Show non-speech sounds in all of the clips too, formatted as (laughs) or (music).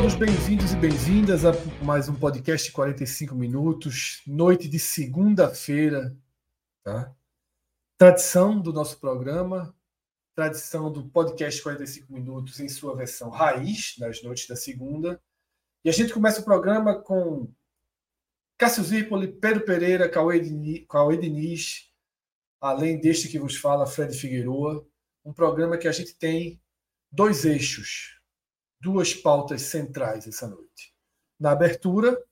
Todos bem-vindos e bem-vindas a mais um podcast 45 minutos, noite de segunda-feira, tá? Tradição do nosso programa, tradição do podcast 45 minutos em sua versão raiz, nas noites da segunda. E a gente começa o programa com Cássio Zirpoli, Pedro Pereira, Cauê Diniz, além deste que vos fala, Fred Figueroa. Um programa que a gente tem dois eixos, duas pautas centrais essa noite. Na abertura,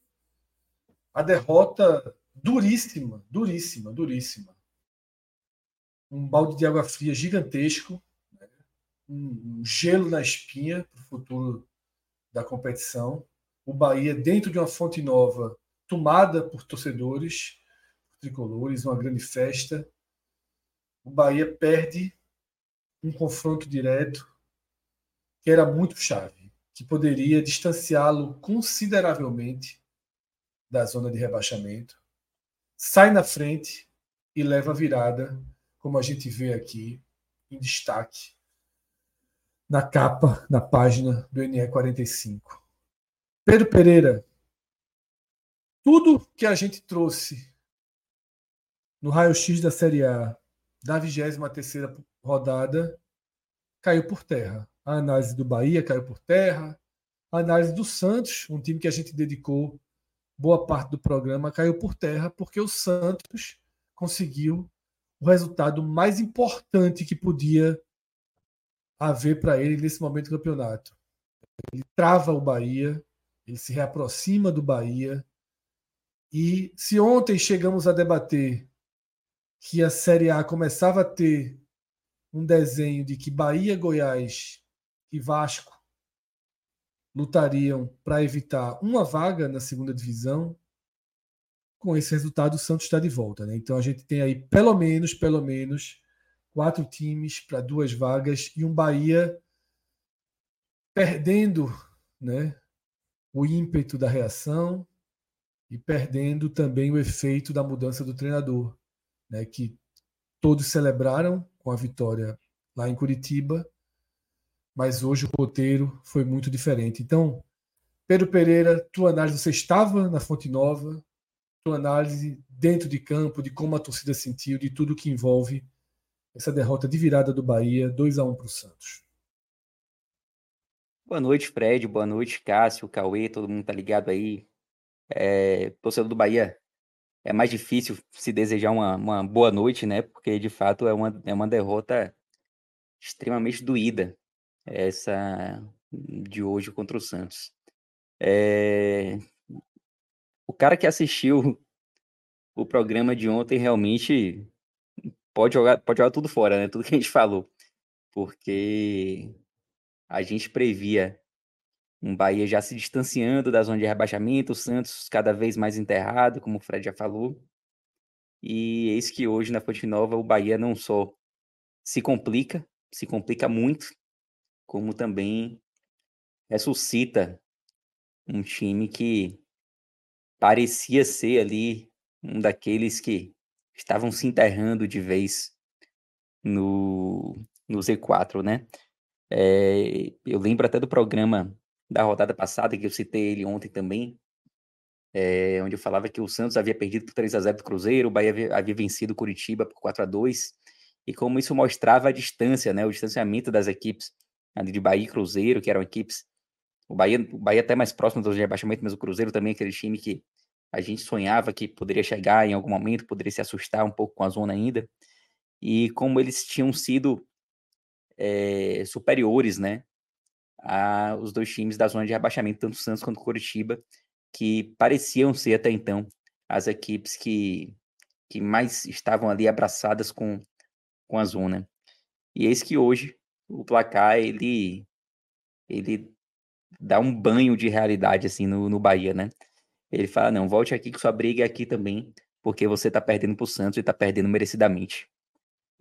a derrota duríssima, duríssima, duríssima. Um balde de água fria gigantesco, né? um, gelo na espinha para o futuro da competição. O Bahia dentro de uma fonte nova, tomada por torcedores, tricolores, uma grande festa. O Bahia perde um confronto direto que era muito chave, que poderia distanciá-lo consideravelmente da zona de rebaixamento, sai na frente e leva a virada, como a gente vê aqui em destaque na capa, na página do NE 45. Pedro Pereira, tudo que a gente trouxe no raio-x da Série A da 23ª rodada caiu por terra. A análise do Bahia caiu por terra. A análise do Santos, um time que a gente dedicou boa parte do programa, caiu por terra porque o Santos conseguiu o resultado mais importante que podia haver para ele nesse momento do campeonato. Ele trava o Bahia, ele se reaproxima do Bahia. E se ontem chegamos a debater que a Série A começava a ter um desenho de que Bahia, Goiás e Vasco lutariam para evitar uma vaga na segunda divisão. Com esse resultado, o Santos está de volta. Né? Então a gente tem aí pelo menos, pelo menos, quatro times para duas vagas e um Bahia perdendo né, o ímpeto da reação e perdendo também o efeito da mudança do treinador, né, que todos celebraram com a vitória lá em Curitiba mas hoje o roteiro foi muito diferente. Então, Pedro Pereira, tua análise, você estava na Fonte Nova, tua análise dentro de campo, de como a torcida sentiu, de tudo que envolve essa derrota de virada do Bahia, 2 a 1 para o Santos. Boa noite, Fred. Boa noite, Cássio, Cauê, todo mundo tá ligado aí. É, torcedor do Bahia, é mais difícil se desejar uma, uma boa noite, né? Porque de fato é uma, é uma derrota extremamente doída essa de hoje contra o Santos. É... O cara que assistiu (laughs) o programa de ontem realmente pode jogar, pode jogar tudo fora, né? Tudo que a gente falou. Porque a gente previa um Bahia já se distanciando da zona de rebaixamento, o Santos cada vez mais enterrado, como o Fred já falou. E eis que hoje na Fonte Nova o Bahia não só se complica, se complica muito, como também ressuscita um time que parecia ser ali um daqueles que estavam se enterrando de vez no, no Z4, né? É, eu lembro até do programa da rodada passada, que eu citei ele ontem também, é, onde eu falava que o Santos havia perdido por 3 a 0 do Cruzeiro, o Bahia havia, havia vencido o Curitiba por 4 a 2 e como isso mostrava a distância, né, o distanciamento das equipes ali de Bahia e Cruzeiro, que eram equipes. O Bahia, o Bahia até mais próximo do rebaixamento, mas o Cruzeiro também é aquele time que a gente sonhava que poderia chegar em algum momento, poderia se assustar um pouco com a zona ainda. E como eles tinham sido é, superiores, né? a, os dois times da zona de rebaixamento, tanto o Santos quanto o Curitiba, que pareciam ser até então as equipes que, que mais estavam ali abraçadas com, com a zona. E eis que hoje o placar ele, ele dá um banho de realidade assim no, no Bahia, né? Ele fala: não, volte aqui que sua briga é aqui também, porque você tá perdendo pro Santos e tá perdendo merecidamente.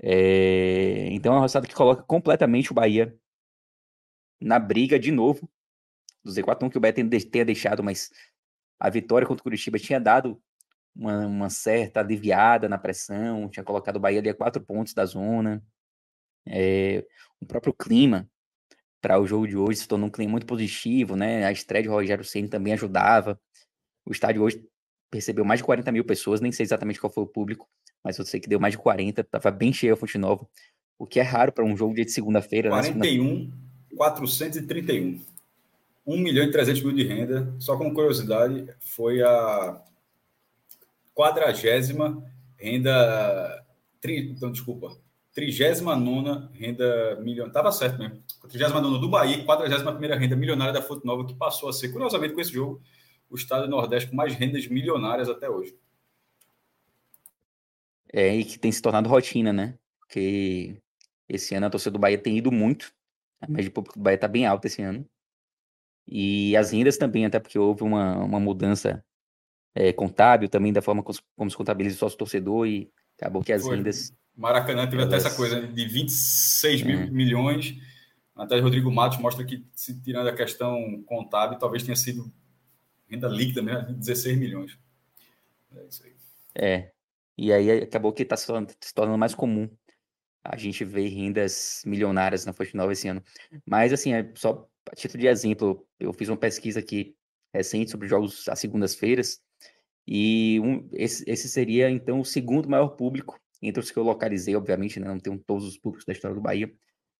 É... Então é uma resultado que coloca completamente o Bahia na briga de novo do Z4, que o Bahia tenha deixado, mas a vitória contra o Curitiba tinha dado uma, uma, certa aliviada na pressão, tinha colocado o Bahia ali a quatro pontos da zona. É, o próprio clima para o jogo de hoje se tornou um clima muito positivo, né? A estreia de Rogério Ceni também ajudava. O estádio hoje recebeu mais de 40 mil pessoas, nem sei exatamente qual foi o público, mas eu sei que deu mais de 40, estava bem cheio a Fonte Nova, o que é raro para um jogo de segunda-feira. 41, né? 431. 1 milhão e 300 mil de renda. Só como curiosidade, foi a quadragésima renda. Tri, então, desculpa. 39 renda milionária. Estava certo mesmo. 39 do Bahia, 41 renda milionária da Fonte Nova, que passou a ser, curiosamente, com esse jogo, o estado do Nordeste com mais rendas milionárias até hoje. É, e que tem se tornado rotina, né? Porque esse ano a torcida do Bahia tem ido muito. A média de público do Bahia está bem alta esse ano. E as rendas também, até porque houve uma, uma mudança é, contábil também da forma como, como se contabiliza o sócio torcedor e acabou que as Foi. rendas. Maracanã teve elas... até essa coisa de 26 é. mil milhões. Até Rodrigo Matos mostra que, se tirando a questão contábil, talvez tenha sido renda líquida mesmo, 16 milhões. É isso aí. É. E aí acabou que está se, se tornando mais comum a gente ver rendas milionárias na Fonte Nova esse ano. Mas, assim, é só a título de exemplo, eu fiz uma pesquisa aqui recente sobre jogos às segundas-feiras, e um, esse, esse, seria, então, o segundo maior público, entre os que eu localizei, obviamente, né, não tenho todos os públicos da história do Bahia,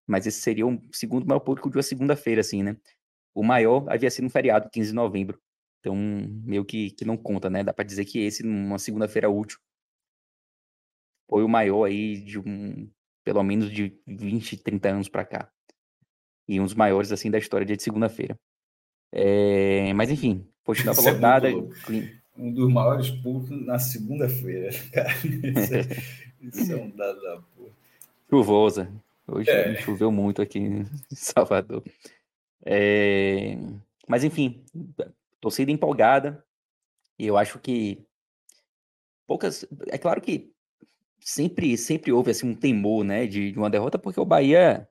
mas esse seria o segundo maior público de uma segunda-feira, assim, né? O maior havia sido um feriado, 15 de novembro, então, meio que, que não conta, né? Dá para dizer que esse, numa segunda-feira útil, foi o maior aí de um, pelo menos de 20, 30 anos para cá e um dos maiores assim da história de segunda-feira. É, mas enfim, Fonte (laughs) Nova lotada. É um dos maiores públicos na segunda-feira, (laughs) cara. Isso é, isso é um dado da porra. Chuvosa. Hoje é. choveu muito aqui em Salvador. É, mas enfim, torcida empolgada. E eu acho que poucas. É claro que sempre, sempre houve assim, um temor né, de, de uma derrota, porque o Bahia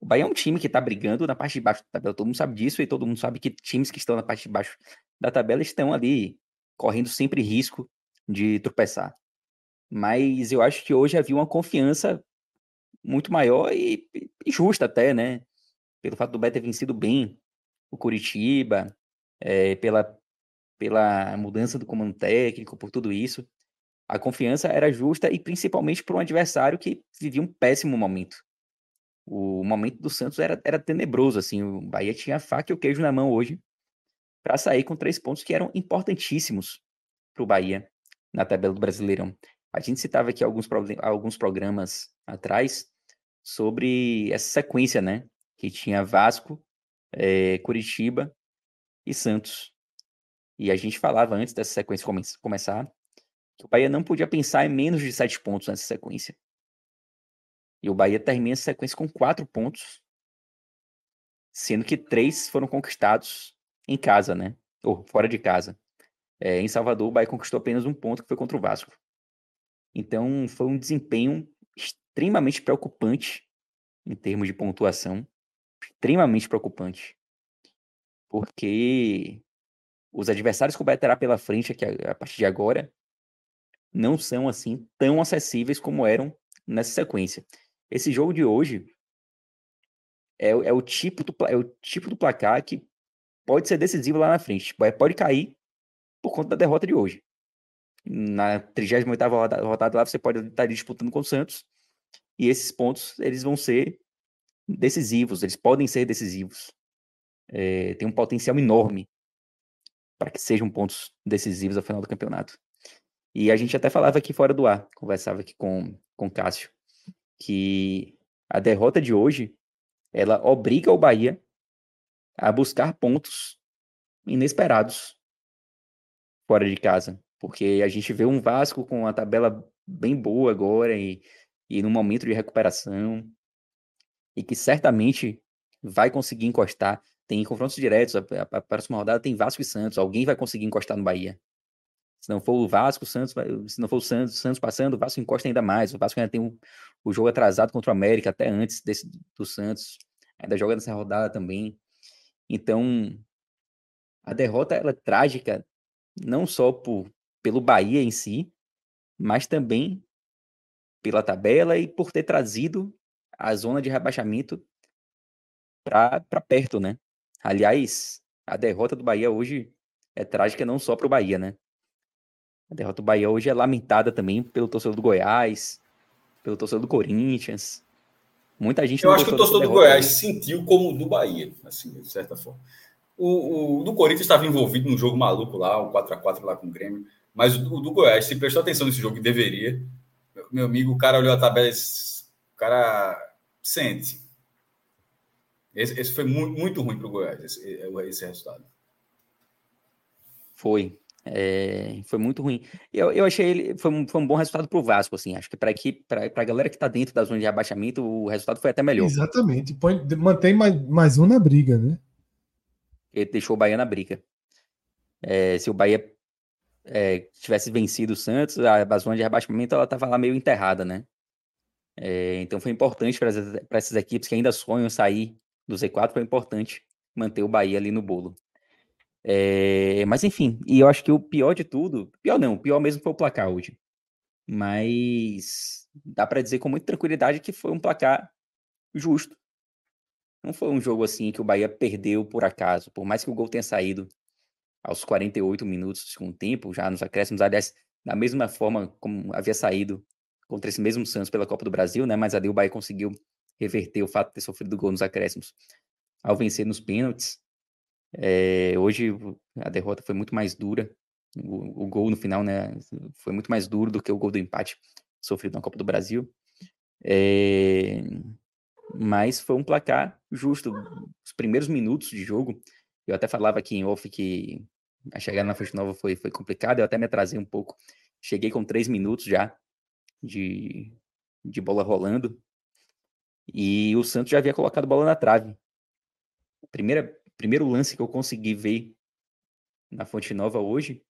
o Bahia é um time que está brigando na parte de baixo da tabela, todo mundo sabe disso, e todo mundo sabe que times que estão na parte de baixo da tabela estão ali correndo sempre risco de tropeçar. Mas eu acho que hoje havia uma confiança muito maior e, e justa até, né? Pelo fato do Bahia ter vencido bem o Curitiba, é, pela, pela mudança do comando técnico, por tudo isso. A confiança era justa e principalmente para um adversário que vivia um péssimo momento o momento do Santos era, era tenebroso, assim, o Bahia tinha faca e o queijo na mão hoje para sair com três pontos que eram importantíssimos para o Bahia na tabela do Brasileirão. A gente citava aqui alguns, alguns programas atrás sobre essa sequência, né, que tinha Vasco, é, Curitiba e Santos. E a gente falava antes dessa sequência come começar que o Bahia não podia pensar em menos de sete pontos nessa sequência. E o Bahia termina essa sequência com quatro pontos, sendo que três foram conquistados em casa, né? Ou fora de casa. É, em Salvador, o Bahia conquistou apenas um ponto, que foi contra o Vasco. Então, foi um desempenho extremamente preocupante em termos de pontuação. Extremamente preocupante. Porque os adversários que o Bahia terá pela frente aqui, a partir de agora não são assim tão acessíveis como eram nessa sequência. Esse jogo de hoje é, é, o, tipo do, é o tipo do placar que pode ser decisivo lá na frente. Pode cair por conta da derrota de hoje. Na 38ª rodada, lá, você pode estar disputando com o Santos e esses pontos eles vão ser decisivos, eles podem ser decisivos. É, tem um potencial enorme para que sejam pontos decisivos ao final do campeonato. E a gente até falava aqui fora do ar, conversava aqui com, com Cássio, que a derrota de hoje ela obriga o Bahia a buscar pontos inesperados fora de casa. Porque a gente vê um Vasco com uma tabela bem boa agora e, e no momento de recuperação e que certamente vai conseguir encostar. Tem confrontos diretos, a, a, a próxima rodada tem Vasco e Santos, alguém vai conseguir encostar no Bahia. Se não for o Vasco, o Santos se não for o Santos, Santos passando, o Vasco encosta ainda mais. O Vasco ainda tem o, o jogo atrasado contra o América, até antes desse, do Santos. Ainda joga nessa rodada também. Então, a derrota ela é trágica, não só por, pelo Bahia em si, mas também pela tabela e por ter trazido a zona de rebaixamento para perto, né? Aliás, a derrota do Bahia hoje é trágica não só para o Bahia, né? A derrota do Bahia hoje é lamentada também pelo torcedor do Goiás, pelo torcedor do Corinthians. Muita gente. Eu acho que o torcedor do Goiás sentiu como o do Bahia, assim, de certa forma. O, o do Corinthians estava envolvido num jogo maluco lá, o 4x4 lá com o Grêmio. Mas o do, o do Goiás, se prestou atenção nesse jogo que deveria, meu amigo, o cara olhou a tabela, o cara sente. Esse, esse foi muito, muito ruim para o Goiás, esse, esse resultado. Foi. É, foi muito ruim. Eu, eu achei ele foi um, foi um bom resultado para o Vasco, assim. Acho que para a galera que está dentro da zona de abaixamento, o resultado foi até melhor. Exatamente. Põe, mantém mais, mais um na briga, né? Ele deixou o Bahia na briga. É, se o Bahia é, tivesse vencido o Santos, a, a zona de rebaixamento ela estava lá meio enterrada, né? Então foi importante para essas equipes que ainda sonham sair do Z4, foi importante manter o Bahia ali no bolo. É, mas enfim, e eu acho que o pior de tudo, pior não, o pior mesmo foi o placar hoje. Mas dá para dizer com muita tranquilidade que foi um placar justo. Não foi um jogo assim que o Bahia perdeu por acaso, por mais que o gol tenha saído aos 48 minutos do segundo tempo, já nos acréscimos, aliás, da mesma forma como havia saído contra esse mesmo Santos pela Copa do Brasil, né? Mas ali o Bahia conseguiu reverter o fato de ter sofrido gol nos acréscimos ao vencer nos pênaltis. É, hoje a derrota foi muito mais dura. O, o, gol no final, né, foi muito mais duro do que o gol do empate sofrido na Copa do Brasil. É, mas foi um placar justo. Os primeiros minutos de jogo, eu até falava aqui em off que a chegada na Fonte Nova foi, foi complicada, eu até me atrasei um pouco. Cheguei com três minutos já de, de bola rolando. E o Santos já havia colocado bola na trave. Primeira, primeiro lance que eu consegui ver na Fonte Nova hoje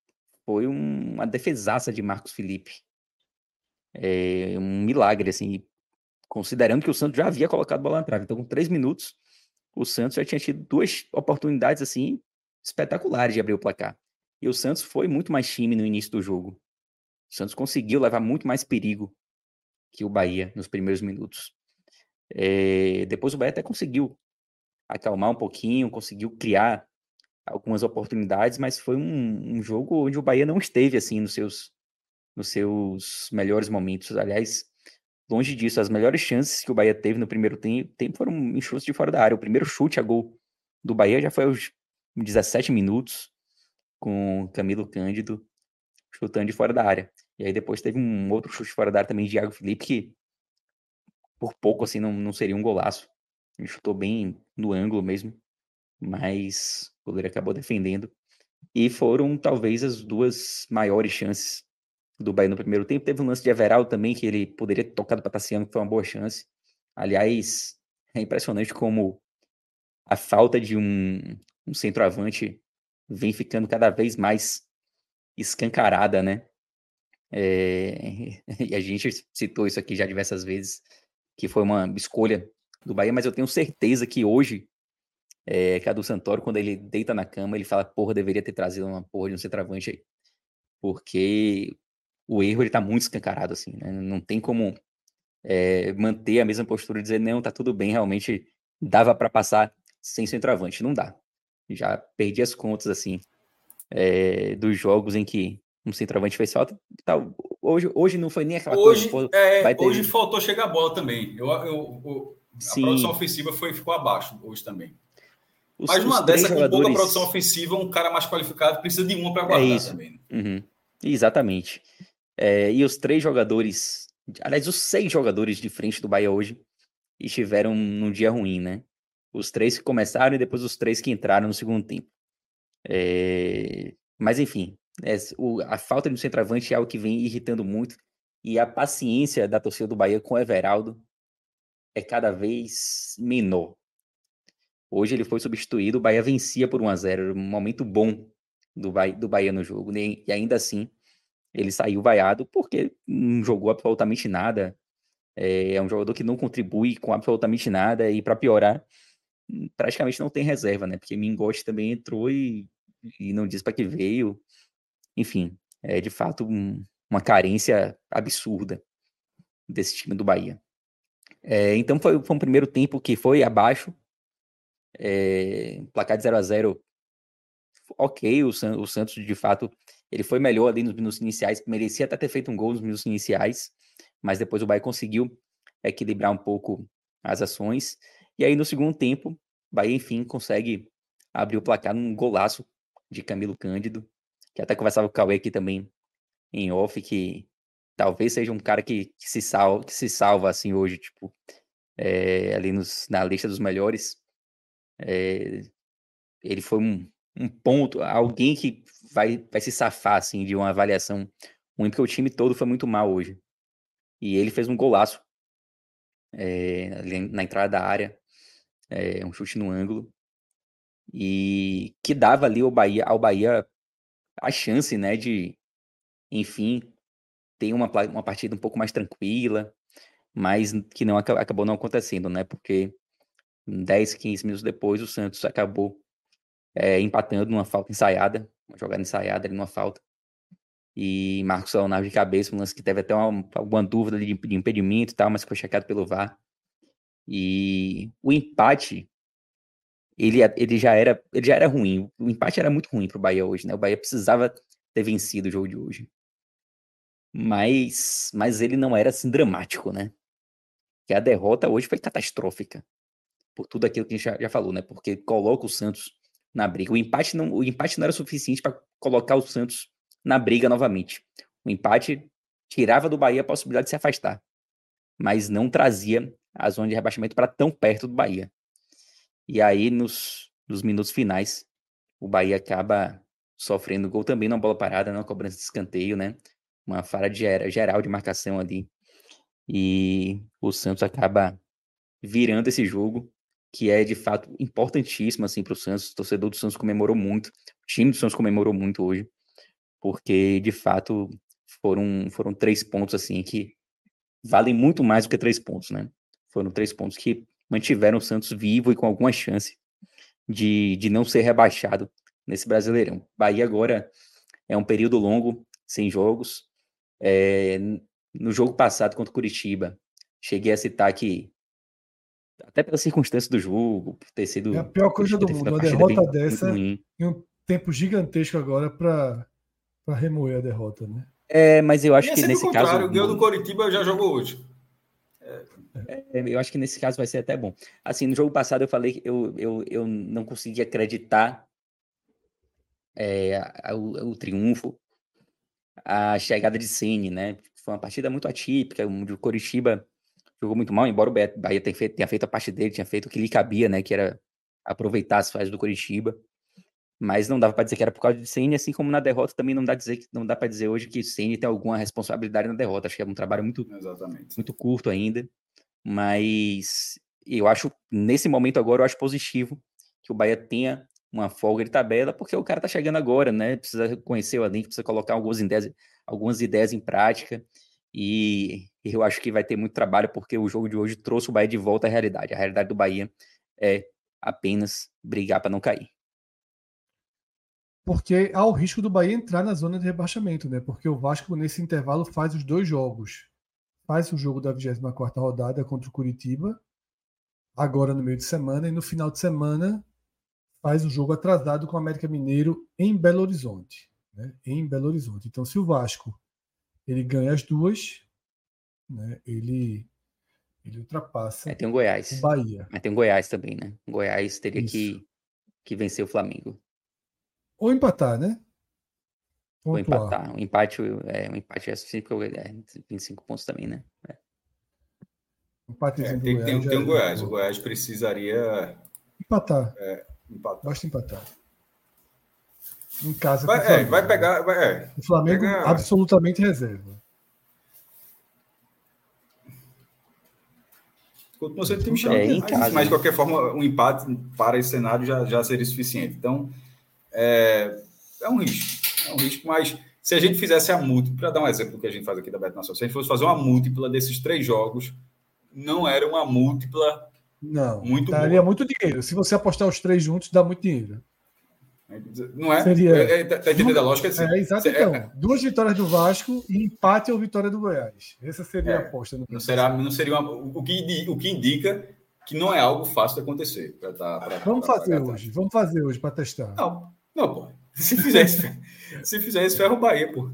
foi um, uma defesaça de Marcos Felipe. É um milagre, assim, considerando que o Santos já havia colocado bola na trave. Então, com três minutos, o Santos já tinha tido duas oportunidades, assim, espetaculares de abrir o placar. E o Santos foi muito mais time no início do jogo. O Santos conseguiu levar muito mais perigo que o Bahia nos primeiros minutos. É, depois o Bahia até conseguiu acalmar um pouquinho, conseguiu criar algumas oportunidades, mas foi um, um, jogo onde o Bahia não esteve assim nos seus, nos seus melhores momentos. Aliás, longe disso, as melhores chances que o Bahia teve no primeiro tempo foram em chutes de fora da área. O primeiro chute a gol do Bahia já foi aos 17 minutos, com Camilo Cândido chutando de fora da área. E aí depois teve um outro chute fora da área também de Thiago Felipe, que por pouco assim não, não seria um golaço. Ele chutou bem no ângulo mesmo, mas o goleiro acabou defendendo. E foram talvez as duas maiores chances do Bahia no primeiro tempo. Teve um lance de Everaldo também, que ele poderia ter tocado para Tassiano, que foi uma boa chance. Aliás, (laughs) é impressionante como a falta de um, um centroavante vem ficando cada vez mais escancarada, né? É, (laughs) e a gente citou isso aqui já diversas vezes, que foi uma escolha do Bahia, mas eu tenho certeza que hoje, é, Cadu Santoro, quando ele deita na cama, ele fala, porra, deveria ter trazido uma porra de um centroavante aí. Porque o erro, ele tá muito escancarado, assim, né? Não tem como é, manter a mesma postura e dizer, não, tá tudo bem, realmente dava para passar sem centroavante. Não dá. Já perdi as contas, assim, é, dos jogos em que um centroavante fez falta. Tal. Hoje, hoje não foi nem aquela hoje, coisa. É. Hoje faltou chegar a bola também. Eu, eu, eu a Sim. produção ofensiva foi, ficou abaixo hoje também. Os, Mas uma dessa, jogadores... com pouca produção ofensiva, um cara mais qualificado precisa de uma para guardar é isso. também. Né? Uhum. Exatamente. É, e os três jogadores, aliás, os seis jogadores de frente do Bahia hoje estiveram num dia ruim, né? Os três que começaram e depois os três que entraram no segundo tempo. É... Mas enfim, é, o, a falta de um centroavante é algo que vem irritando muito. E a paciência da torcida do Bahia com o Everaldo é cada vez menor. Hoje ele foi substituído, o Bahia vencia por 1 a 0 Era um momento bom do Bahia, do Bahia no jogo. E ainda assim, ele saiu vaiado porque não jogou absolutamente nada. É, é um jogador que não contribui com absolutamente nada. E para piorar, praticamente não tem reserva, né? Porque Mingote também entrou e, e não diz para que veio. Enfim, é de fato um, uma carência absurda desse time do Bahia. É, então foi, foi, um primeiro tempo que foi abaixo. É, placar de 0 a 0 ok, o, o Santos de fato ele foi melhor ali nos minutos iniciais, merecia até ter feito um gol nos minutos iniciais, mas depois o Bahia conseguiu equilibrar um pouco as ações. E aí no segundo tempo, o Bahia enfim consegue abrir o placar num golaço de Camilo Cândido, que até conversava com o Cauê aqui também em off, que talvez seja um cara que, que se, salva, que se salva assim hoje, tipo, é, ali nos, na lista dos melhores. É, ele foi um, um ponto, alguém que vai, vai se safar, assim, de uma avaliação ruim, porque o time todo foi muito mal hoje. E ele fez um golaço é, na entrada da área, é, um chute no ângulo, e que dava ali ao Bahia, ao Bahia a chance, né, de, enfim, ter uma, uma partida um pouco mais tranquila, mas que não acabou não acontecendo, né, porque 10, 15 minutos depois o Santos acabou é, empatando numa falta ensaiada, uma jogada ensaiada ali numa falta. E Marcos Leonardo de cabeça, um lance que teve até uma, alguma dúvida de, de impedimento e tal, mas foi checado pelo VAR. E o empate, ele, ele, já era, ele já era ruim. O empate era muito ruim para o Bahia hoje, né? O Bahia precisava ter vencido o jogo de hoje. Mas, mas ele não era assim dramático, né? Que a derrota hoje foi catastrófica. Por tudo aquilo que a gente já, já falou, né? Porque coloca o Santos na briga. O empate não, o empate não era suficiente para colocar o Santos na briga novamente. O empate tirava do Bahia a possibilidade de se afastar, mas não trazia a zona de rebaixamento para tão perto do Bahia. E aí, nos, nos minutos finais, o Bahia acaba sofrendo gol também numa bola parada, numa cobrança de escanteio, né? Uma falha de, geral de marcação ali. E o Santos acaba virando esse jogo que é de fato importantíssimo assim para o Santos. O torcedor do Santos comemorou muito, o time do Santos comemorou muito hoje, porque de fato foram foram três pontos assim que valem muito mais do que três pontos, né? Foram três pontos que mantiveram o Santos vivo e com alguma chance de, de não ser rebaixado nesse Brasileirão. Bahia agora é um período longo sem jogos. É, no jogo passado contra o Curitiba, cheguei a citar que até pela circunstância do jogo, por ter sido. É a pior coisa do mundo, uma derrota bem, dessa em um tempo gigantesco agora para remoer a derrota, né? É, mas eu acho que nesse caso. O ganhou do Coritiba já jogou hoje. É, eu acho que nesse caso vai ser até bom. Assim, no jogo passado eu falei que eu, eu, eu não consegui acreditar é, o, o, triunfo, a chegada de Cine, né? Foi uma partida muito atípica, o Coritiba jogou muito mal, embora o Bahia tenha feito, tenha feito a parte dele, tinha feito o que lhe cabia, né? Que era aproveitar as fases do Curitiba. Mas não dava para dizer que era por causa de Ceni, assim como na derrota também não dá dizer não dá para dizer hoje que Ceni tem alguma responsabilidade na derrota. Acho que é um trabalho muito Exatamente. muito curto ainda, mas eu acho nesse momento agora eu acho positivo que o Bahia tenha uma folga de tabela, porque o cara tá chegando agora, né? Precisa conhecer o elenco, precisa colocar algumas ideias, algumas ideias em prática. E eu acho que vai ter muito trabalho, porque o jogo de hoje trouxe o Bahia de volta à realidade. A realidade do Bahia é apenas brigar para não cair. Porque há o risco do Bahia entrar na zona de rebaixamento, né? Porque o Vasco, nesse intervalo, faz os dois jogos. Faz o jogo da 24 rodada contra o Curitiba, agora no meio de semana, e no final de semana faz o jogo atrasado com o América Mineiro em Belo Horizonte. Né? Em Belo Horizonte. Então, se o Vasco ele ganha as duas, né? Ele ele ultrapassa. É, tem o Goiás. O Bahia. Mas tem o Goiás também, né? O Goiás teria que, que vencer o Flamengo. Ou empatar, né? Ou empatar. O empate é, um empate é suficiente porque é 25 pontos também, né? É. é, tem, tem, tem o Goiás. O Goiás precisaria Empatar. É, empatar. Basta empatar. Em casa. Vai, é, vai pegar. Vai, é. O Flamengo Pega- absolutamente reserva. Continua sendo time chato. É, em mas, casa, mas, de qualquer forma, um empate para esse cenário já, já seria suficiente. Então, é, é um risco. É um risco, mas se a gente fizesse a múltipla, para dar um exemplo do que a gente faz aqui da Bet Nacional, se a gente fosse fazer uma múltipla desses três jogos, não era uma múltipla. Não. Muito daria boa. muito dinheiro. Se você apostar os três juntos, dá muito dinheiro. Não é? Seria- É, é, tá tá entendendo a lógica? Assim, É, exato. é- Então, duas vitórias do Vasco e empate ou vitória do Goiás. Essa seria É, a aposta. No Não, será, não seria uma, o, que, o que indica que não é algo fácil de acontecer. pra tá- pra- Vamos pra- fazer pra- hoje. Vamos fazer hoje para testar. Não, não, pô. Se fizer (laughs) se fizer isso, ferra o Bahia, pô.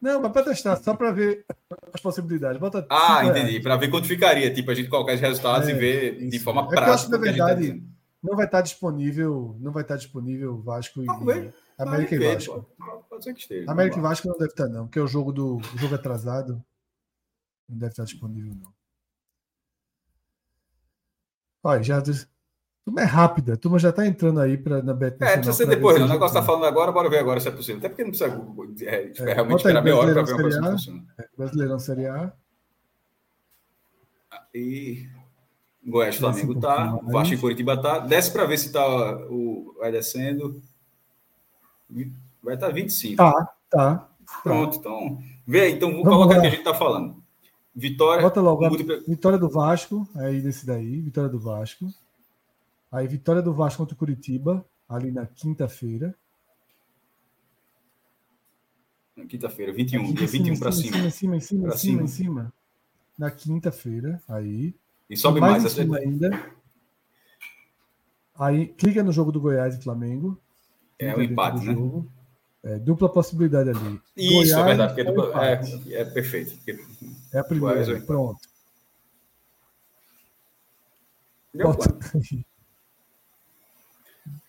Não, mas para testar, só para ver as possibilidades. Bota Ah, entendi. Para ver quanto ficaria, tipo, a gente colocar os resultados É, e ver de isso. forma É que eu acho prática. que, na tá verdade. Não vai estar disponível, não vai estar disponível Vasco e Vamos ver. América e Vasco. Pode ser que esteja. América e. Vasco não deve estar não, porque é o jogo do o jogo atrasado. Não deve estar disponível não. Olha, já turma é rápida, a turma já está entrando aí para na Bet É, precisa ser pra depois, se não. O negócio tá tem. falando agora, bora ver agora se é possível. Até porque não precisa é, É, realmente bota aí, esperar meia hora para ver uma coisa que Série funciona. Brasileirão Série A. E Goiás e um Flamengo tá, mais. Vasco e Curitiba tá. Desce para ver se tá o vai descendo. Vai estar 25. Tá, tá. Pronto, então. Vê aí, então vou Vamos colocar lá. o que a gente tá falando. Vitória. Bota logo múltipla- vitória do Vasco, aí desse daí, vitória do Vasco. Aí vitória do Vasco contra o Curitiba, ali na quinta-feira. Quinta-feira, 21, Aqui dia em cima, 21 para em cima. Em cima, em cima, em cima, cima. em cima. Na quinta-feira, aí. E sobe mais mais. em essa- cima ainda. Aí clica no jogo do Goiás e Flamengo. É um empate, né? jogo. É, dupla possibilidade ali. Isso, é Goiás verdade. Porque é, dupla- é, é perfeito. Porque É a primeira. Goiás empate. Pronto. deu Bota-?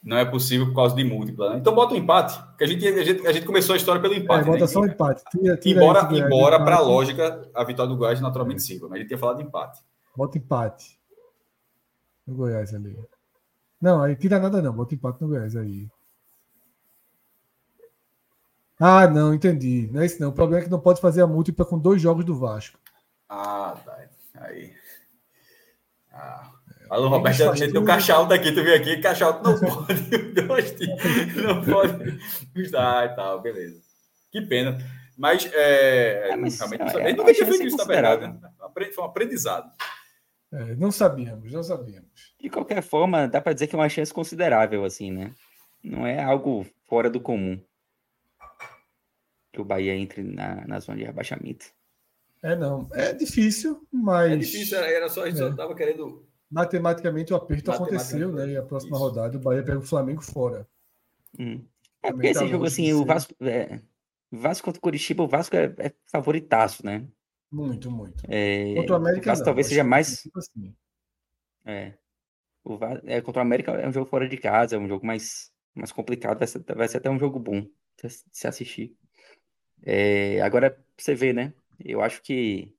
Não é possível por causa de múltipla. Né? Então bota o empate. Porque a gente, a, gente, a gente começou a história pelo É, empate. bota né? só o empate. Tira, tira Embora, Goiás, embora para a lógica, a vitória do Goiás naturalmente sirva. Mas a gente tinha falado de empate. Bota empate. No Goiás ali. Não, aí tira nada não. Bota empate no Goiás aí. Ah, não, entendi. Não é isso não. O problema é que não pode fazer a múltipla com dois jogos do Vasco. Ah, tá. Aí. Ah. Alô, Roberto, já meteu caixa alta aqui, tu veio aqui, alta (laughs) (laughs) não pode, não pode ajudar e tal, beleza. Que pena. Mas, é, É, mas, realmente, é, não é sabia. nunca tinha feito isso, na verdade. né? Foi um aprendizado. É, não sabíamos, não sabíamos. De qualquer forma, dá para dizer que é uma chance considerável, assim, né? Não é algo fora do comum que o Bahia entre na, na zona de rebaixamento. É, não. É difícil, mas É difícil, era, era só, a gente É. só tava querendo. Matematicamente o aperto aconteceu, né? E a próxima isso. rodada o Bahia pega o Flamengo fora. Hum. É porque esse tá jogo, assim, de o ser. Vasco, é, Vasco contra o Curitiba, o Vasco é, é favoritaço, né? Muito, muito. É, Contra o América, Vasco não. talvez seja mais. tipo assim. É, o Va- é, contra o América é um jogo fora de casa, é um jogo mais, mais complicado, vai ser, vai ser até um jogo bom de se- assistir. É, agora, você vê, né? Eu acho que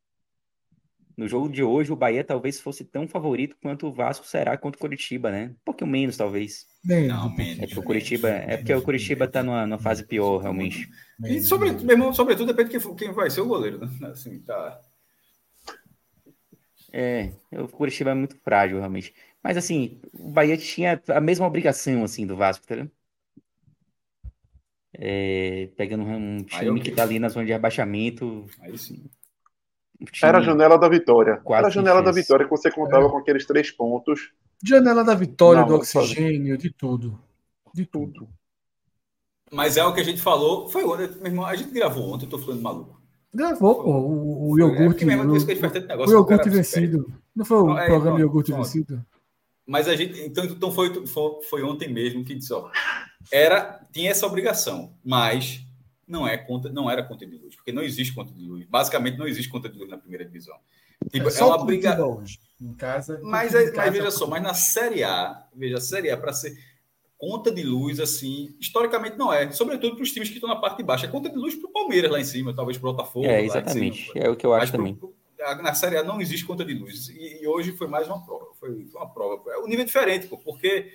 no jogo de hoje o Bahia talvez fosse tão favorito quanto o Vasco será contra o Curitiba, né? Um pouquinho menos, talvez. Menos, Não, pouquinho, É porque o Curitiba, é porque o Curitiba tá numa, numa fase pior, realmente. E, menos, sobre, menos. meu irmão, sobretudo, depende de quem, vai ser o goleiro, né? Assim, tá. É, o Curitiba é muito frágil, realmente. Mas assim, o Bahia tinha a mesma obrigação, assim, do Vasco, tá ligado? É, pegando um Aí, time que tá ali na zona de rebaixamento. Aí sim. Time- Era a janela da vitória. Quase Era a janela da vitória que você contava com aqueles três pontos. Janela da vitória, Não, do oxigênio, de tudo. De tudo. Mas é o que a gente falou. Foi ontem, meu irmão. A gente gravou ontem, eu tô falando maluco. Gravou, pô, o, o é iogurte. mesmo o, o cara iogurte vencido. Não foi o é, programa pronto, iogurte pronto. vencido? Mas a gente, então, então foi, foi, foi ontem mesmo que disse, ó, era, tinha essa obrigação, mas não é conta, não era conta de luz, porque não existe conta de luz. Basicamente não existe conta de luz na primeira divisão. Tipo, é, só uma briga. Em casa. mas, em é- casa, mas veja só, mas na Série A, veja, a Série A para ser conta de luz assim, historicamente não é, sobretudo para os times que estão na parte de baixo. É conta de luz para o Palmeiras lá em cima, talvez para o Botafogo. lá É, em exatamente. cima. É o que eu acho Mas pro- também. pro- na Série A não existe conta de luz. E, e hoje foi mais uma prova. Foi, foi uma prova. É um nível diferente, pô, porque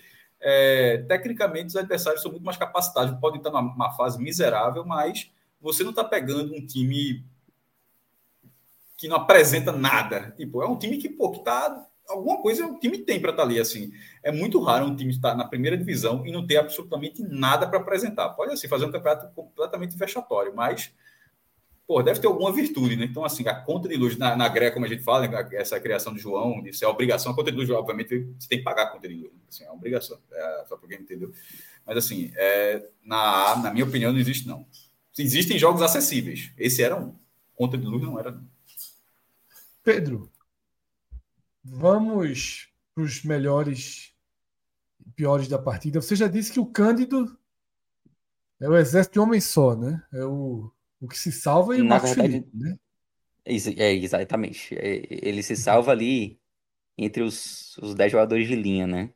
é, tecnicamente os adversários são muito mais capacitados. Podem estar numa fase miserável, mas você não está pegando um time que não apresenta nada. Tipo, é um time que, pô, que tá. Alguma coisa o time tem para estar tá ali, assim. É muito raro um time estar na primeira divisão e não ter absolutamente nada para apresentar. Pode, assim, fazer um campeonato completamente vexatório, mas pô, deve ter alguma virtude, né? Então, assim, a conta de luz na, na Greca, como a gente fala, né? essa criação de João, ser a obrigação, a conta de luz, obviamente, você tem que pagar a conta de luz. Né? Assim, é uma obrigação, é, só para quem entendeu. Mas, assim, é, na, na minha opinião, não existe, não. Existem jogos acessíveis. Esse era um. Conta de luz não era, não. Pedro, vamos para os melhores e piores da partida. Você já disse que o Cândido é o exército de homem só, né? É o o que se salva é o Marcos verdade, Felipe, né? É, exatamente. É, ele se salva ali entre os, os 10 jogadores de linha, né?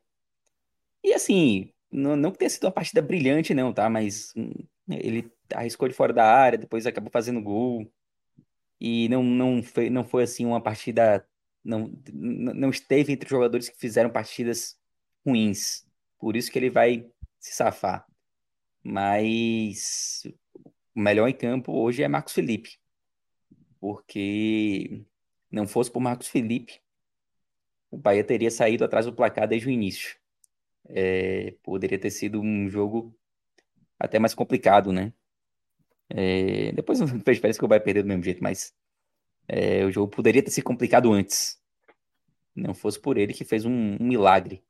E assim, não, não que tenha sido uma partida brilhante, não, tá? Mas hum, ele arriscou de fora da área, depois acabou fazendo gol. E não, não, foi, não foi assim uma partida. Não, não esteve entre os jogadores que fizeram partidas ruins. Por isso que ele vai se safar. Mas o melhor em campo hoje é Marcos Felipe. Porque não fosse por Marcos Felipe, o Bahia teria saído atrás do placar desde o início. É, poderia ter sido um jogo até mais complicado, né? É, depois diferença (laughs) que o Bahia perder do mesmo jeito, mas é, o jogo poderia ter se complicado antes. Não fosse por ele que fez um, um milagre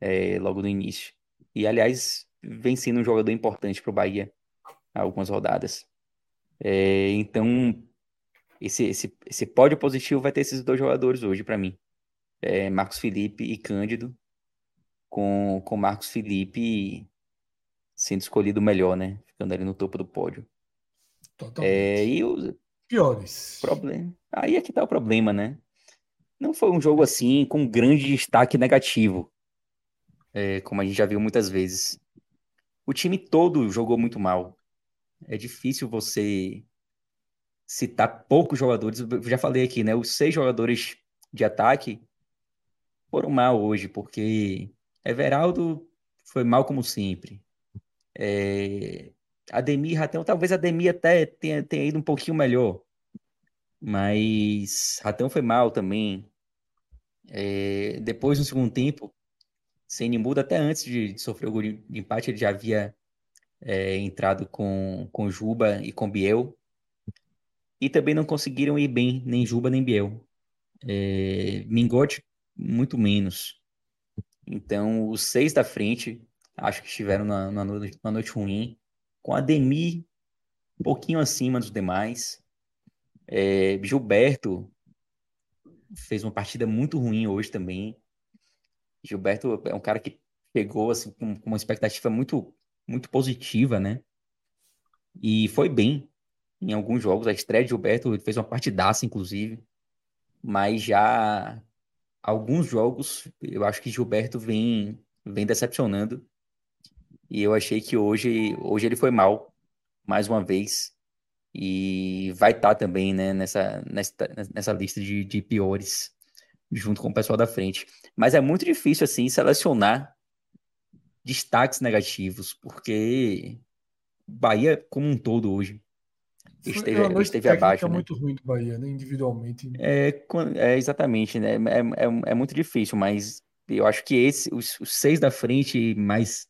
é, logo no início. E, aliás, vem sendo um jogador importante para o Bahia algumas rodadas. É, então, esse, esse, esse pódio positivo vai ter esses dois jogadores hoje para mim. É, Marcos Felipe e Cândido, com, com Marcos Felipe sendo escolhido melhor, né? Ficando ali no topo do pódio. Totalmente. É, e os piores. Problema. Aí é que tá o problema, né? Não foi um jogo assim com grande destaque negativo, é, como a gente já viu muitas vezes. O time todo jogou muito mal é difícil você citar poucos jogadores. Eu já falei aqui, né? Os seis jogadores de ataque foram mal hoje, porque Everaldo foi mal como sempre. É... Ademir, Ratão, talvez Ademir até tenha, tenha ido um pouquinho melhor. Mas Ratão foi mal também. É... Depois, no segundo tempo, Ceni muda até antes de, de sofrer o gol de empate, ele já havia é, entrado com, com Juba e com Biel. E também não conseguiram ir bem, nem Juba nem Biel. É, Mingote, muito menos. Então, os seis da frente, acho que estiveram na, na, noite, na noite ruim. Com a Demi um pouquinho acima dos demais. É, Gilberto fez uma partida muito ruim hoje também. Gilberto é um cara que pegou assim, com uma expectativa muito muito positiva, né? E foi bem em alguns jogos. A estreia de Gilberto fez uma partidaça, inclusive. Mas já alguns jogos, eu acho que Gilberto vem, vem decepcionando. E eu achei que hoje, hoje ele foi mal, mais uma vez. E vai estar tá também né, nessa, nessa, nessa lista de, de piores, junto com o pessoal da frente. Mas é muito difícil, assim, selecionar destaques negativos, porque Bahia como um todo hoje esteve, é esteve abaixo. É muito ruim do Bahia, né? individualmente. É, é exatamente, né? É, é, é, muito difícil, mas eu acho que esse, os, os seis da frente, mais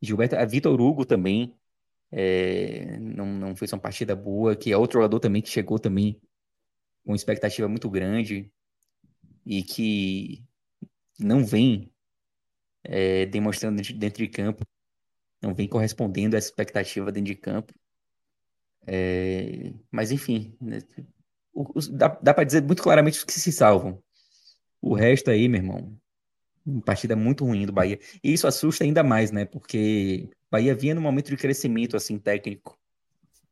Gilberto, a Vitor Hugo também é, não, não fez uma partida boa, que é outro jogador também que chegou também com expectativa muito grande e que não vem é, demonstrando dentro de campo, não vem correspondendo à expectativa dentro de campo. É, mas enfim, né, o, o, dá, dá para dizer muito claramente os que se salvam. O resto aí, meu irmão, partida muito ruim do Bahia. E isso assusta ainda mais, né? Porque o Bahia vinha num momento de crescimento assim técnico.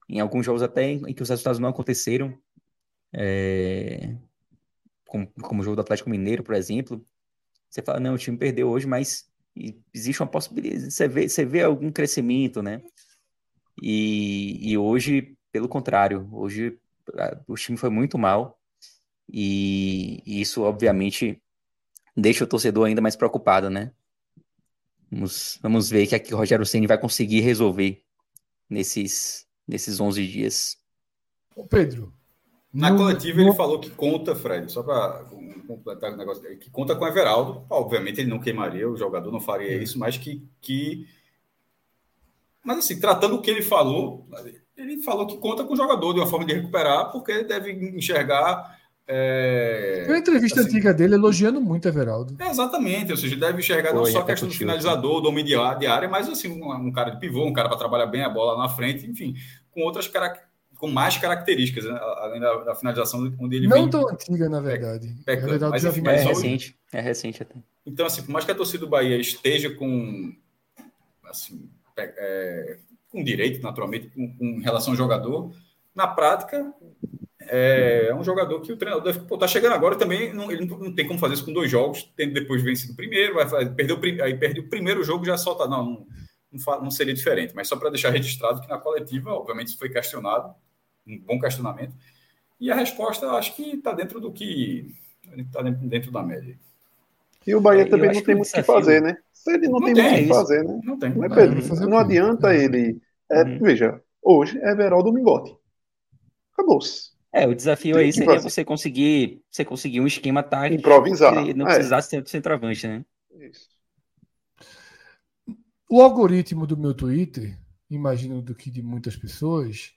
Em alguns jogos até em que os resultados não aconteceram. É... Como, como o jogo do Atlético Mineiro, por exemplo, você fala, não, o time perdeu hoje, mas existe uma possibilidade, você vê, você vê algum crescimento, né? E, e hoje, pelo contrário, hoje o time foi muito mal e, e isso, obviamente, deixa o torcedor ainda mais preocupado, né? Vamos, vamos ver que, é que o Rogério Ceni vai conseguir resolver nesses, nesses 11 dias. Ô Pedro. Na no, coletiva no... ele falou que conta, Fred, só para completar o negócio, que conta com o Everaldo. Obviamente ele não queimaria, o jogador não faria isso, mas que, que. Mas assim, tratando o que ele falou, ele falou que conta com o jogador de uma forma de recuperar, porque ele deve enxergar é, Tem uma entrevista assim, antiga dele elogiando muito Everaldo. É, exatamente, ou seja, deve enxergar Foi, não só a questão do finalizador, do homem de área, mas assim, um, um cara de pivô, um cara para trabalhar bem a bola na frente, enfim, com outras com mais características, né? além da, da, finalização onde ele Não vem, tão antiga, na verdade. Pecando, mas, enfim, é recente, é recente até. Então, assim, por mais que a torcida do Bahia esteja com assim, é, com direito, naturalmente, com, com relação ao jogador, na prática, é, é um jogador que o treinador deve, pô, tá chegando agora também, não, ele não, não, tem como fazer isso com dois jogos, tendo depois vencido o primeiro, vai perdeu, aí perde o primeiro jogo já solta, não, não, não, não seria diferente, mas só para deixar registrado que na coletiva, obviamente, isso foi questionado, um bom questionamento, e a resposta acho que está dentro do que está dentro, dentro da média. E o Bahia é, também não tem muito o que fazer, né? Ele não, não tem, tem muito o que fazer, né? Não tem. Não, é, Pedro, não, não adianta ele. É, uhum. Veja, hoje é Veraldo Mingote. Acabou-se. É, o desafio aí seria você conseguir, você conseguir um esquema tático improvisar, que não é. precisasse ter centroavante, né? Isso. O algoritmo do meu Twitter, imagino do que de muitas pessoas,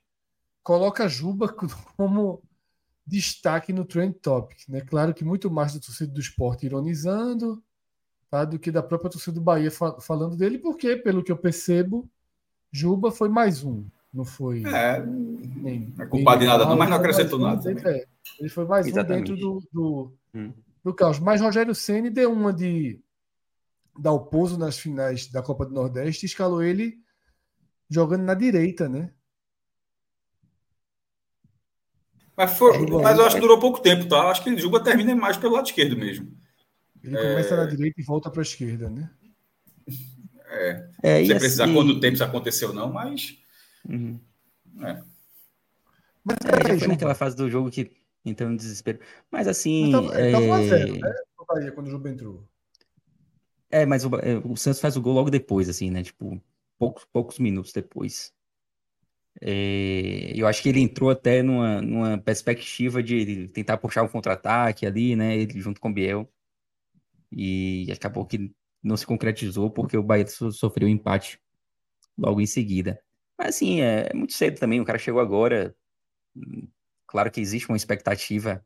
coloca Juba (laughs) como destaque no Trend Topic, né? Claro que muito mais da torcida do esporte ironizando, tá? do que da própria torcida do Bahia falando dele, porque, pelo que eu percebo, Juba foi mais um. Não foi. É, nem, não é culpado de nada, não, mas não acrescentou nada. Dentro, é, ele foi mais Exatamente. um dentro do, do, hum. do caos. Mas Rogério Ceni deu uma de dar o pouso nas finais da Copa do Nordeste e escalou ele jogando na direita, né? Mas, foi, mas eu acho que durou pouco tempo, tá? Acho que o Juba termina mais pelo lado esquerdo mesmo. Ele começa é... na direita e volta para a esquerda, né? É. é Você precisar assim... quanto tempo isso aconteceu, não, mas Uhum. É. Mas é, já foi naquela fase do jogo que entrou no desespero. Mas assim. Então, é... Zero, né? Bahia, quando o jogo entrou. É, mas o, é, o, Santos faz o gol logo depois, assim, né? Tipo, poucos, poucos minutos depois. É, eu acho que ele entrou até numa, numa perspectiva de tentar puxar um contra-ataque ali, né? Ele junto com o Biel. E acabou que não se concretizou porque o Bahia sofreu um empate logo em seguida. Mas assim, é, é muito cedo também, o cara chegou agora. Claro que existe uma expectativa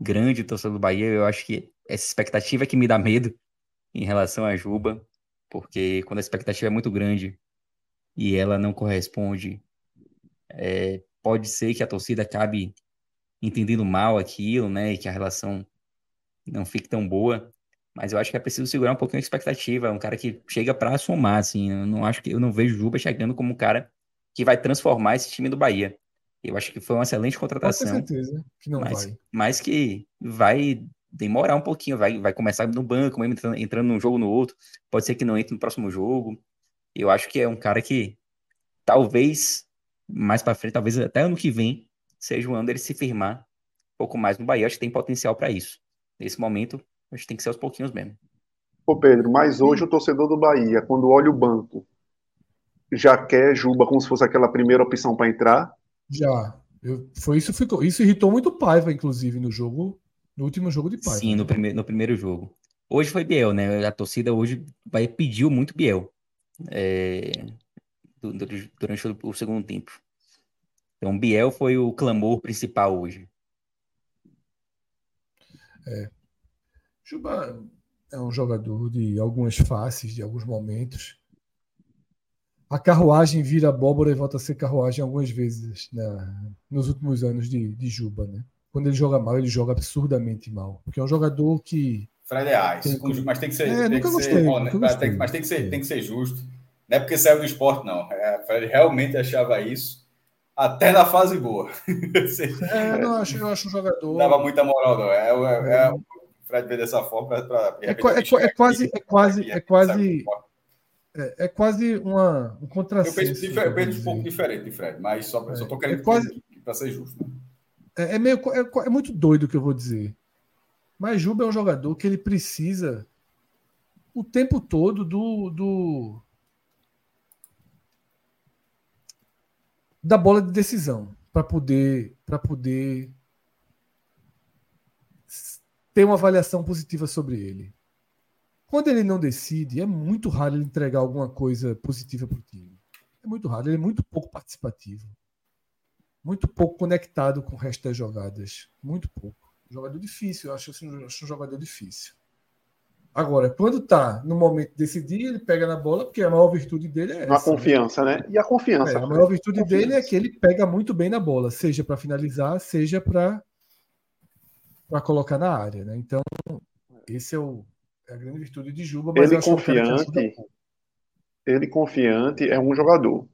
grande do torcedor do Bahia. Eu acho que essa expectativa é que me dá medo em relação a Juba, porque quando a expectativa é muito grande e ela não corresponde, é, pode ser que a torcida acabe entendendo mal aquilo, né? E que a relação não fique tão boa. Mas eu acho que é preciso segurar um pouquinho a expectativa. É um cara que chega para somar, assim. Eu não acho que eu não vejo o Juba chegando como um cara que vai transformar esse time do Bahia. Eu acho que foi uma excelente contratação. Com certeza que não mas, vai. Mas que vai demorar um pouquinho, vai, vai começar no banco, entrando, entrando num jogo no outro. Pode ser que não entre no próximo jogo. Eu acho que é um cara que talvez mais para frente, talvez até ano que vem, seja o ano dele se firmar um pouco mais no Bahia. acho que tem potencial para isso. Nesse momento, acho que tem que ser aos pouquinhos mesmo. Ô Pedro, mas hoje o torcedor do Bahia, quando olha o banco, já quer Juba como se fosse aquela primeira opção para entrar? Já. Eu, foi isso, ficou, isso irritou muito o Paiva, inclusive, no jogo, no último jogo de Paiva. Sim, no, prime no primeiro jogo. Hoje foi Biel, né? A torcida hoje vai pediu muito Biel é, durante o, o segundo tempo. Então, Biel foi o clamor principal hoje. É. Juba é um jogador de algumas faces, de alguns momentos a carruagem vira abóbora e volta a ser carruagem algumas vezes né, nos últimos anos de, de Juba, né? Quando ele joga mal, ele joga absurdamente mal. Porque é um jogador que. Fred é tem... mas tem que ser. É, tem que gostei, ser bom, né? tem, mas tem que, ser, tem que ser justo. Não é porque saiu do esporte, não. É, Fred realmente achava isso até na fase boa. é, eu, não acho, eu acho um jogador. Dava muita moral, não. É, é, é, o Fred vê dessa forma. É, é, é, quase. É quase. É quase é, é quase uma, um contrassenso. Eu penso, eu penso um pouco diferente de Fred, mas só é, estou querendo é quase, para ser justo. Né? É, é, meio, é, é, muito doido o que eu vou dizer. Mas Juba é um jogador que ele precisa o tempo todo do, do da bola de decisão para poder para poder ter uma avaliação positiva sobre ele. Quando ele não decide, é muito raro ele entregar alguma coisa positiva para o time. É muito raro, ele é muito pouco participativo. Muito pouco conectado com o resto das jogadas. Muito pouco. Jogador difícil, eu acho, eu acho um jogador difícil. Agora, quando tá no momento de decidir, ele pega na bola, porque a maior virtude dele é essa. A né? confiança, né? E a confiança. É, a maior virtude confiança. dele é que ele pega muito bem na bola, seja para finalizar, seja para para colocar na área, né? Então, esse é, o, é a grande virtude de Juba. ele é confiante, ele confiante é um jogador.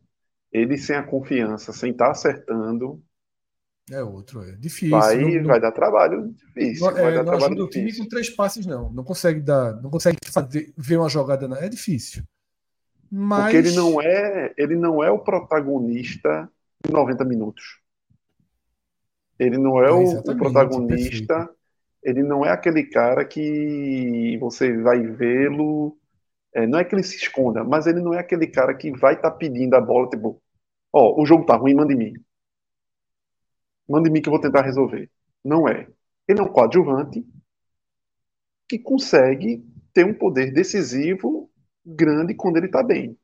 Ele sem a confiança, sem estar tá acertando, é outro, é difícil. Vai, não, vai dar trabalho difícil. Não, vai é, dar não ajuda o time com três passes, não. Não consegue dar, não consegue fazer, ver uma jogada, não. É difícil. Mas... Porque ele não é, ele não é o protagonista de 90 minutos. Ele não é, é o, o, protagonista. Perfeito. Ele não é aquele cara que você vai vê-lo. É, não é que ele se esconda, mas ele não é aquele cara que vai estar tá pedindo a bola, tipo, ó, oh, o jogo tá ruim, manda em mim manda em mim que eu vou tentar resolver. Não é. Ele é um coadjuvante que consegue ter um poder decisivo grande quando ele está bem.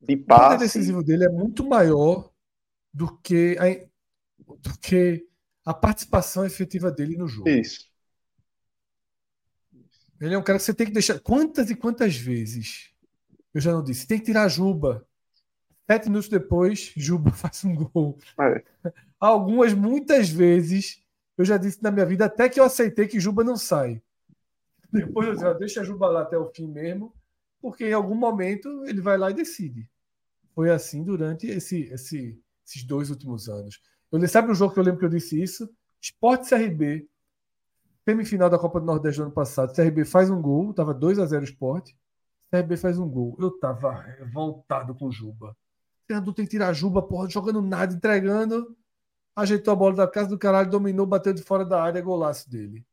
De passe... O poder decisivo dele é muito maior do que a, do que a participação efetiva dele no jogo. Isso. Ele é um cara que você tem que deixar. Quantas e quantas vezes eu já não disse? Tem que tirar a Juba. Sete minutos depois, Juba (laughs) faz um gol. É algumas, muitas vezes, eu já disse na minha vida, até que eu aceitei que Juba não sai. Depois eu disse, deixa Juba lá até o fim mesmo, porque em algum momento ele vai lá e decide. Foi assim durante esse, esse, esses dois últimos anos. Eu sabe um jogo que eu lembro que eu disse isso? Esporte CRB, semifinal da Copa do Nordeste do ano passado. CRB faz um gol, tava 2 a 0 Esporte. CRB faz um gol. Eu tava revoltado com Juba. O tem que tirar Juba, porra, jogando nada, entregando ajeitou a bola da casa do caralho, dominou, bateu de fora da área, golaço dele.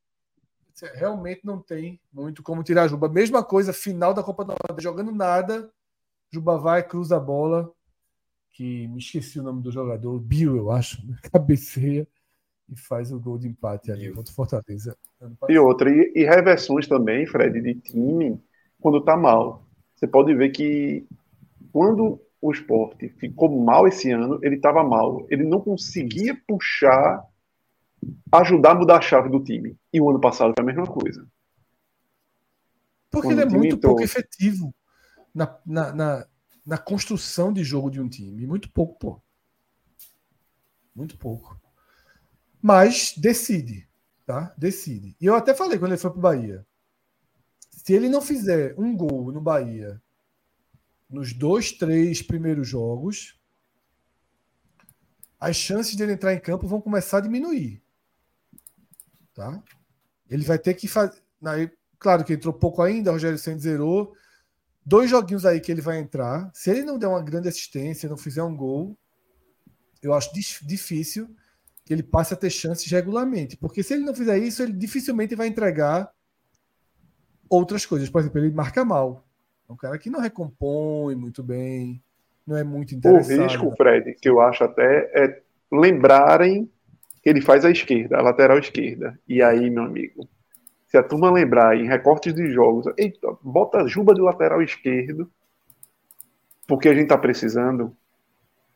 Realmente não tem muito como tirar a Juba. Mesma coisa, final da Copa do Nordeste, jogando nada, Juba vai, cruza a bola, que me esqueci o nome do jogador, Bill, eu acho, né? (laughs) cabeceia e faz o gol de empate ali contra o Fortaleza. E outra, e, e reversões também, Fred, de time, quando tá mal. Você pode ver que quando o esporte ficou mal esse ano, ele estava mal. Ele não conseguia puxar, ajudar a mudar a chave do time. E o ano passado foi a mesma coisa. Porque Quando ele é muito entrou... pouco efetivo na, na, na, na, construção de jogo de um time. Muito pouco, pô. Muito pouco. Mas decide, tá? Decide. E eu até falei quando ele foi pro Bahia. Se ele não fizer um gol no Bahia nos dois, três primeiros jogos, as chances dele entrar em campo vão começar a diminuir. Tá? Ele vai ter que fazer. Claro que entrou pouco ainda, o Rogério Senna zerou. Dois joguinhos aí que ele vai entrar. Se ele não der uma grande assistência, não fizer um gol, eu acho difícil que ele passe a ter chances regularmente. Porque se ele não fizer isso, ele dificilmente vai entregar outras coisas. Por exemplo, ele marca mal. É um cara que não recompõe muito bem, não é muito interessante. O risco, Fred, que eu acho até é lembrarem que ele faz a esquerda, a lateral esquerda. E aí, meu amigo, se a turma lembrar em recortes de jogos, eita, bota Juba de lateral esquerdo, porque a gente tá precisando.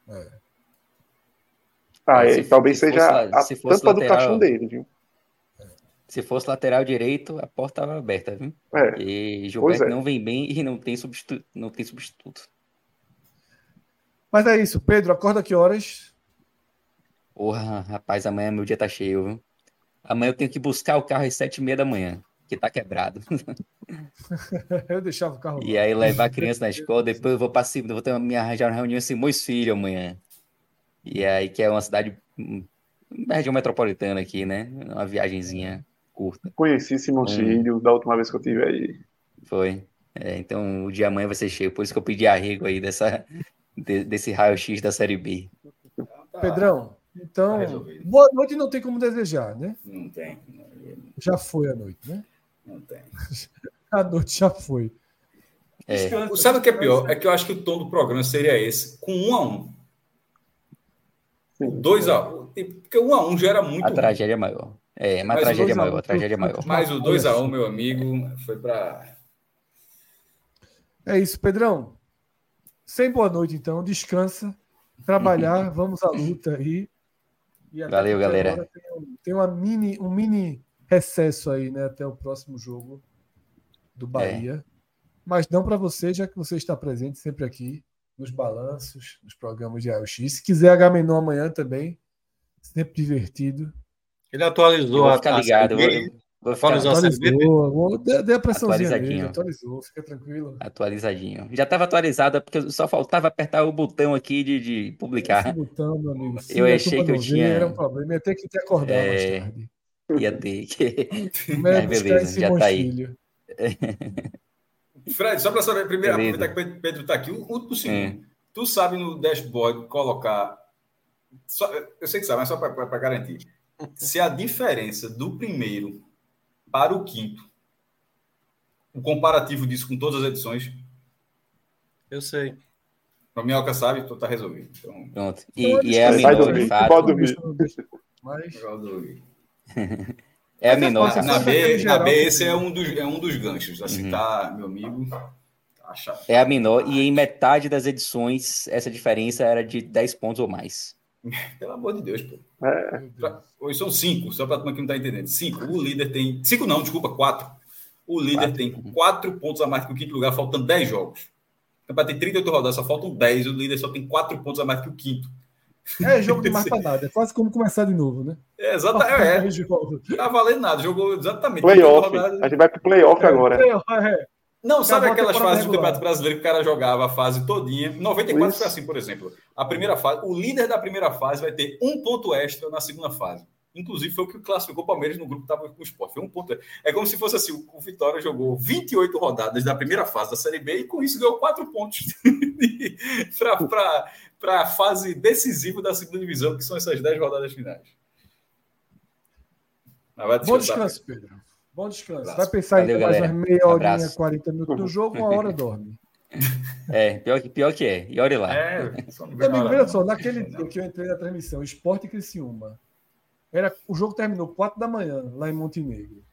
É. Ah, é, talvez seja a tampa lateral... do caixão dele, viu? Se fosse lateral direito, a porta estava aberta, viu? É. E Gilberto é. não vem bem e não tem, substitu... não tem substituto. Mas é isso, Pedro, acorda que horas? Porra, rapaz, amanhã meu dia tá cheio, viu? Amanhã eu tenho que buscar o carro às sete e meia da manhã, que tá quebrado. (laughs) eu deixava o carro. E aí levar a criança na escola, depois eu vou para cima, vou ter uma, me arranjar uma reunião em Simões Filho amanhã. E aí, que é uma cidade, uma região metropolitana aqui, né? Uma viagenzinha curta. Conheci Simão hum. Filho da última vez que eu tive aí. Foi. É, então o dia amanhã vai ser cheio, por isso que eu pedi arrego aí dessa, de, desse raio-x da Série B. Pedrão, então, tá boa noite não tem como desejar, né? Não tem. Já foi a noite, né? Não tem. (laughs) A noite já foi. É. Sabe o que é pior? É que eu acho que o tom do programa seria esse, com um a um. Dois a um. Porque um a um já era muito. A tragédia é maior. É, uma Mas o tragédia dois a um, maior, a tragédia é maior. Mas o 2 a 1 um, meu amigo, foi para É isso, Pedrão. Sem boa noite, então. Descansa. Trabalhar, (laughs) vamos à luta aí. E até Valeu, galera. agora Tem, um- tem uma mini, um mini recesso aí, né? Até o próximo jogo do Bahia. Mas não para você, já que você está presente sempre aqui nos balanços, nos programas de AOX. Se quiser H-Menon amanhã também, sempre divertido. Ele atualizou a ficar a ligado. Vou, vou ficar Atualizou. Atualizou, dê, dê a pressãozinha Atualizadinho. atualizou, fica tranquilo. atualizadinho. Já estava atualizada, porque só faltava apertar o botão aqui de, de Esse publicar. botão, meu amigo. Eu achei que eu tinha- Era um problema, ia ter que te acordar É, mais tarde. Ia ter que. (laughs) É Mas beleza, esse já tá aí. (laughs) Fred, só para saber, primeiro, Beleza. aproveitar que o Pedro está aqui, o último É. segundo. Tu sabe no dashboard colocar. só- eu sei que sabe, mas só para garantir. Se a diferença do primeiro para o quinto, o comparativo disso com todas as edições, Eu sei. para Minhoca sabe, tu tá resolvido. Então, Pronto. Então, E, e é a Vai menor, dormir, de fato. pode dormir. Mas. (laughs) É a é menor. fácil, de Na B, na B esse é um dos, é um dos ganchos. Assim, Uhum. tá, meu amigo. Tá. É a menor. E em metade das edições, essa diferença era de 10 pontos ou mais. (laughs) Pelo amor de Deus, pô. É, Hoje são cinco, só para a turma que não está entendendo. Cinco. O líder tem. Cinco não, desculpa, quatro. O líder Quatro. tem quatro pontos a mais que o quinto lugar, faltando 10 jogos. O campeonato tem 38 rodadas, só faltam 10. O líder só tem quatro pontos a mais que o quinto. É jogo de mais (laughs) pra nada. É quase como começar de novo, né? É, exata, é, é, tá valendo nada. Jogou exatamente. playoff. 38 rodadas. A gente vai pro playoff agora. É, Não, sabe aquelas fases do. Campeonato Brasileiro que o cara jogava a fase todinha? 94 Isso. foi assim, por exemplo. A primeira fase, o líder da primeira fase vai ter um ponto extra na segunda fase. Inclusive, foi o que classificou o Palmeiras no grupo que estava com o Sport. Foi um ponto. É como se fosse assim: o Vitória jogou 28 rodadas da primeira fase da Série B e com isso ganhou quatro pontos (laughs) para a fase decisiva da segunda divisão, que são essas 10 rodadas finais. Mas vai Bom descansar. descanso, Pedro. Bom descanso. Abraço. Vai pensar Valeu, em mais galera. umas meia horinha, Abraço. 40 minutos no jogo, uma hora dorme. (laughs) É, pior que, pior que é. E olha lá. É, hora, veja não. só, naquele dia que eu entrei na transmissão, Esporte e Criciúma, era, o jogo terminou 4 da manhã, lá em Montenegro.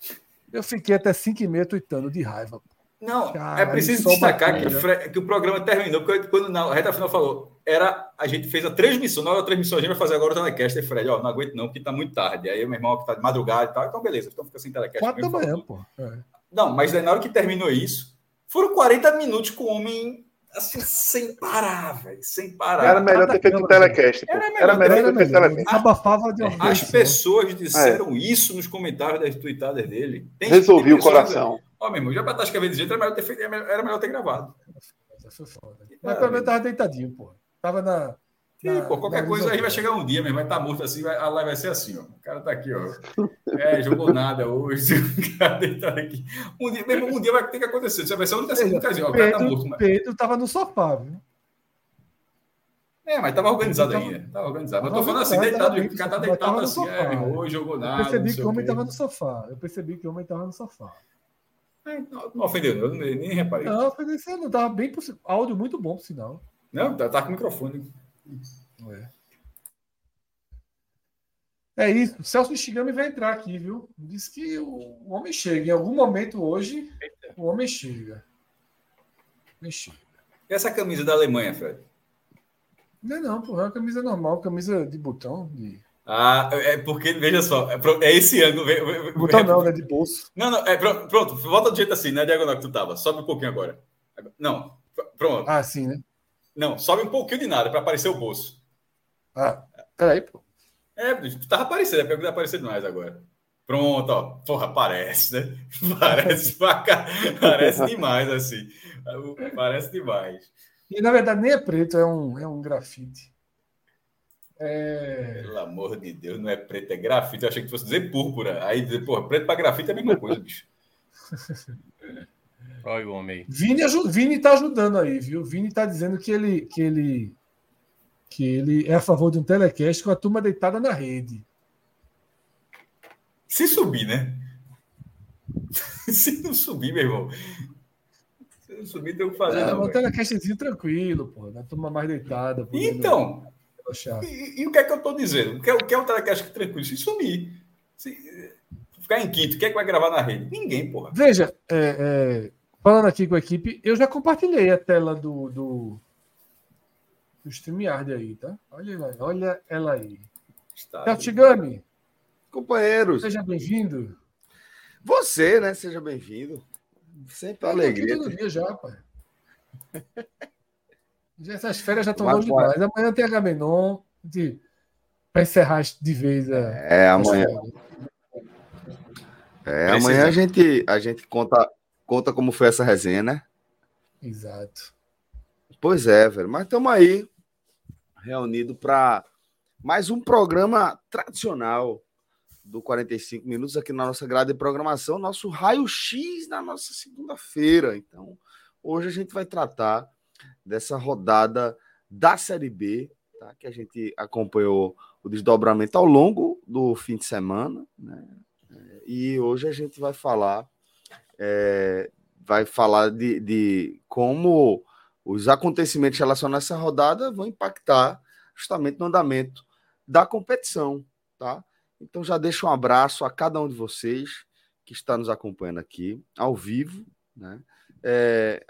Eu fiquei até 5 e meia tweetando de raiva. Não, Cara, é preciso só destacar que, que o programa terminou, porque quando na reta final falou, era, a gente fez a transmissão, na hora da transmissão a gente vai fazer agora o telecast, e Fred, ó, não aguento não, porque tá muito tarde. Aí o meu irmão que tá de madrugada e tal, então beleza, então fica sem telecast. 4 da manhã, pô. É. Não, mas aí na hora que terminou isso, foram 40 minutos com o homem, assim, sem parar, velho, sem parar. Era melhor ter feito o telecast. pô. Era melhor Era melhor Era ter feito melhor. telecast. Abafava de uma As só. pessoas disseram isso nos comentários das tweetadas dele. Tem- Resolvi tem o coração. Ó, meu irmão, já pra estar escrevendo desse jeito, era melhor ter, feito, era melhor ter gravado. Essa foi foda. Mas pelo menos tava deitadinho, pô. Tava na. Na- pô, qualquer na coisa aí vai chegar um dia, meu irmão, vai estar morto assim, vai- a live vai ser assim, ó. O cara tá aqui, ó. É, jogou nada hoje, (laughs) o cara deitado aqui. Um dia, meu irmão, um dia vai ter que acontecer. Você vai ser a única vez, ó, o cara tá morto. Pedro, Mas... Pedro tava no sofá, viu? É, mas tava organizado Tava- ainda. Tava organizado. Mas eu tô falando assim, deitado, o cara tá deitado assim, sofá. é, hoje jogou Eu nada. percebi não que o homem quê. tava no sofá. Eu percebi que o homem tava no sofá. É, Não, não ofendeu, eu nem, nem reparei. Não, eu você não tava bem si- áudio muito bom, por sinal. Tá, tá com o microfone. É. É isso. O Celso Shigami vai entrar aqui, viu? Diz que o, homem chega. Em algum momento hoje, o homem chega. O homem chega. E essa camisa da Alemanha, Fred? Não é não, porra. É uma camisa normal, camisa de botão. De... Ah, é porque, veja só, é, é esse ângulo. vê- Botão não, né? De bolso. Não, não, é, pronto, volta do jeito assim, na diagonal que tu tava. Sobe um pouquinho agora. Não, pr- pronto. Ah, sim, né? Não, sobe um pouquinho de nada para aparecer o bolso. Ah, peraí, pô. É, tava aparecendo, é porque tá aparecendo mais agora. Pronto, ó. Porra, parece, né? (laughs) Parece pra. Parece (laughs) demais, assim. Parece demais. E na verdade nem é preto, é um, é um grafite. É... Pelo amor de Deus, não é preto, é grafite. Eu achei que fosse dizer púrpura. Aí dizer, porra, preto pra grafite é a mesma coisa, bicho. (laughs) Olha o homem aí. Vini, Vini tá ajudando aí, viu? Vini tá dizendo que ele, que ele que ele é a favor de um telecast com a turma deitada na rede. Se subir, né? (laughs) Se não subir, meu irmão. Se não subir, tem o que fazer. É, não, a castzinho tranquilo, pô. Na turma mais deitada. Então. E, e, o que é que eu estou dizendo? O que é, o que é o telecast tranquilo? Se sumir. Se ficar em quinto, quem é que vai gravar na rede? Ninguém, porra. Veja, é, é, falando aqui com a equipe, eu já compartilhei a tela do, do, do StreamYard aí, tá? Olha ela, olha ela aí. Tatigami. Companheiros. Seja bem-vindo. Você, né? Seja bem-vindo. Sempre alegria. Todo dia já, pai. Essas férias já estão longe demais. Amanhã tem Agamenon. De... Para encerrar de vez. A... É, amanhã. É, amanhã a gente, a gente conta, conta como foi essa resenha, né? Exato. Pois é, velho. Mas estamos aí, reunido para mais um programa tradicional do 45 Minutos aqui na nossa grade de programação, nosso raio-x na nossa segunda-feira. Então, hoje a gente vai tratar dessa rodada da Série B, tá? que a gente acompanhou o desdobramento ao longo do fim de semana, né? E hoje a gente vai falar, é, vai falar de, de como os acontecimentos relacionados a essa rodada vão impactar justamente no andamento da competição, tá? Então já deixo um abraço a cada um de vocês que está nos acompanhando aqui ao vivo, né? É,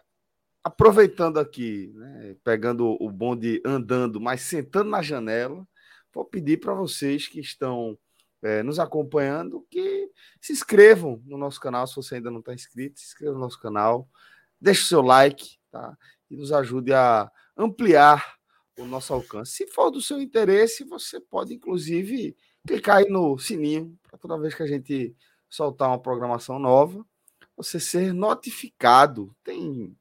aproveitando aqui, né, pegando o bonde andando, mas sentando na janela, vou pedir para vocês que estão é, nos acompanhando que se inscrevam no nosso canal, se você ainda não está inscrito, se inscreva no nosso canal, deixe o seu like, tá? E nos ajude a ampliar o nosso alcance. Se for do seu interesse, você pode, inclusive, clicar aí no sininho para toda vez que a gente soltar uma programação nova, você ser notificado. Tem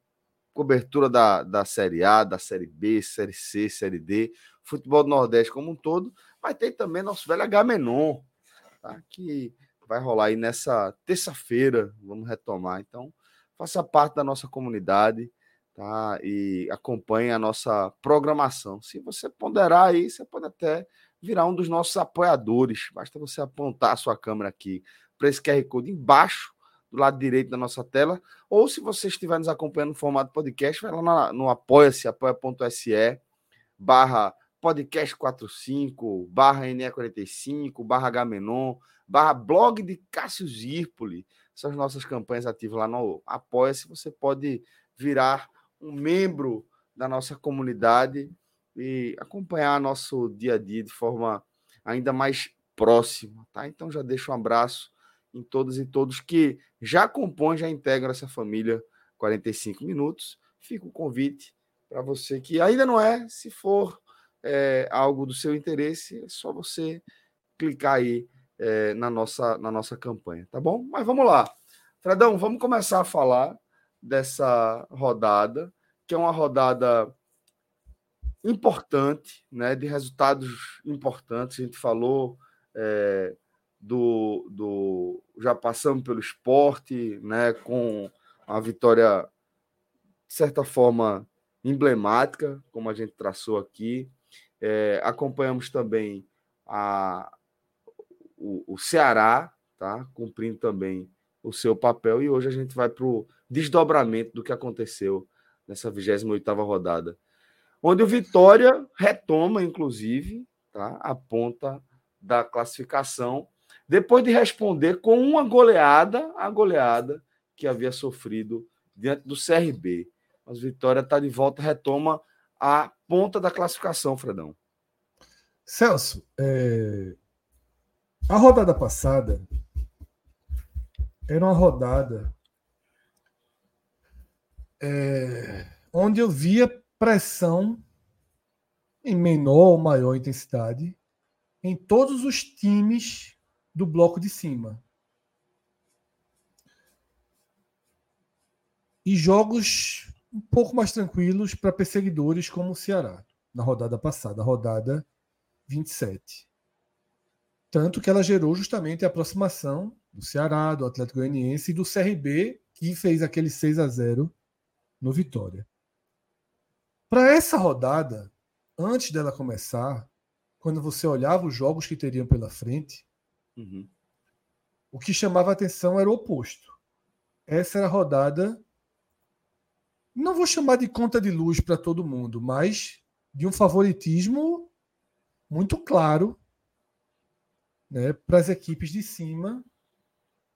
cobertura da, da Série A, da Série B, Série C, Série D, futebol do Nordeste como um todo, mas tem também nosso velho H Menon, tá? que vai rolar aí nessa terça-feira, vamos retomar. Então, faça parte da nossa comunidade, tá? E acompanhe a nossa programação. Se você ponderar aí, você pode até virar um dos nossos apoiadores. Basta você apontar a sua câmera aqui para esse QR Code embaixo do lado direito da nossa tela, ou se você estiver nos acompanhando no formato podcast, vai lá no apoia-se, apoia.se, barra podcast 45, barra NE45, barra Gamenon, barra blog de Cássio Zirpoli, são as nossas campanhas ativas lá no Apoia-se, você pode virar um membro da nossa comunidade e acompanhar nosso dia a dia de forma ainda mais próxima, tá? Então já deixo um abraço em todas e todos que já compõem, já integram essa família 45 minutos. Fica o convite para você que ainda não é, se for é, algo do seu interesse, é só você clicar aí é, na, nossa, na nossa campanha, tá bom? Mas vamos lá. Fredão, vamos começar a falar dessa rodada, que é uma rodada importante, né, de resultados importantes. A gente falou é, do, do já passamos pelo esporte, né, com a vitória de certa forma emblemática, como a gente traçou aqui. É, acompanhamos também a, o, o Ceará, tá, cumprindo também o seu papel, e hoje a gente vai para o desdobramento do que aconteceu nessa 28ª rodada, onde o Vitória retoma, inclusive, tá, a ponta da classificação depois de responder com uma goleada, a goleada que havia sofrido diante do CRB. Mas Vitória está de volta, retoma a ponta da classificação, Fredão. Celso, é... a rodada passada era uma rodada é... onde eu via pressão em menor ou maior intensidade em todos os times do bloco de cima. E jogos um pouco mais tranquilos para perseguidores como o Ceará, na rodada passada, a rodada 27. Tanto que ela gerou justamente a aproximação do Ceará, do Atlético Goianiense e do CRB, que fez aquele 6 a 0 no Vitória. Para essa rodada, antes dela começar, quando você olhava os jogos que teriam pela frente, Uhum. O que chamava atenção era o oposto. essa era a rodada. Não vou chamar de conta de luz para todo mundo, mas de um favoritismo muito claro né, para as equipes de cima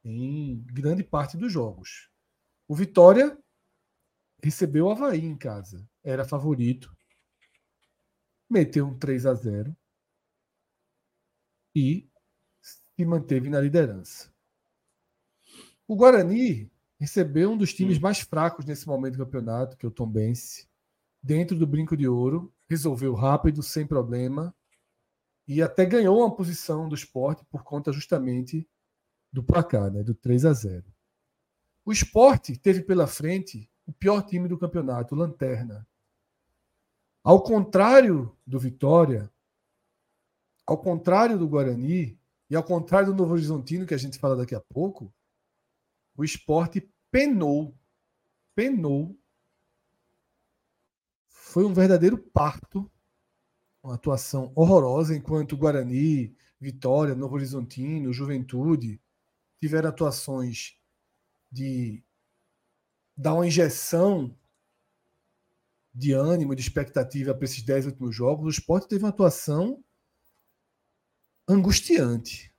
em grande parte dos jogos. O Vitória recebeu o Havaí em casa, era favorito, meteu um 3 a 0 e se manteve na liderança. O Guarani recebeu um dos times hum. mais fracos nesse momento do campeonato, que é o Tombense, dentro do Brinco de Ouro, resolveu rápido, sem problema, e até ganhou uma posição do esporte por conta justamente do placar, né, do 3 a 0. O esporte teve pela frente o pior time do campeonato, o Lanterna. Ao contrário do Vitória, ao contrário do Guarani e ao contrário do Novo Horizontino, que a gente fala daqui a pouco, o esporte penou, penou. Foi um verdadeiro parto, uma atuação horrorosa, enquanto Guarani, Vitória, Novo Horizontino, Juventude tiveram atuações de dar uma injeção de ânimo, de expectativa para esses dez últimos jogos, o esporte teve uma atuação angustiante.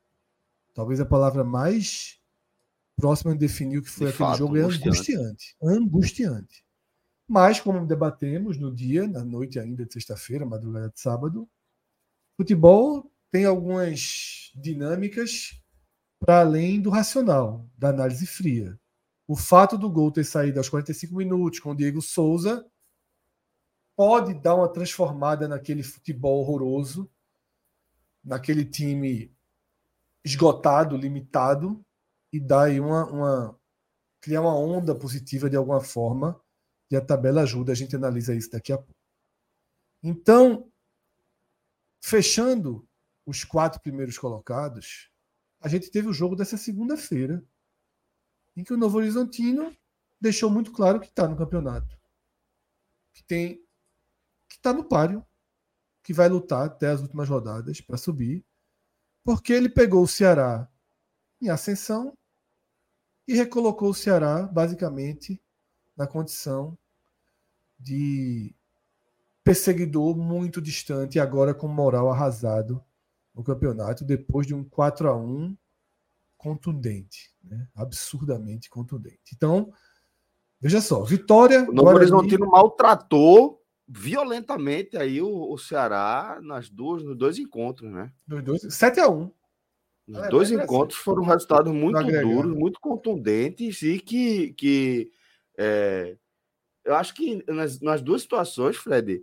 Talvez a palavra mais próxima de definir o que foi de aquele fato, jogo é angustiante. Angustiante. Mas, como debatemos no dia, na noite ainda de sexta-feira, madrugada de sábado, futebol tem algumas dinâmicas para além do racional, da análise fria. O fato do gol ter saído aos 45 minutos com o Diego Souza pode dar uma transformada naquele futebol horroroso, naquele time esgotado, limitado, e dar aí uma, uma criar uma onda positiva de alguma forma, e a tabela ajuda, a gente analisa isso daqui a pouco. Então, fechando os quatro primeiros colocados, a gente teve o jogo dessa segunda-feira, em que o Novo Horizontino deixou muito claro que está no campeonato. Que tem. que está no páreo. Que vai lutar até as últimas rodadas para subir. Porque ele pegou o Ceará em ascensão e recolocou o Ceará, basicamente, na condição de perseguidor muito distante, agora com moral arrasado no campeonato, depois de um 4 a 1 contundente, né? absurdamente contundente. Então, veja só, vitória. O Novo. Horizontino maltratou violentamente aí o, o, Ceará nas duas, nos dois encontros, né? Nos dois, 7 a 1 Os é, dois encontros foram resultados muito duros, muito contundentes e que, que é, eu acho que nas, nas duas situações, Fred,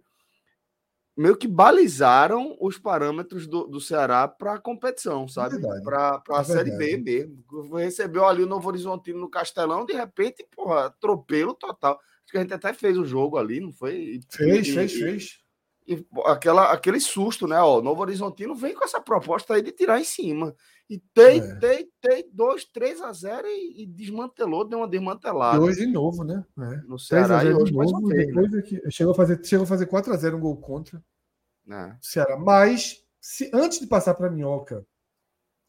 meio que balizaram os parâmetros do, do Ceará para a competição, sabe? Para a é Série B mesmo. Recebeu ali o Novo Horizontino no Castelão, de repente, porra, atropelo total. Acho que a gente até fez o jogo ali, não foi? Fez, e, fez, e, fez. E aquela, aquele susto, né? Ó, Novo Horizontino vem com essa proposta aí de tirar em cima. E tem, é. tem, tem, dois, três a zero e, e, desmantelou, deu uma desmantelada. Hoje de novo, né? É. No Ceará e hoje de novo, vez, depois né? é chegou, a fazer, chegou a fazer 4 a 0 um gol contra. É. Ceará. Mas, se, antes de passar para Minhoca,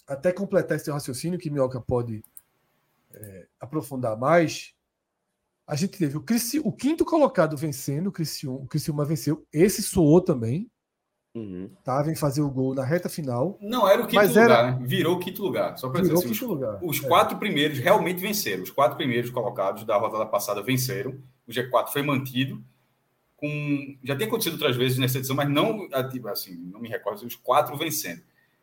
até completar esse raciocínio que Minhoca pode é, aprofundar mais, a gente teve o, Crici, o quinto colocado vencendo, o Criciúma, o Criciúma venceu. Esse soou também. Uhum. Tá, vem fazer o gol na reta final. Não era o quinto lugar, era... né? virou o quinto lugar. Só para dizer assim, os, lugar. os é. quatro primeiros realmente venceram. Os quatro primeiros colocados da rodada passada venceram. O G4 foi mantido. Com... Já tem acontecido outras vezes nessa edição, mas não assim, não me recordo, os quatro vencendo.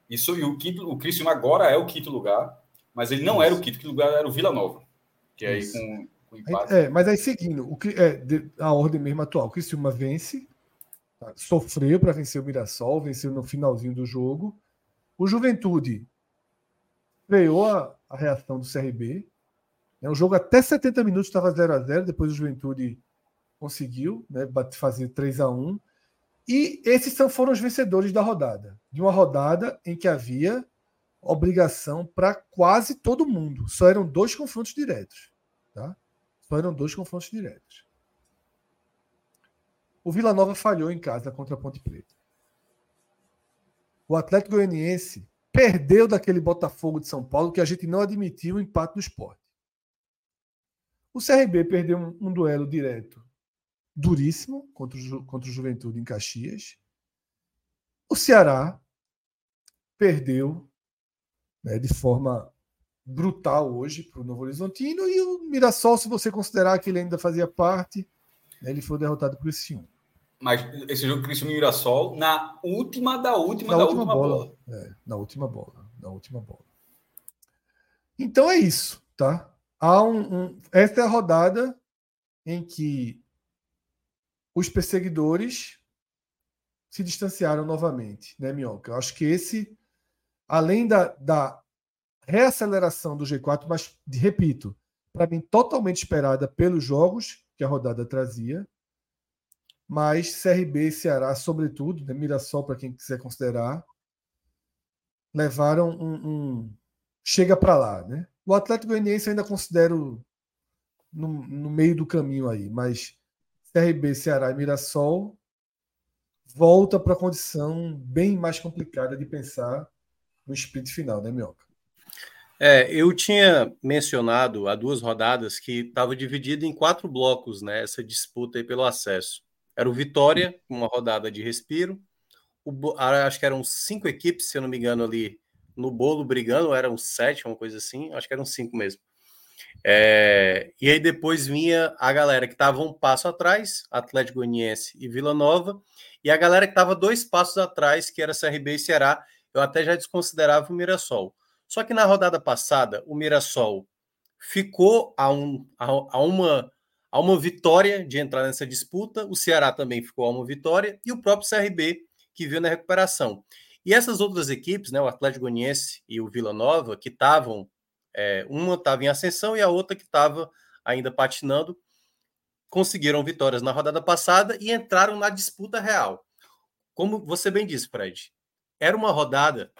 Isso e o quinto, o Cristiano agora é o quinto lugar, mas ele não Isso. era o quinto, o quinto lugar era o Vila Nova. Que aí com, com empate. É, mas aí seguindo, o, é, a ordem mesmo atual, o Criciúma vence, sofreu para vencer o Mirassol, venceu no finalzinho do jogo. O Juventude freou a, a reação do CRB. É um jogo até 70 minutos estava 0 a 0 depois o Juventude conseguiu né, fazer 3 a 1 E esses foram os vencedores da rodada. De uma rodada em que havia obrigação para quase todo mundo. Só eram dois confrontos diretos. Tá? Só eram dois confrontos diretos. O Vila Nova falhou em casa contra a Ponte Preta. O Atlético Goianiense perdeu daquele Botafogo de São Paulo que a gente não admitiu o empate do esporte. O CRB perdeu um, um duelo direto duríssimo contra o, contra o Juventude em Caxias. O Ceará perdeu né, de forma brutal hoje para o Novo Horizontino e o Mirassol, se você considerar que ele ainda fazia parte, né, ele foi derrotado por esse 1. Mas esse jogo Cristiano Mirassol na última da última na da última, última bola. bola. É, na última bola. Na última bola. Então é isso, tá? Há um, um, esta é a rodada em que os perseguidores se distanciaram novamente, né, Minhoca? Eu acho que esse, além da, da reaceleração do G4, mas, repito, para mim, totalmente esperada pelos jogos que a rodada trazia, mas CRB e Ceará, sobretudo, né, Mirassol, para quem quiser considerar, levaram um. um chega para lá, né? O Atlético Goianiense ainda considero no, no meio do caminho aí, mas CRB, Ceará e Mirassol volta para a condição bem mais complicada de pensar no sprint final, né, Mioca? É, eu tinha mencionado há duas rodadas que estava dividido em quatro blocos, né, essa disputa aí pelo acesso. Era o Vitória, uma rodada de respiro, o, acho que eram cinco equipes, se eu não me engano, ali no bolo brigando, eram sete, uma coisa assim, acho que eram cinco mesmo. É, e aí depois vinha a galera que estava um passo atrás, Atlético Goianiense e Vila Nova, e a galera que estava dois passos atrás, que era CRB e Ceará, eu até já desconsiderava o Mirassol. Só que na rodada passada, o Mirassol ficou a, um, a, a, uma, a uma vitória de entrar nessa disputa, o Ceará também ficou a uma vitória, e o próprio CRB, que veio na recuperação. E essas outras equipes, né, o Atlético Goianiense e o Vila Nova, que estavam, é, uma estava em ascensão e a outra que estava ainda patinando, conseguiram vitórias na rodada passada e entraram na disputa real. Como você bem disse, Fred, era uma rodada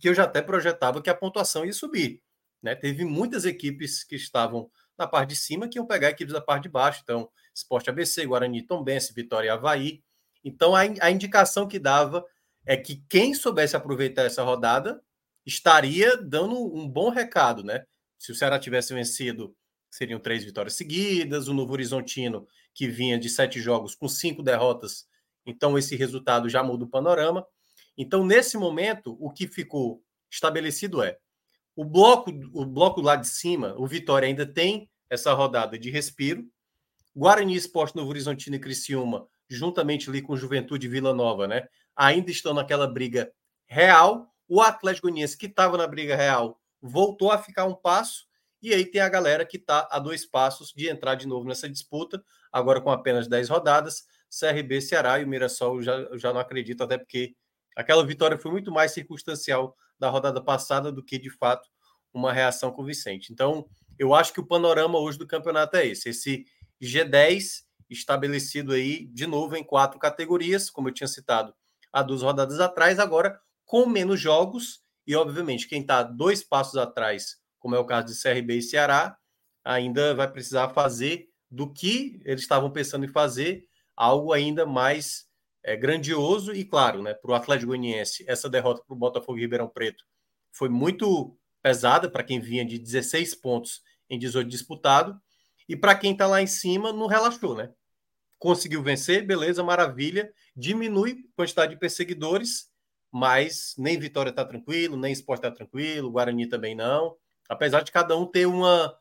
que eu já até projetava que a pontuação ia subir. Né? Teve muitas equipes que estavam na parte de cima que iam pegar equipes da parte de baixo. Então, Esporte ABC, Guarani, Tombense, Vitória e Havaí. Então, a, a indicação que dava é que quem soubesse aproveitar essa rodada estaria dando um bom recado, né? Se o Ceará tivesse vencido, seriam três vitórias seguidas, o Novo Horizontino, que vinha de sete jogos com cinco derrotas, então esse resultado já muda o panorama. Então, nesse momento, o que ficou estabelecido é o bloco, o bloco lá de cima, o Vitória ainda tem essa rodada de respiro. Guarani Esporte Novo Horizontino e Criciúma, juntamente ali com Juventude Vila Nova, né? Ainda estão naquela briga real. O Atlético Goianiense, que estava na briga real, voltou a ficar um passo. E aí tem a galera que está a dois passos de entrar de novo nessa disputa, agora com apenas 10 rodadas. CRB, Ceará e o Mirassol já, já não acredito, até porque aquela vitória foi muito mais circunstancial da rodada passada do que, de fato, uma reação Vicente. Então, eu acho que o panorama hoje do campeonato é esse: esse G10 estabelecido aí de novo em quatro categorias, como eu tinha citado há duas rodadas atrás, agora com menos jogos, e obviamente quem está dois passos atrás, como é o caso de CRB e Ceará, ainda vai precisar fazer do que eles estavam pensando em fazer, algo ainda mais é, grandioso e claro, né, para o Atlético Goianiense, essa derrota para o Botafogo e Ribeirão Preto foi muito pesada para quem vinha de 16 pontos em 18 disputado, e para quem está lá em cima, não relaxou, né? Conseguiu vencer, beleza, maravilha. Diminui a quantidade de perseguidores, mas nem Vitória está tranquilo, nem Esporte está tranquilo, Guarani também não. Apesar de cada um ter uma,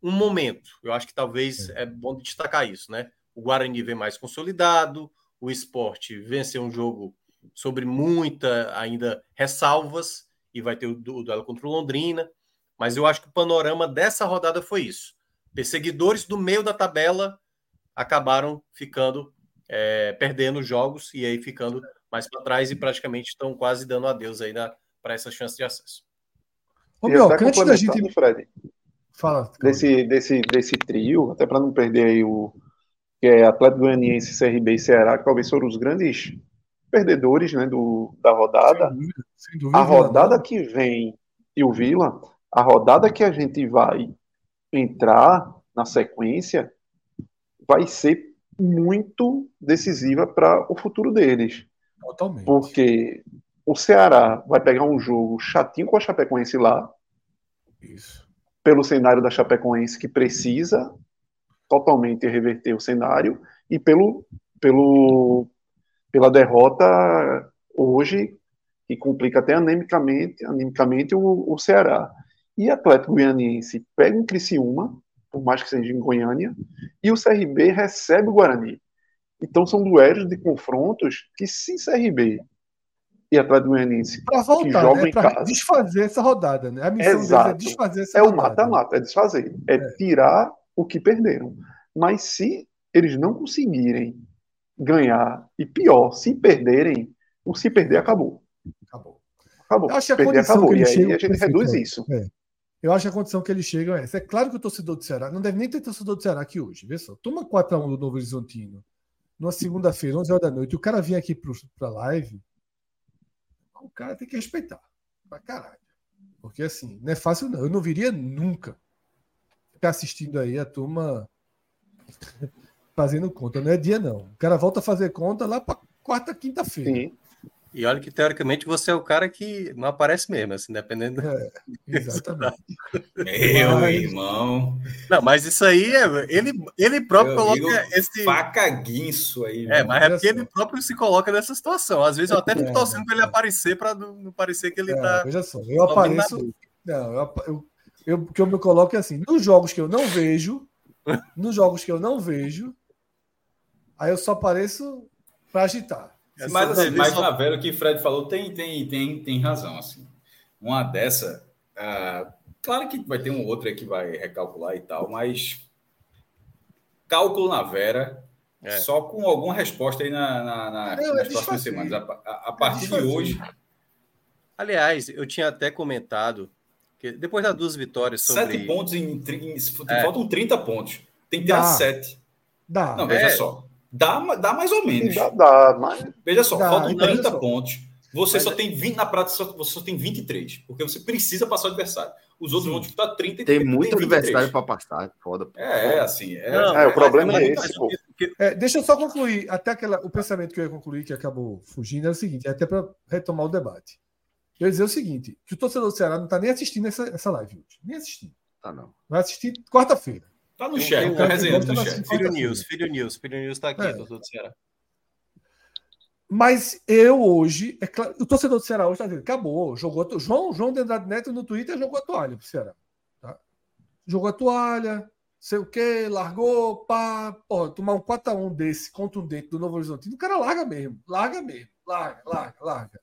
um momento. Eu acho que talvez é. é bom destacar isso, né? O Guarani vem mais consolidado, o esporte venceu um jogo sobre muita ainda ressalvas e vai ter o, o duelo contra o Londrina. Mas eu acho que o panorama dessa rodada foi isso. Perseguidores do meio da tabela acabaram ficando é, perdendo jogos e aí ficando mais para trás e praticamente estão quase dando adeus aí para essa chance de acesso. Ô, meu, antes da gente. Fred, Fala. Desse, desse, desse trio, até para não perder aí o, que é Atlético Goianiense, CRB e Ceará, que talvez foram os grandes perdedores né, do, da rodada. Sem dúvida, sem dúvida, a rodada que vem e o Vila, a rodada que a gente vai entrar na sequência vai ser muito decisiva para o futuro deles. Totalmente. Porque o Ceará vai pegar um jogo chatinho com a Chapecoense lá. Isso. Pelo cenário da Chapecoense que precisa totalmente reverter o cenário e pelo, pelo, pela derrota hoje, que complica até anemicamente, anemicamente o, o Ceará. E Atlético Goianiense pega um Criciúma, por mais que seja em Goiânia, e o CRB recebe o Guarani. Então são duelos de confrontos que se CRB e Atlético Goianiense para voltar, né? para desfazer essa rodada, né? A missão é desfazer essa é rodada. É o mata-mata, é desfazer, é, é, tirar o que perderam. Mas se eles não conseguirem ganhar e pior, se perderem, o se perder acabou. Acabou. Acabou. Eu acho que a perder acabou. E aí a gente reduz isso. É. Eu acho que a condição que eles chegam é essa. É claro que o torcedor do Ceará não deve nem ter torcedor do Ceará aqui hoje. Vê só. Toma 4x1 do Novo Horizontino numa segunda-feira, 11 horas da noite, o cara vinha aqui para a live o cara tem que respeitar. Pra caralho. Porque assim, não é fácil não. Eu não viria nunca ficar assistindo aí a turma fazendo conta. Não é dia, não. O cara volta a fazer conta lá para quarta, quinta-feira. E olha que teoricamente você é o cara que não aparece mesmo, assim, dependendo. É, exatamente. Meu mas... irmão. Não, mas isso aí é. Ele, ele próprio Meu coloca esse. Faca guinso aí. É, mas é porque ele próprio se coloca nessa situação. Às vezes eu até fico é, torcendo para ele aparecer para não parecer que ele é, tá. Veja só, eu apareço. Não, eu, eu, eu, que eu me coloco é assim: nos jogos que eu não vejo, nos jogos que eu não vejo, aí eu só apareço para agitar. Mas, assim, mas só... na Vera, o que o Fred falou tem, tem, tem, tem razão. Assim. Uma dessa, uh, claro que vai ter um outro aí que vai recalcular e tal, mas cálculo na Vera, é. só com alguma resposta aí na, na, na Não, nas próximas semanas. A, a, a partir de hoje. Aliás, eu tinha até comentado que depois das duas vitórias sobre. Sete pontos em. em é. Faltam 30 pontos. Tem que ter Dá. sete. Dá. Não, veja é. só. Dá, dá mais ou menos. Dá, dá mas... Veja só, dá, faltam 30 pontos. Você mas... só tem 20 na prática, você só tem 23, porque você precisa passar o adversário. Os outros Sim. vão disputar 30 e Tem muito tem adversário para passar, foda. É, é, assim. É, Não, é, o problema é, é esse. É, deixa eu só concluir, até aquela, o pensamento que eu ia concluir, que acabou fugindo, é o seguinte, é até para retomar o debate. Eu ia dizer o seguinte: que o torcedor do Ceará não está nem assistindo essa, essa live hoje. Nem assistindo. Tá, não. Vai assistir quarta-feira. Tá no chat, tá resenhando no chat. Filho News, Filho News, Filho News tá aqui, é. torcedor do Ceará. Mas eu hoje, é claro, o torcedor do Ceará hoje está dizendo, acabou, jogou, João, João de Andrade Neto no Twitter jogou a toalha pro Ceará. Tá? Jogou a toalha, sei o quê, largou, pá, porra, tomar um 4x1 desse contundente do Novo Horizonte, o cara larga mesmo, larga mesmo, larga, larga, larga.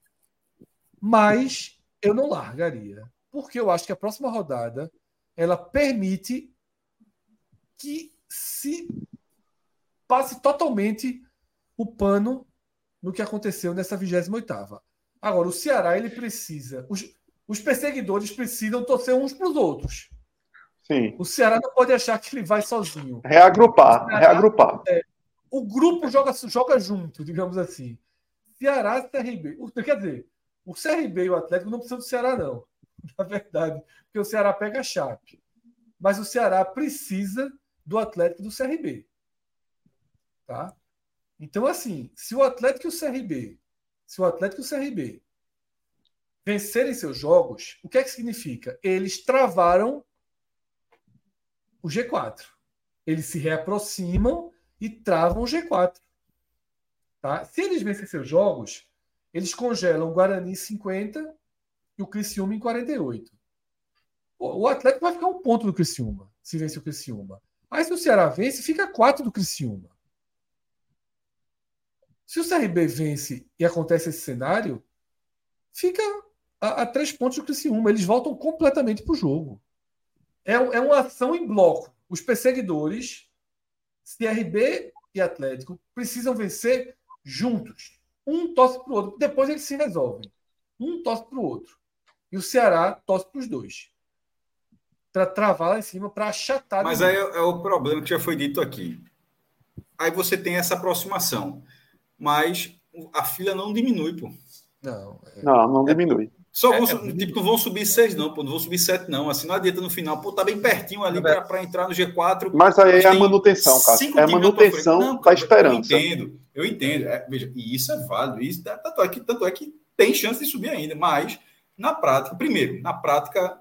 Mas eu não largaria, porque eu acho que a próxima rodada ela permite que se passe totalmente o pano no que aconteceu nessa 28ª. Agora, o Ceará ele precisa, os, os perseguidores precisam torcer uns para os outros. Sim. O Ceará não pode achar que ele vai sozinho. Reagrupar, Ceará, reagrupar. É, o grupo joga, joga junto, digamos assim. Ceará e CRB. Quer dizer, o CRB e o Atlético não precisam do Ceará, não. (laughs) Na verdade, porque o Ceará pega a Chape. Mas o Ceará precisa do Atlético e do CRB. Tá? Então, assim, se o Atlético e o CRB, se o Atlético e o CRB vencerem seus jogos, o que é que significa? Eles travaram o G4. Eles se reaproximam e travam o G4. Tá? Se eles vencerem seus jogos, eles congelam o Guarani em 50 e o Criciúma em 48. O Atlético vai ficar um ponto do Criciúma, se vencer o Criciúma. Mas se o Ceará vence, fica quatro do Criciúma. Se o CRB vence e acontece esse cenário, fica a, a três pontos do Criciúma. Eles voltam completamente para o jogo. É, é uma ação em bloco. Os perseguidores, CRB e Atlético, precisam vencer juntos. Um torce para o outro. Depois eles se resolvem. Um torce para o outro. E o Ceará torce para os dois para travar lá em cima, para achatar. Mas aí é, é, o problema que já foi dito aqui. Aí você tem essa aproximação, mas a fila não diminui, pô. Não, é... não, não diminui. Só vão, é, tipo, não vão subir seis, não, pô, não vão subir sete, não. Assim, não adianta no final, pô, tá bem pertinho ali é para entrar no G4. Mas aí é a manutenção, cara. É a manutenção não, da esperança. Eu entendo, eu entendo. É, veja, e isso é válido. Isso, tanto, é que, tanto é que tem chance de subir ainda, mas na prática, primeiro, na prática,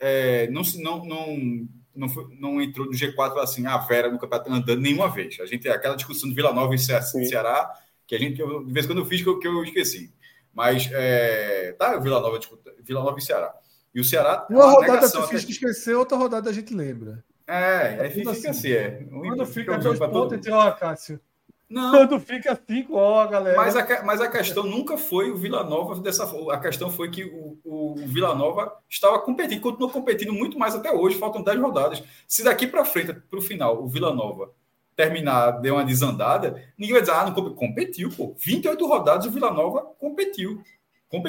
é, não, não, não não, foi, não entrou no G4 assim, a Vera no campeonato andando nenhuma vez. A gente aquela discussão de Vila Nova e Ceará, que a gente, de vez em quando eu fiz que eu, que eu esqueci. Mas, é, tá, Vila Nova, Vila Nova e Ceará. E o Ceará. Uma, uma rodada você fiz que esquecer, outra rodada a gente lembra. É, é, fica assim, assim, é. Quando fica dois pontos, todo... ó, Cássio. Não. Quando fica cinco, ó, galera. Mas a, mas a questão nunca foi o Vila Nova dessa A questão foi que o, o Vila Nova estava competindo, continuou competindo muito mais até hoje, faltam 10 rodadas. Se daqui para frente, para o final, o Vila Nova terminar, deu uma desandada, ninguém vai dizer, ah, não competiu, pô. 28 rodadas o Vila Nova competiu.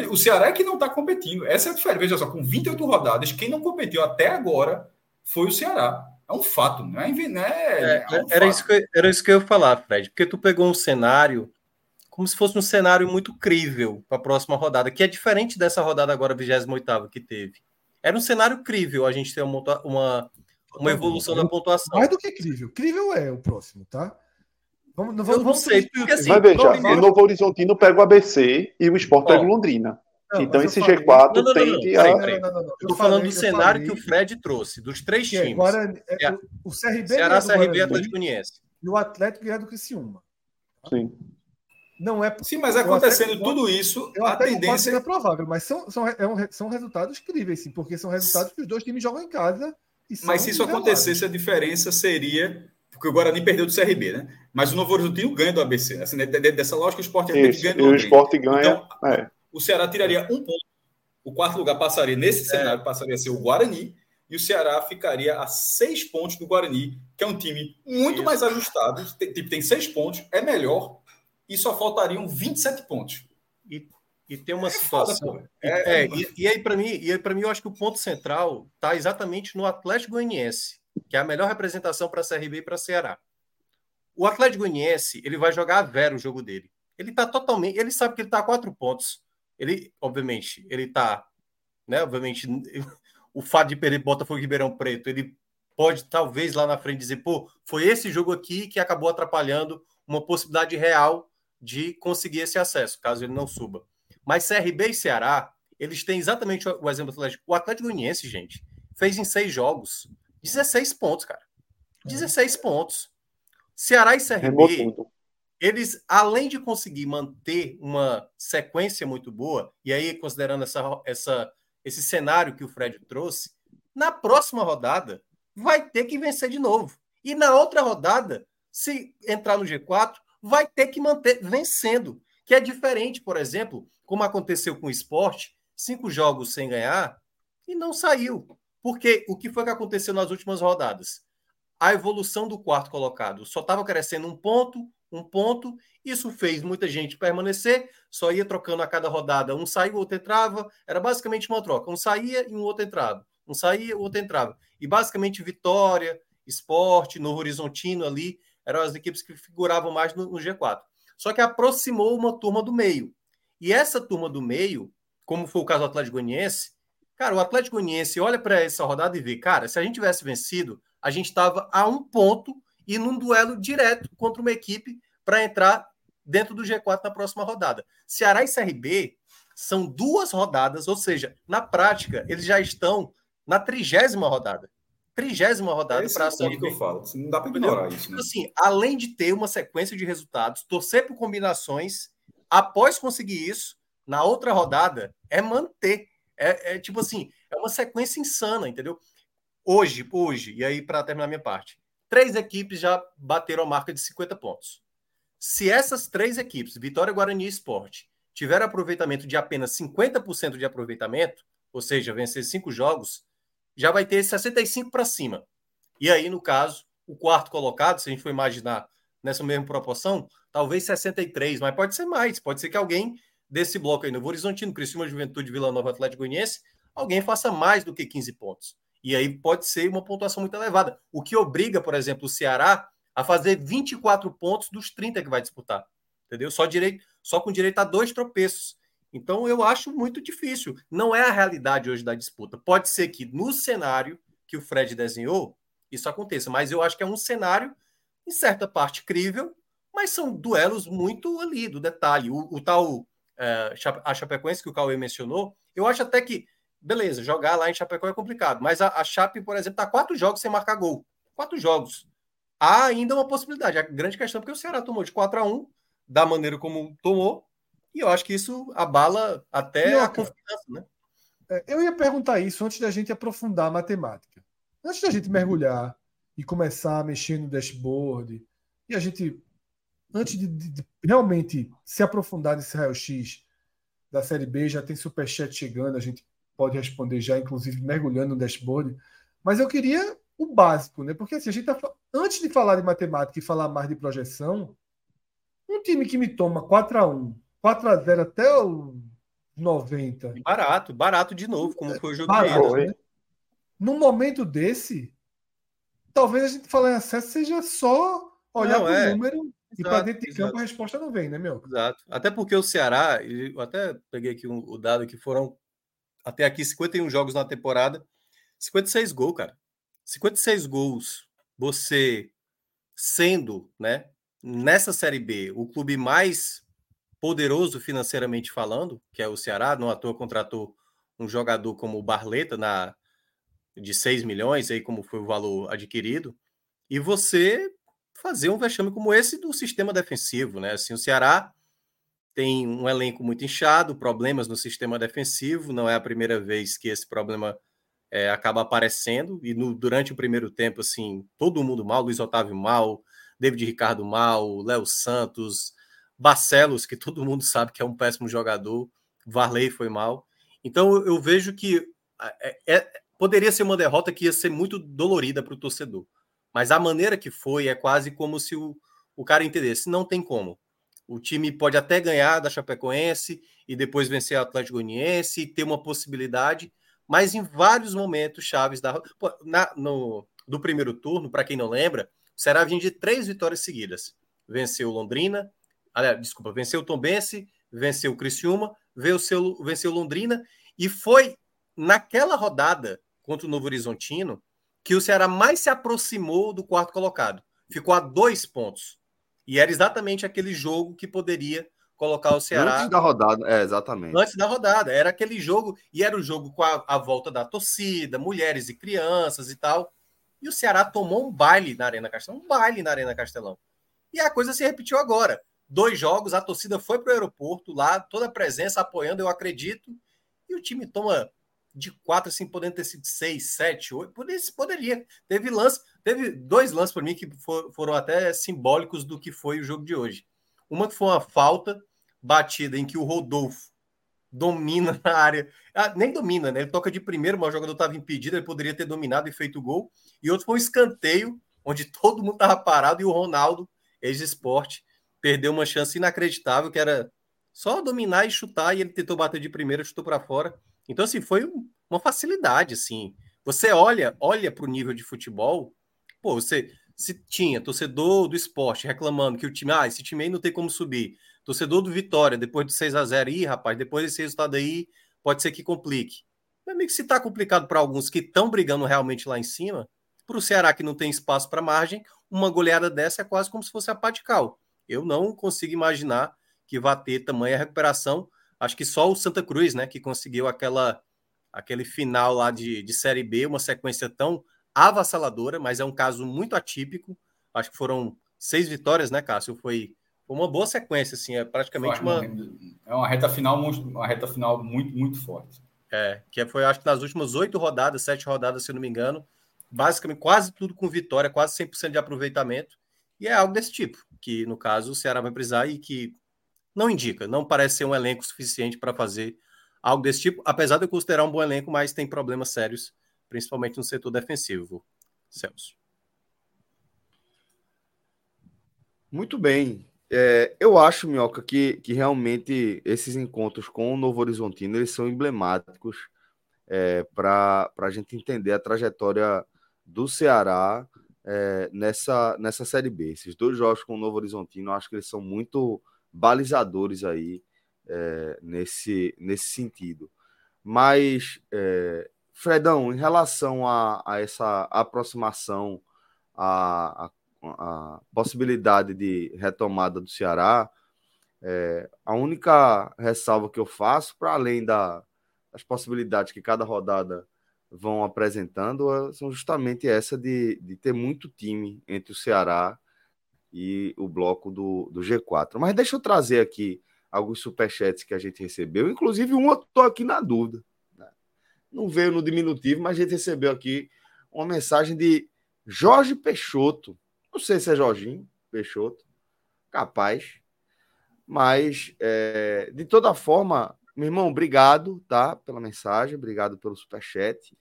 O Ceará é que não está competindo. Essa é a diferença. Veja só, com 28 rodadas, quem não competiu até agora foi o Ceará. É um fato, não é? É, um era, isso que, era isso que eu ia falar, Fred, porque tu pegou um cenário como se fosse um cenário muito crível para a próxima rodada, que é diferente dessa rodada agora, 28 que teve. Era um cenário crível a gente ter uma, uma, uma evolução da pontuação. Mais do que crível. Crível é o próximo, tá? Vamos, não, vamos, eu não sei, porque assim. Mas veja, o Novo Horizontino pega o ABC e o Sport pega o Londrina. Não, então esse falei... G4 não, não, tende a. Eu tô falando do cenário falei... que o Fred trouxe, dos três que times. Agora, é, é, o CRB Ceará, é CRB Atlético Goianiense. E o Atlético é do Criciúma. Sim. Não é. Sim, mas acontecendo tudo isso, eu a até tendência é provável, mas são, são, é um, são resultados incríveis, sim, porque são resultados que os dois times jogam em casa. Mas se isso acontecesse, a diferença seria porque o Guarani perdeu do CRB, né? Mas o Novo Horizontino ganha do ABC. Né? Assim, dessa lógica, o esporte ganha do E o esporte ganha. Então, é o Ceará tiraria um ponto. O quarto lugar passaria, nesse é. cenário, passaria a ser o Guarani, e o Ceará ficaria a seis pontos do Guarani, que é um time muito Isso. mais ajustado, tem, tipo, tem seis pontos, é melhor, e só faltariam 27 pontos. E, e tem uma é situação. Foda, é, é, e, e, aí, para mim, e aí, para mim, eu acho que o ponto central está exatamente no Atlético Goianiense, que é a melhor representação para a CRB e para Ceará. O Atlético Goianiense, ele vai jogar a vera o jogo dele. Ele está totalmente. Ele sabe que ele está a quatro pontos. Ele, obviamente, ele tá, né? Obviamente, (laughs) o fato de perder Botafogo e Ribeirão Preto, ele pode talvez lá na frente dizer, pô, foi esse jogo aqui que acabou atrapalhando uma possibilidade real de conseguir esse acesso, caso ele não suba. Mas CRB e Ceará, eles têm exatamente o exemplo do Atlético. O Atlético Goianiense, gente, fez em seis jogos 16 pontos, cara. 16 pontos. Ceará e CRB eles, além de conseguir manter uma sequência muito boa, e aí considerando essa, essa, esse cenário que o Fred trouxe, na próxima rodada vai ter que vencer de novo. E na outra rodada, se entrar no G4, vai ter que manter vencendo. Que é diferente, por exemplo, como aconteceu com o esporte, cinco jogos sem ganhar e não saiu. Porque o que foi que aconteceu nas últimas rodadas? A evolução do quarto colocado só estava crescendo um ponto, um ponto. Isso fez muita gente permanecer, só ia trocando a cada rodada. Um o outro entrava. Era basicamente uma troca. Um saía e um outro entrava. Um saía, outro entrava. E basicamente Vitória, Esporte, Novo Horizontino ali eram as equipes que figuravam mais no, no G4. Só que aproximou uma turma do meio. E essa turma do meio, como foi o caso do Atlético Goianiense, cara, o Atlético Goianiense olha para essa rodada e vê, cara, se a gente tivesse vencido, a gente estava a um ponto e num duelo direto contra uma equipe para entrar dentro do G4 na próxima rodada. Ceará e CRB são duas rodadas, ou seja, na prática, eles já estão na trigésima rodada. Trigésima rodada para a que eu falo. Não dá para ignorar isso. Né? Assim, além de ter uma sequência de resultados, torcer por combinações, após conseguir isso, na outra rodada, é manter. É, é tipo assim, é uma sequência insana, entendeu? Hoje, hoje, e aí para terminar minha parte, três equipes já bateram a marca de 50 pontos. Se essas três equipes, Vitória, Guarani e Esporte, tiverem aproveitamento de apenas 50% de aproveitamento, ou seja, vencer cinco jogos, já vai ter 65 para cima. E aí, no caso, o quarto colocado, se a gente for imaginar nessa mesma proporção, talvez 63, mas pode ser mais. Pode ser que alguém desse bloco aí, no Horizontino, Criciúma, Juventude, Vila Nova, Atlético Goianiense, alguém faça mais do que 15 pontos. E aí pode ser uma pontuação muito elevada. O que obriga, por exemplo, o Ceará a fazer 24 pontos dos 30 que vai disputar. Entendeu? Só, direito, só com direito a dois tropeços. Então eu acho muito difícil. Não é a realidade hoje da disputa. Pode ser que no cenário que o Fred desenhou, isso aconteça. Mas eu acho que é um cenário, em certa parte, crível, mas são duelos muito ali, do detalhe. O, o tal é, a Chapecoense que o Cauê mencionou, eu acho até que beleza, jogar lá em Chapecó é complicado. Mas a, a Chape, por exemplo, está quatro jogos sem marcar gol. Quatro jogos. Há ainda uma possibilidade. A grande questão é porque o Ceará tomou de 4 a 1 da maneira como tomou, e eu acho que isso abala até a confiança, né? É, eu ia perguntar isso antes da gente aprofundar a matemática. Antes da gente mergulhar e começar a mexer no dashboard, e a gente, antes de, de, de realmente se aprofundar nesse raio-x da Série B, já tem superchat chegando, a gente pode responder já, inclusive mergulhando no dashboard. Mas eu queria o básico, né? Porque assim, a gente tá, antes de falar de matemática e falar mais de projeção, um time que me toma 4 a 1 4 a 0 até o 90. Barato, barato de novo, como foi o jogo barato, de né? Num momento desse, talvez a gente falar em acesso seja só olhar para o é. número e para dentro de exato. campo a resposta não vem, né, meu? Exato. Até porque o Ceará, eu até peguei aqui um, o dado que foram até aqui 51 jogos na temporada, 56 gols, cara. 56 gols. Você sendo, né, nessa Série B, o clube mais poderoso financeiramente falando, que é o Ceará, não à toa contratou um jogador como o Barleta na de 6 milhões, aí como foi o valor adquirido, e você fazer um vexame como esse do sistema defensivo, né? Assim, o Ceará tem um elenco muito inchado, problemas no sistema defensivo, não é a primeira vez que esse problema é, acaba aparecendo, e no, durante o primeiro tempo, assim, todo mundo mal, Luiz Otávio mal, David Ricardo mal, Léo Santos, Barcelos, que todo mundo sabe que é um péssimo jogador, Varley foi mal. Então eu, vejo que é, é, poderia ser uma derrota que ia ser muito dolorida para o torcedor. Mas a maneira que foi é quase como se o, o cara entendesse, não tem como. O time pode até ganhar da Chapecoense e depois vencer o Atlético Goianiense e ter uma possibilidade, mas em vários momentos chaves da na, no do primeiro turno, para quem não lembra, o Ceará vinha de três vitórias seguidas. Venceu Londrina, aliás, desculpa, venceu o Tombense, venceu o Criciúma, venceu, venceu Londrina e foi naquela rodada contra o Novo Horizontino que o Ceará mais se aproximou do quarto colocado. Ficou a dois pontos. E era exatamente aquele jogo que poderia colocar o Ceará. Antes da rodada, é, exatamente. Antes da rodada. Era aquele jogo, e era o jogo com a, a volta da torcida, mulheres e crianças e tal. E o Ceará tomou um baile na Arena Castelão, um baile na Arena Castelão. E a coisa se repetiu agora. Dois jogos, a torcida foi para o aeroporto lá, toda a presença apoiando, eu acredito. E o time toma de quatro, assim, podendo ter sido seis, sete, oito, poderia. Teve lance, teve dois lances para mim que for, foram até simbólicos do que foi o jogo de hoje. Uma que foi uma falta batida em que o Rodolfo domina na área, ah, nem domina, né? Ele toca de primeiro, mas o jogador estava impedido, ele poderia ter dominado e feito gol. E outro foi um escanteio, onde (laughs) todo mundo estava parado e o Ronaldo, ex-esporte, perdeu uma chance inacreditável, que era só dominar e chutar, e ele tentou bater de primeiro, chutou para fora. Então, assim, foi uma facilidade, assim. Você olha, olha para o nível de futebol, pô, você se tinha torcedor do esporte reclamando que o time, ah, esse time aí não tem como subir. Torcedor do Vitória, depois de 6 a 0 ih, rapaz, depois desse resultado aí, pode ser que complique. Meu amigo, se tá complicado para alguns que estão brigando realmente lá em cima, para o Ceará que não tem espaço para margem, uma goleada dessa é quase como se fosse a Patical. Eu não consigo imaginar que vá ter tamanha recuperação Acho que só o Santa Cruz, né, que conseguiu aquela aquele final lá de, de Série B, uma sequência tão avassaladora, mas é um caso muito atípico. Acho que foram seis vitórias, né, Cássio? Foi, uma boa sequência, assim, é praticamente uma... É uma reta final, uma reta final muito, muito forte. É, que foi, acho que nas últimas oito rodadas, sete rodadas, se eu não me engano, basicamente quase tudo com vitória, quase 100% de aproveitamento, e é algo desse tipo, que no caso o Ceará vai precisar e que não indica, não parece ser um elenco suficiente para fazer algo desse tipo, apesar de eu considerar um bom elenco, mas tem problemas sérios, principalmente no setor defensivo. Celso. Muito bem. É, eu acho, Minhoca, que, que realmente esses encontros com o Novo Horizontino eles são emblemáticos é, para a gente entender a trajetória do Ceará é, nessa, nessa Série B. Esses dois jogos com o Novo Horizontino, acho que eles são muito balizadores aí é, nesse, nesse sentido. Mas, é, Fredão, em relação a, a essa aproximação, a, a, a, possibilidade de retomada do Ceará, é, a única ressalva que eu faço, para além da, as possibilidades que cada rodada vão apresentando são justamente essa de, de ter muito time entre o Ceará e o bloco do, do G4. Mas deixa eu trazer aqui alguns superchats que a gente recebeu, inclusive um eu estou aqui na dúvida. Né? Não veio no diminutivo, mas a gente recebeu aqui uma mensagem de Jorge Peixoto. Não sei se é Jorginho Peixoto, capaz. Mas, é, de toda forma, meu irmão, obrigado, tá? Pela mensagem, obrigado pelo superchat.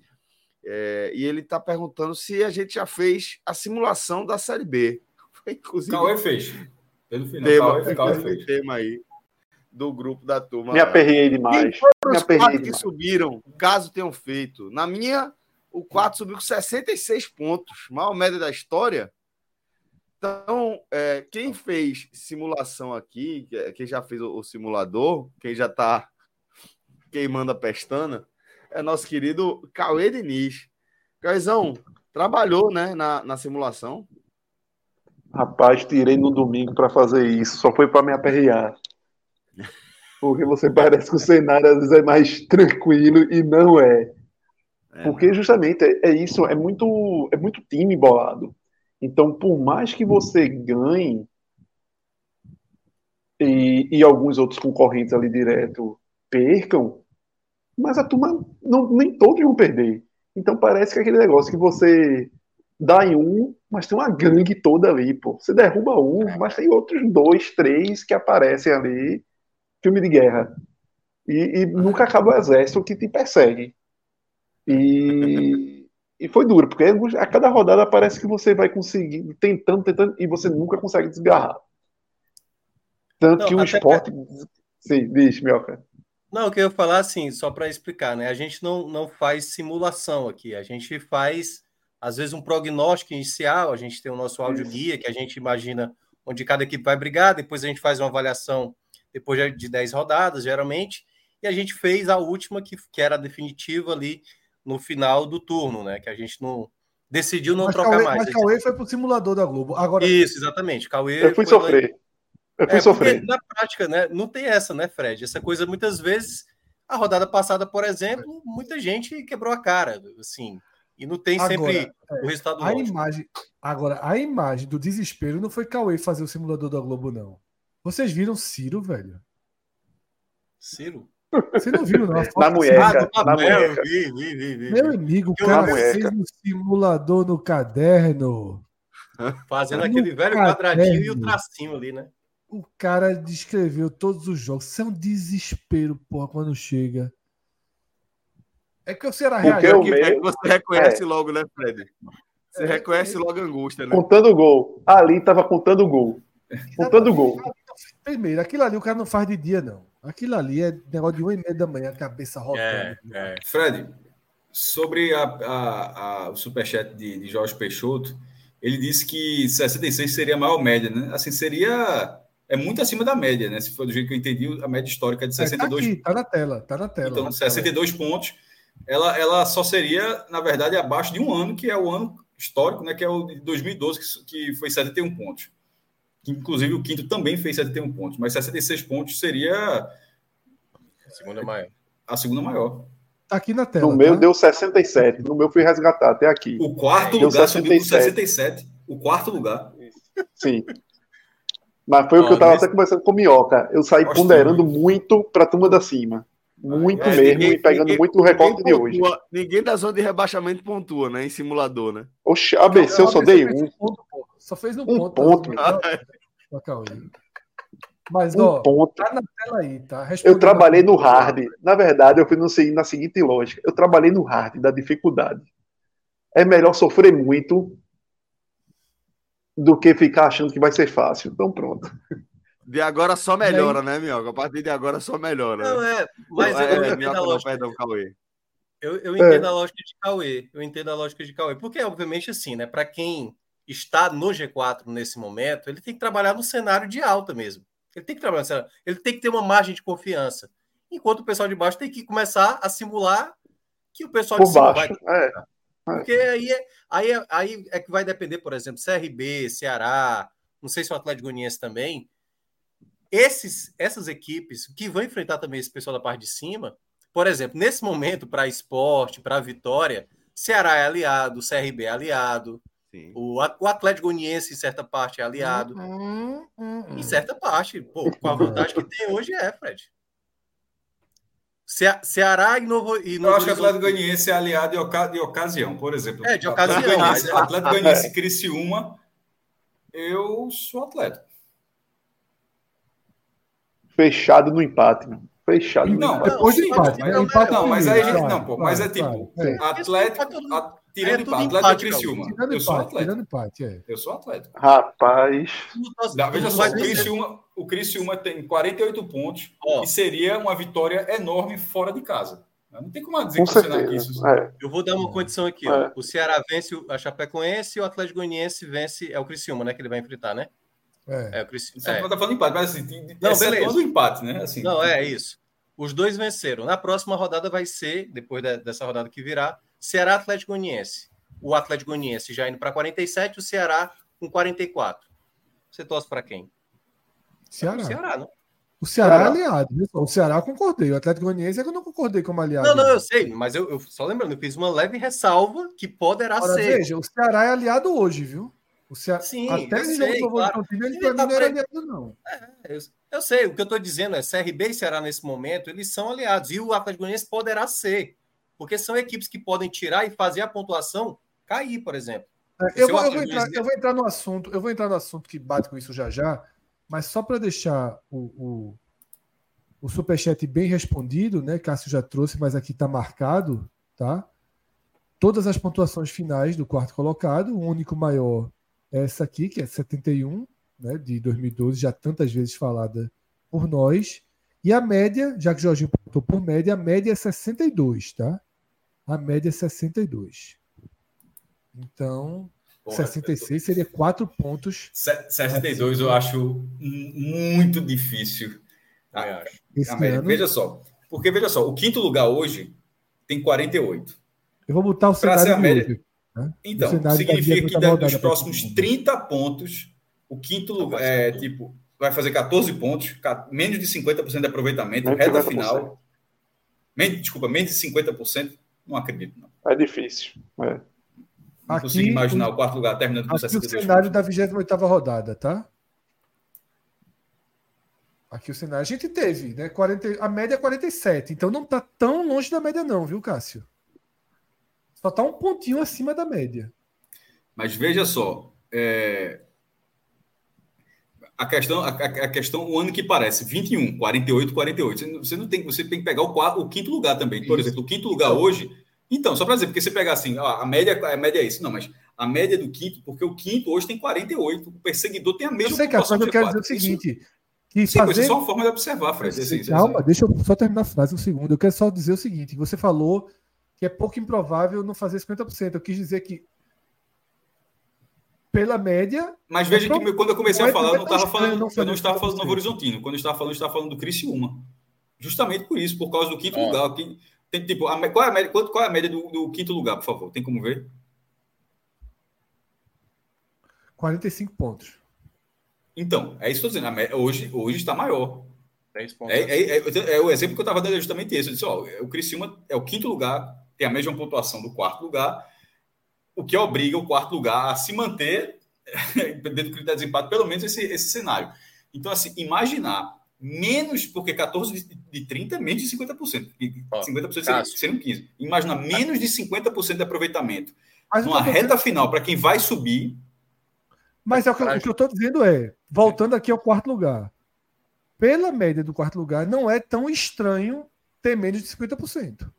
É, e ele está perguntando se a gente já fez a simulação da Série B. (laughs) Inclusive, Cauê fez. Pelo final, tema, Cauê, Cauê (laughs) fez. tema aí do grupo da turma. Me aperrei demais. Quem foram os quatro demais. que subiram, caso tenham feito? Na minha, o 4 subiu com 66 pontos, maior média da história. Então, é, quem fez simulação aqui, quem já fez o, o simulador, quem já está queimando a pestana, é nosso querido Cauê Diniz. Cauêzão, trabalhou né, na, na simulação? Rapaz, tirei no domingo para fazer isso, só foi para me aperrear. Porque você parece que o cenário às vezes é mais tranquilo e não é. é Porque justamente é, é, isso, é muito, é muito time bolado. Então, por mais que você ganhe e, e alguns outros concorrentes ali direto percam, mas a turma, não, nem todos vão perder. Então parece que é aquele negócio que você dá em um, mas tem uma gangue toda ali, pô. Você derruba um, é. mas tem outros dois, três que aparecem ali. Filme de guerra. E, e nunca acaba o exército que te persegue. E, e foi duro, porque a cada rodada parece que você vai conseguir, tentando, tentando, e você nunca consegue desgarrar. Tanto Não, que o esporte. Sim, diz, Mioca. Não, o que eu ia falar assim, só para explicar, né? A gente não, não faz simulação aqui, a gente faz, às vezes, um prognóstico inicial, a gente tem o nosso áudio guia, que a gente imagina onde cada equipe vai brigar, depois a gente faz uma avaliação depois de 10 rodadas, geralmente, e a gente fez a última, que, que era a definitiva ali no final do turno, né? Que a gente não decidiu não mas trocar Cauê, mais. Mas Cauê foi pro simulador da Globo. Agora... Isso, exatamente. Cauê eu fui sofrer. Lá... Eu fui é, sofrer. Na prática, né? Não tem essa, né, Fred? Essa coisa, muitas vezes, a rodada passada, por exemplo, muita gente quebrou a cara, assim. E não tem agora, sempre é, o resultado a imagem Agora, a imagem do desespero não foi Cauê fazer o simulador da Globo, não. Vocês viram Ciro, velho? Ciro? Você não viu, não? Na mulher. Ah, na mulher. Vi, vi, vi, vi, Meu amigo, o cara fez um simulador no caderno. Fazendo aquele velho caderno. quadradinho e o tracinho ali, né? O cara descreveu todos os jogos. Isso é um desespero, porra, quando chega. É que o Ceará reagiu. É que você reconhece é. logo, né, Fred? Você é, reconhece é, logo a angústia, né? Contando o gol. Ali tava contando o gol. Contando o gol. Primeiro, aquilo ali o cara não faz de dia, não. Aquilo ali é negócio de uma e meia da manhã, cabeça rodando. É, é. Fred, sobre a, a, a, o superchat de, de Jorge Peixoto, ele disse que 66 seria a maior média, né? Assim, seria é muito acima da média, né? Se for do jeito que eu entendi, a média histórica é de 62 é, tá, aqui, tá na tela, tá na tela. Então, 62 tela. pontos, ela, ela só seria, na verdade, abaixo de um ano, que é o ano histórico, né? Que é o de 2012, que, que foi 71 pontos. Inclusive, o quinto também fez 71 pontos, mas 66 pontos seria. A segunda maior. A segunda maior. Tá aqui na tela. No meu tá? deu 67. No meu fui resgatar até aqui. O quarto deu lugar 67. subiu 67. O quarto lugar. Sim. Mas foi o que eu estava até conversando com o Minhoca. Eu saí ponderando muito para a turma da cima. Muito é, mesmo, ninguém, e pegando ninguém, muito o recorte de hoje. Ninguém da zona de rebaixamento pontua, né? Em simulador, né? Oxe, ABC eu, só dei um. Ponto, só fez um, um ponto. ponto. Mas, um ó, ponto. tá na tela aí, tá? eu trabalhei no hard. Na verdade, eu fui no, na seguinte lógica. Eu trabalhei no hard da dificuldade. É melhor sofrer muito do que ficar achando que vai ser fácil. Então, pronto. De agora só melhora, aí... né, Mioca? A partir de agora só melhora. Não, é, mas é, eu, é, Mioca, não, perdão, Cauê. Eu, eu entendo é. a lógica de Cauê. Eu entendo a lógica de Cauê. Porque, obviamente, assim, né? Para quem está no G4 nesse momento, ele tem que trabalhar no cenário de alta mesmo. Ele tem que trabalhar no cenário. Ele tem que ter uma margem de confiança. Enquanto o pessoal de baixo tem que começar a simular que o pessoal Por de cima baixo. vai. É. Porque aí é, aí, é, aí é que vai depender, por exemplo, CRB, Ceará, não sei se o Atlético Goianiense também. Esses, essas equipes que vão enfrentar também esse pessoal da parte de cima Por exemplo, nesse momento, para esporte, para vitória, Ceará é aliado, CRB é aliado, o, o Atlético Goianiense, em certa parte, é aliado. Uhum, uhum. Em certa parte, pô, com a vantagem que tem hoje é, Fred. Ce Ceará e Novo. E Novo Eu acho que o Atlético Goianiense é aliado de, oca de ocasião, por exemplo. É, de ocasião. Atlético Goianiense, e Criciúma, eu sou Atlético. Fechado no empate, mano. Fechado. Não, depois empate. Mas, né? empate não, mas aí a gente. Não, pô, mas é tipo. Atlético. Tirando é empate, Atlético e Criciúma. Tirando eu sou empate, Atlético. Tirando empate, é. Eu sou Atlético. Rapaz. Não, veja só, o Criciúma, o Criciúma tem 48 pontos oh. e seria uma vitória enorme fora de casa. Não tem como dizer Com que certeza. isso. É. Eu vou dar uma condição aqui. É. O Ceará vence a Chapecoense e o Atlético Goianiense vence. É o Criciúma, né? Que ele vai enfrentar, né? É, é o Criciúma. Você é. tá falando empate, mas assim, não, beleza. do empate, né? Assim, não, é isso. Os dois venceram. Na próxima rodada vai ser, depois dessa rodada que virá, Ceará Atlético Goianiense. O Atlético Goianiense já indo para 47, o Ceará com 44. Você torce para quem? Ceará. O Ceará, não? O Ceará, Ceará. é aliado. O Ceará eu concordei. O Atlético Goianiense é que eu não concordei como aliado. Não, não, eu sei, mas eu, eu só lembrando, eu fiz uma leve ressalva que poderá Agora, ser. Veja, o Ceará é aliado hoje, viu? O Ceará, Sim, até ele sei, claro. ele, ele tá não era aliado, não. É, eu, eu, sei, o que eu estou dizendo é CRB e Ceará nesse momento, eles são aliados. E o Atlético Goianiense poderá ser. Porque são equipes que podem tirar e fazer a pontuação cair, por exemplo. É, eu, vou, eu, vou entrar, eu, vou, entrar, no assunto, eu vou entrar no assunto que bate com isso já já, mas só para deixar o, o, o superchat bem respondido, né? Cássio já trouxe, mas aqui está marcado, tá? Todas as pontuações finais do quarto colocado, o único maior é essa aqui, que é 71, né, de 2012, já tantas vezes falada por nós. E a média, já que o Jorginho pontuou por média, a média é 62, tá? A média é 62. Então, Porra, 66 seria 4 pontos. 62 eu acho muito difícil. Ah, ano... Veja só. Porque, veja só, o quinto lugar hoje tem 48. Eu vou botar o cenário média... né? Então, significa que nos próximos 30 pontos, o quinto lugar é tipo vai fazer 14 pontos, menos de 50% de aproveitamento, reta final. Menos, desculpa, menos de 50%. Não acredito, não. É difícil. É. Não aqui, consigo imaginar o quarto lugar terminando com 62 o cenário pontos. da 28 rodada, tá? Aqui o cenário. A gente teve, né? 40, a média é 47. Então não tá tão longe da média, não, viu, Cássio? Só tá um pontinho acima da média. Mas veja só. É... A questão, a, a, questão, o ano que parece, 21, 48, 48. Você não tem, você tem que pegar o, quarto, o quinto lugar também. Por Isso. exemplo, o quinto lugar hoje então, só para dizer, porque você pegar assim, a média, a média é isso, não, mas a média do quinto, porque o quinto hoje tem 48, o perseguidor tem a mesma Eu sei que a eu quero dizer o seguinte, isso, que sim, fazer... é só uma forma de observar, Fred. Assim, Calma, assim. deixa eu só terminar a frase um segundo. Eu quero só dizer o seguinte, você falou que é pouco improvável não fazer 50%. Eu quis dizer que pela média. Mas veja é que quando eu comecei a falar, eu não estava falando, não eu não estava falando do Novo Horizontino. Quando eu estava falando, eu estava falando do Criciúma. Justamente por isso, por causa do quinto é. lugar. Que, tem, tipo, a, qual, é a média, qual é a média do, do, quinto lugar, por favor? Tem como ver? 45 pontos. Então, é isso que eu estou dizendo. Média, hoje, hoje está maior. 10 pontos. É, é, é, é, o exemplo que eu estava dando é justamente esse. Eu disse, ó, o Criciúma é o quinto lugar, tem a mesma pontuação do quarto lugar, o que obriga o quarto lugar a se manter (laughs) dentro do critério de desempate, pelo menos esse, esse cenário. Então, assim, imaginar menos, porque 14 de, de 30 é menos de 50%. E 50% seria, seriam 15%. Imagina menos de 50% de aproveitamento. Mas numa reta dizendo... final, para quem vai subir. Mas é o que, o que eu estou dizendo é, voltando aqui ao quarto lugar, pela média do quarto lugar, não é tão estranho ter menos de 50%.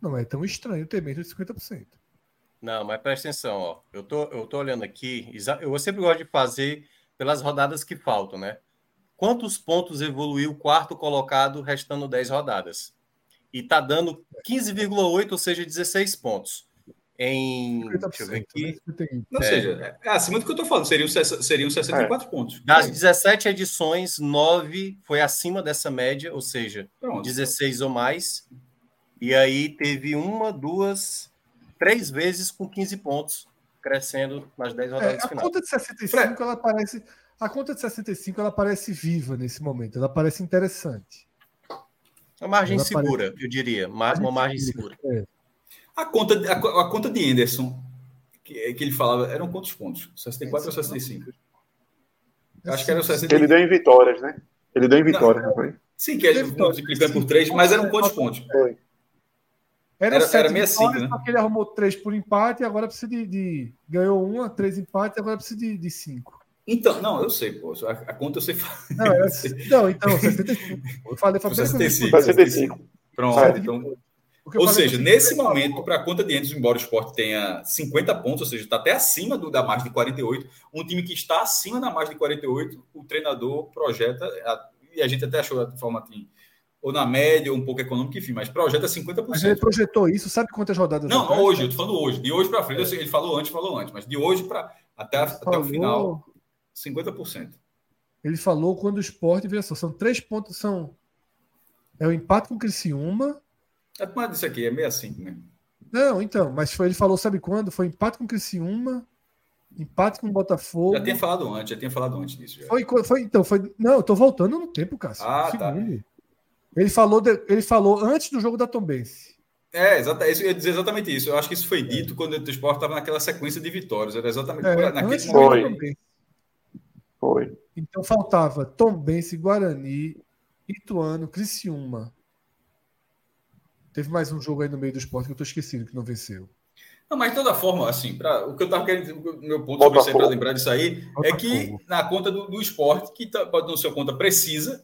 Não é tão estranho ter menos de 50%. Não, mas presta atenção, ó. Eu tô, eu tô olhando aqui, eu sempre gosto de fazer pelas rodadas que faltam, né? quantos pontos evoluiu o quarto colocado, restando 10 rodadas. E está dando 15,8, ou seja, 16 pontos. Em. Deixa eu ver aqui. Né? Ou é, seja, é acima do que eu estou falando, seriam, seriam 64 é. pontos. Das 17 edições, 9 foi acima dessa média, ou seja, Pronto. 16 ou mais. E aí teve uma, duas, três vezes com 15 pontos, crescendo nas 10 rodadas é, a final. A conta de 65 ela parece a conta de 65 ela parece viva nesse momento, ela parece interessante. Uma margem segura, aparece... eu diria. Uma, uma margem segura. É. A, conta, a, a, conta de Anderson, que, que ele falava, eram quantos pontos? 64 ou 65? Acho que era o 65. Ele deu em vitórias, né? Ele deu em vitórias, não, não foi? Sim, que ele multiplicando por 3, mas eram quantos pontos? Foi. Era, era, era 65, né? Só que ele arrumou 3 por empate e agora precisa de. de ganhou 1, 3 empates e agora precisa de 5. Então, não, eu sei, pô. A, a conta eu sei fazer. (laughs) Não, era, não então, 65. Eu falei, falei 65. 65. Pronto, ah, então. Ou seja, nesse momento, para a conta de Endos, embora o esporte tenha 50 pontos, ou seja, está até acima do, da margem de 48, um time que está acima da margem de 48, o treinador projeta, e a gente até achou de forma assim, ou na média, ou um pouco econômico, enfim, mas projeta 50%. Mas ele projetou isso, sabe quantas rodadas? Não, não hoje, eu estou falando hoje. De hoje para frente, ele falou antes, falou antes, mas de hoje para até, até o final, 50%. Ele falou quando o esporte, veja só, são três pontos, são. É o empate com o Criciúma. É, mas isso aqui é 65, né? Não, então, mas foi, ele falou, sabe quando? Foi empate com o Criciúma, empate com o Botafogo. Já tinha falado antes, já tinha falado antes disso. Já. Foi, foi, então, foi. Não, eu tô voltando no tempo, Cássio. Ah, tá. Ele falou, de, ele falou antes do jogo da Tombense. É, exatamente, eu ia dizer exatamente isso. Eu acho que isso foi dito é. quando o esporte estava naquela sequência de vitórias. Era exatamente é, naquele momento. Foi. foi. Então faltava Tombense, Guarani, Ituano, Criciúma. Teve mais um jogo aí no meio do esporte que eu estou esquecendo que não venceu. Não, mas de toda forma, assim, pra, o que eu estava querendo, o meu ponto sempre lembrar disso aí, é que na conta do, do esporte, que tá, pode não ser uma conta precisa,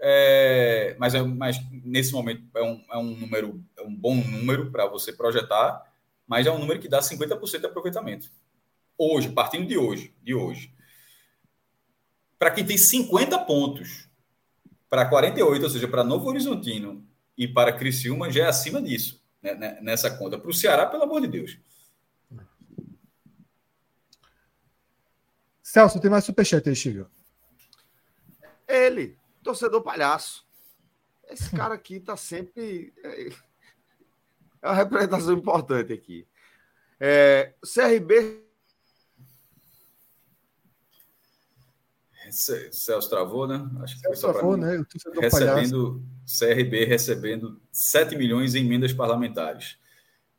é, mas, é, mas nesse momento é um, é um número, é um bom número para você projetar, mas é um número que dá 50% de aproveitamento. Hoje, partindo de hoje, de hoje. Para quem tem 50 pontos, para 48, ou seja, para Novo Horizontino e para Criciúma, já é acima disso, né, né nessa conta. Para o Ceará, pelo amor de Deus. Celso, tem mais superchat aí, Chico. Ele, torcedor palhaço. Esse cara aqui tá sempre. É, é uma representação importante aqui. É, CRB. Celso travou, né? Acho que Celso travou, né? recebendo palhaço. CRB recebendo 7 milhões em emendas parlamentares.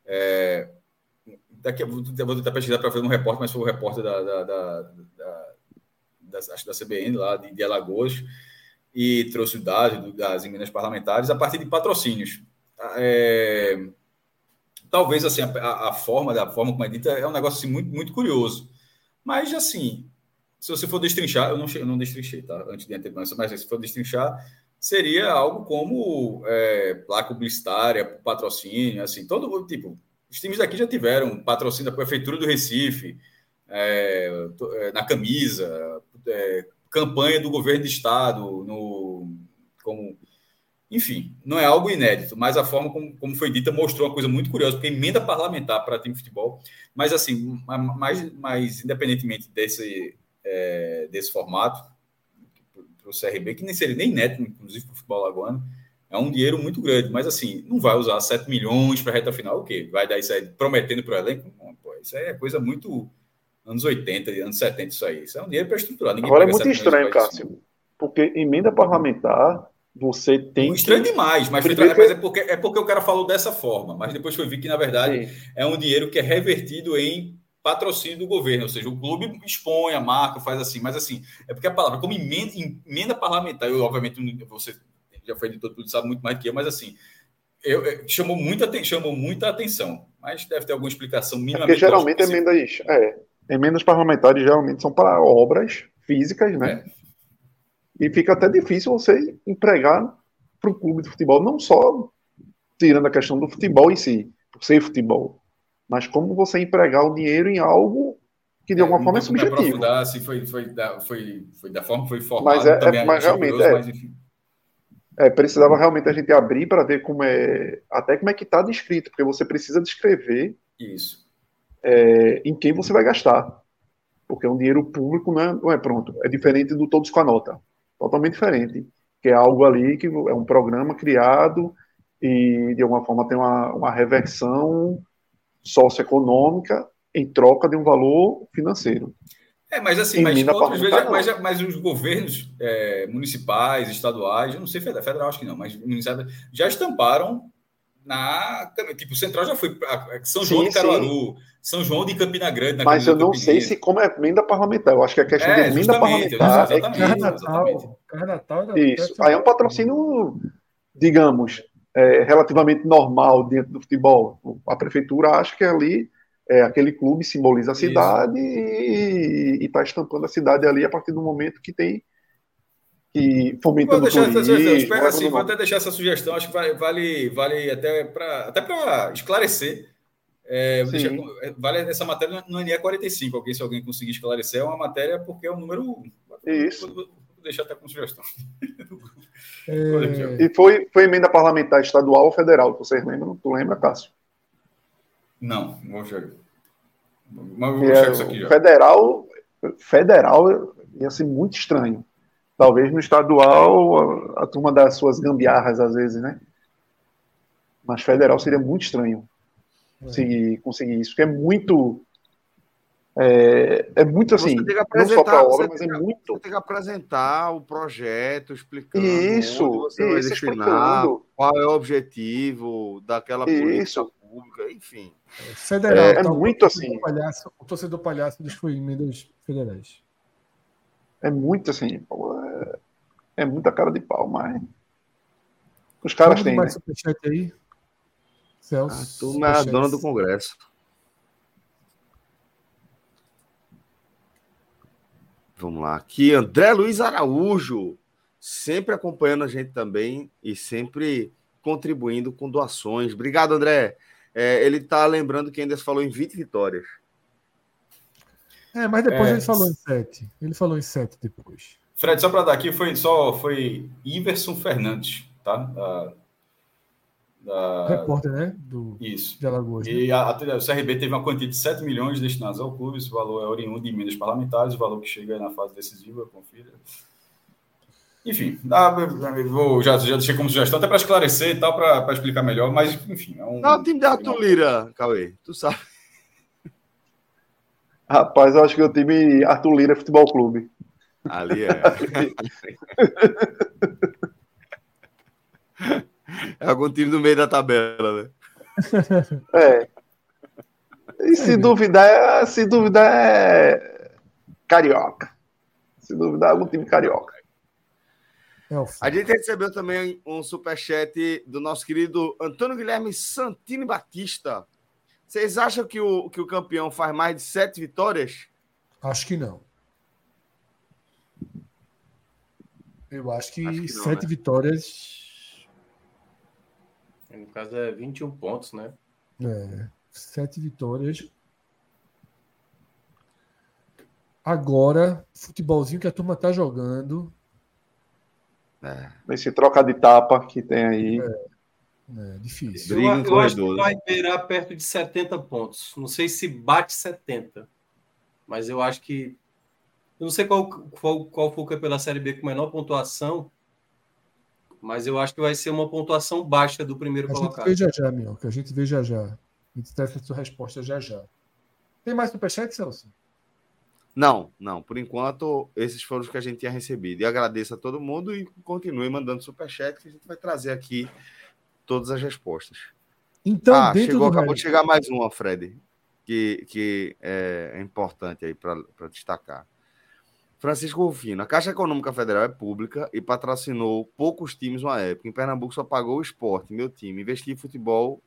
É, daqui, vou, vou tentar pesquisar para fazer um repórter, mas foi o repórter da, da, da, da, da, acho da CBN lá de, de Alagoas e trouxe o dado das emendas parlamentares a partir de patrocínios. É, talvez assim a, a, forma da forma como é dita é um negócio assim, muito muito curioso, mas assim se você for destrinchar, eu não eu não destrinchei, tá? Antes de entrar mas se for destrinchar seria algo como é, placa publicitária, patrocínio, assim, todo tipo. Os times daqui já tiveram patrocínio da prefeitura do Recife, é, é na camisa, é, campanha do governo do estado, no, como, enfim, não é algo inédito, mas a forma como, como foi dita mostrou uma coisa muito curiosa, porque emenda parlamentar para time de futebol, mas assim, mais, mais independentemente desse, é, desse formato, para o CRB, que nem seria nem neto, inclusive para o futebol lagoano, é um dinheiro muito grande, mas assim, não vai usar 7 milhões para a reta final, o quê? Vai dar isso aí prometendo para o elenco? Pô, isso aí é coisa muito anos 80, anos 70, isso aí. Isso é um dinheiro para estruturar. Ninguém Agora é muito estranho, Cássio, porque emenda parlamentar você tem. Estranho que... demais, mas, foi, mas é, porque, é porque o cara falou dessa forma. Mas depois foi ver que, na verdade, Sim. é um dinheiro que é revertido em patrocínio do governo, ou seja, o clube expõe a marca, faz assim, mas assim, é porque a palavra, como emenda, emenda parlamentar, eu obviamente você já foi editor, tudo sabe muito mais que eu, mas assim, eu, eu, chamou, muita, chamou muita atenção, mas deve ter alguma explicação mínima. É porque geralmente emendas, é, emendas parlamentares geralmente são para obras físicas, né? É. E fica até difícil você empregar para o clube de futebol, não só tirando a questão do futebol em si, por ser futebol, mas como você empregar o dinheiro em algo que de é, alguma forma é subjetivo. Se foi, foi, da, foi, foi da forma que foi formado. Mas, é, é mas realmente, curioso, é, mas enfim. É, precisava realmente a gente abrir para ver como é, até como é que está descrito, porque você precisa descrever isso é, em quem você vai gastar. Porque um dinheiro público não é, não é pronto. É diferente do Todos com a Nota. Totalmente diferente. Que é algo ali que é um programa criado e, de alguma forma, tem uma, uma reversão socioeconômica em troca de um valor financeiro. É, mas assim, mas, outros, veja, mas, mas, os governos é, municipais, estaduais, eu não sei federal, federal acho que não, mas já estamparam na. Tipo, o Central já foi. São João sim, de Caruaru, sim. São João de Campina Grande. Mas eu não sei se como é emenda parlamentar. Eu acho que a questão é, de emenda parlamentar. É Carnatal, Isso. Aí é um patrocínio, digamos, é, relativamente normal dentro do futebol. A prefeitura acha que ali é, aquele clube simboliza a cidade Isso. e está estampando a cidade ali a partir do momento que tem que fomenta vou deixar turismo, essa, é assim, vou até deixar essa sugestão, acho que vale, vale, vale até para até esclarecer. É, deixar, é, vale essa matéria no NE 45, alguém, se alguém conseguir esclarecer, é uma matéria porque é um número. Isso. Vou, vou deixar até com sugestão. É... (laughs) E foi, foi emenda parlamentar estadual ou federal, vocês lembram? Tu lembra, Cássio? Não, vou chegar. Mas vou chegar isso aqui já. Federal, federal ia ser muito estranho. Talvez no estadual a, a turma das suas gambiarras, às vezes, né? Mas federal seria muito estranho é. conseguir, conseguir isso, porque é muito. É, é muito assim, não só para a obra, mas é muito. Você tem que apresentar o projeto, explicando isso, você isso, vai destinar, qual é o objetivo daquela política isso. pública, enfim. Federal, é, é muito assim. Palhaço, o torcedor palhaço dos emendas federais. É muito assim, é, é muita cara de pau, mas os caras têm. Mais né? superchat aí. Celso. A turma é a dona do Congresso. Vamos lá. Aqui, André Luiz Araújo, sempre acompanhando a gente também e sempre contribuindo com doações. Obrigado, André. É, ele está lembrando que ainda falou em 20 vitórias. É, mas depois é, ele falou em 7. Ele falou em 7 depois. Fred, só para dar aqui, foi só foi Iverson Fernandes, tá? Da, da... Repórter, né? Do... Isso. De Alagoas. E né? a, a, o CRB teve uma quantia de 7 milhões destinados ao clube. Esse valor é oriundo de emendas parlamentares, o valor que chega na fase decisiva, confira. Enfim, dá, vou, já, já deixei como sugestão, até para esclarecer e tal, para explicar melhor, mas enfim. É um, Não, o time da Arthur Lira, Cauê, tu sabe. Rapaz, eu acho que o time Arthur Lira Futebol Clube. Ali é. é algum time do meio da tabela, né? É. E se duvidar, é, se duvidar é carioca. Se duvidar, é algum time carioca. É A gente recebeu também um superchat do nosso querido Antônio Guilherme Santini Batista. Vocês acham que o, que o campeão faz mais de sete vitórias? Acho que não. Eu acho que, acho que não, sete né? vitórias. No caso é 21 pontos, né? É, sete vitórias. Agora, futebolzinho que a turma tá jogando. É. Esse troca de tapa que tem aí. É. É difícil. Eu, eu acho que vai beirar perto de 70 pontos. Não sei se bate 70, mas eu acho que. Eu não sei qual, qual, qual foi o campeão da Série B com menor pontuação, mas eu acho que vai ser uma pontuação baixa do primeiro a colocado. A gente vê já já, meu, que a gente vê já já. A gente testa a sua resposta já já. Tem mais superchat, Celso? Não, não. Por enquanto, esses foram os que a gente tinha recebido. E agradeço a todo mundo e continue mandando superchat que a gente vai trazer aqui todas as respostas. Então, ah, chegou, acabou de chegar mais uma, Fred, que, que é, é importante aí para destacar. Francisco Rufino, a Caixa Econômica Federal é pública e patrocinou poucos times uma época. Em Pernambuco só pagou o esporte, meu time. Investir em futebol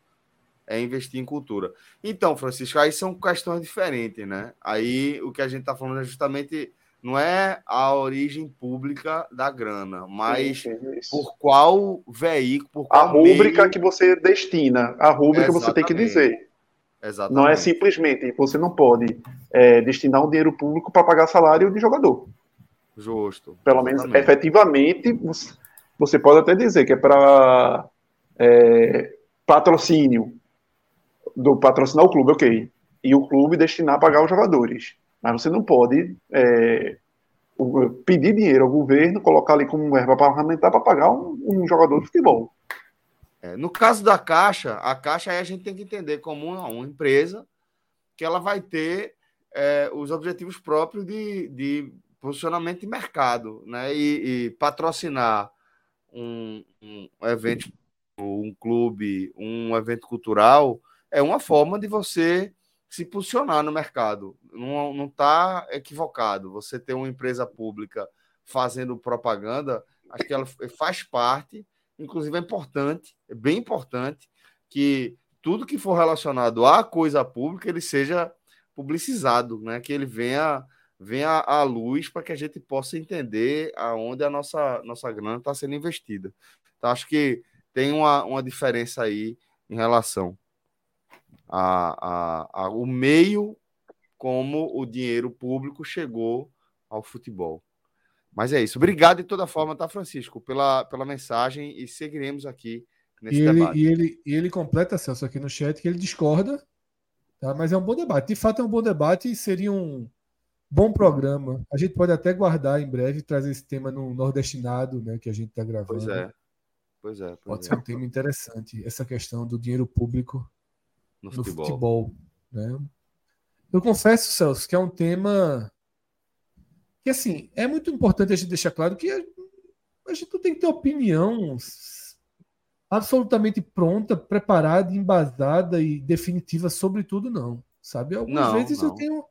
é investir em cultura. Então, Francisco, aí são questões diferentes, né? Aí o que a gente está falando é justamente não é a origem pública da grana, mas por qual veículo, por qual a rúbrica meio... que você destina, a rúbrica Exatamente. você tem que dizer. Exatamente. Não é simplesmente, você não pode é, destinar um dinheiro público para pagar salário de jogador. Justo. Pelo Exatamente. menos, efetivamente, você pode até dizer que é para é, patrocínio, do patrocinar o clube, ok. E o clube destinar a pagar os jogadores. Mas você não pode é, pedir dinheiro ao governo, colocar ali como verba parlamentar para pagar um, um, jogador de futebol. É, no caso da Caixa, a Caixa aí a gente tem que entender como uma, uma empresa que ela vai ter é, os objetivos próprios de, de posicionamento de mercado, né? E, e patrocinar um, um, evento, um clube, um evento cultural é uma forma de você se posicionar no mercado. Não está equivocado. Você ter uma empresa pública fazendo propaganda, acho que ela faz parte, inclusive é importante, é bem importante que tudo que for relacionado à coisa pública ele seja publicizado, né? Que ele venha venha à luz para que a gente possa entender aonde a nossa nossa grana está sendo investida. Então acho que tem uma, uma diferença aí em relação a, a, a, o meio como o dinheiro público chegou ao futebol. Mas é isso. Obrigado de toda forma, tá, Francisco, pela, pela mensagem e seguiremos aqui nesse e ele, debate. E ele, e ele completa, Celso, aqui no chat, que ele discorda Tá? Mas é um bom debate. De fato, é um bom debate e seria um bom programa. A gente pode até guardar em breve trazer esse tema no Nordestinado, né, que a gente está gravando. Pois é. Pois é. Pois pode é. ser um tema interessante, essa questão do dinheiro público no, no futebol. futebol né? Eu confesso, Celso, que é um tema que, assim, é muito importante a gente deixar claro que a gente não tem que ter opinião absolutamente pronta, preparada, embasada e definitiva sobre tudo, não. Sabe? Algumas não, vezes não. eu tenho.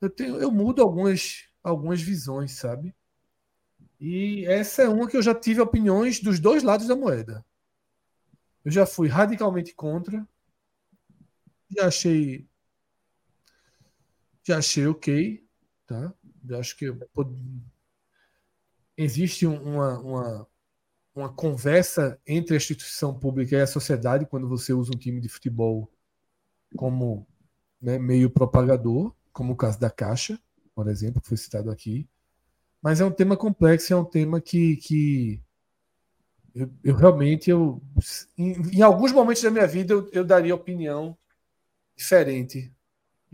Eu tenho. Eu mudo algumas, algumas visões, sabe? E essa é uma que eu já tive opiniões dos dois lados da moeda. Eu já fui radicalmente contra. Já achei. Já achei ok. Tá? Acho que existe uma, uma, uma conversa entre a instituição pública e a sociedade quando você usa um time de futebol como né, meio propagador, como o caso da Caixa, por exemplo, que foi citado aqui. Mas é um tema complexo, é um tema que, que eu, eu realmente, eu, em, em, alguns momentos da minha vida, eu, eu daria opinião diferente.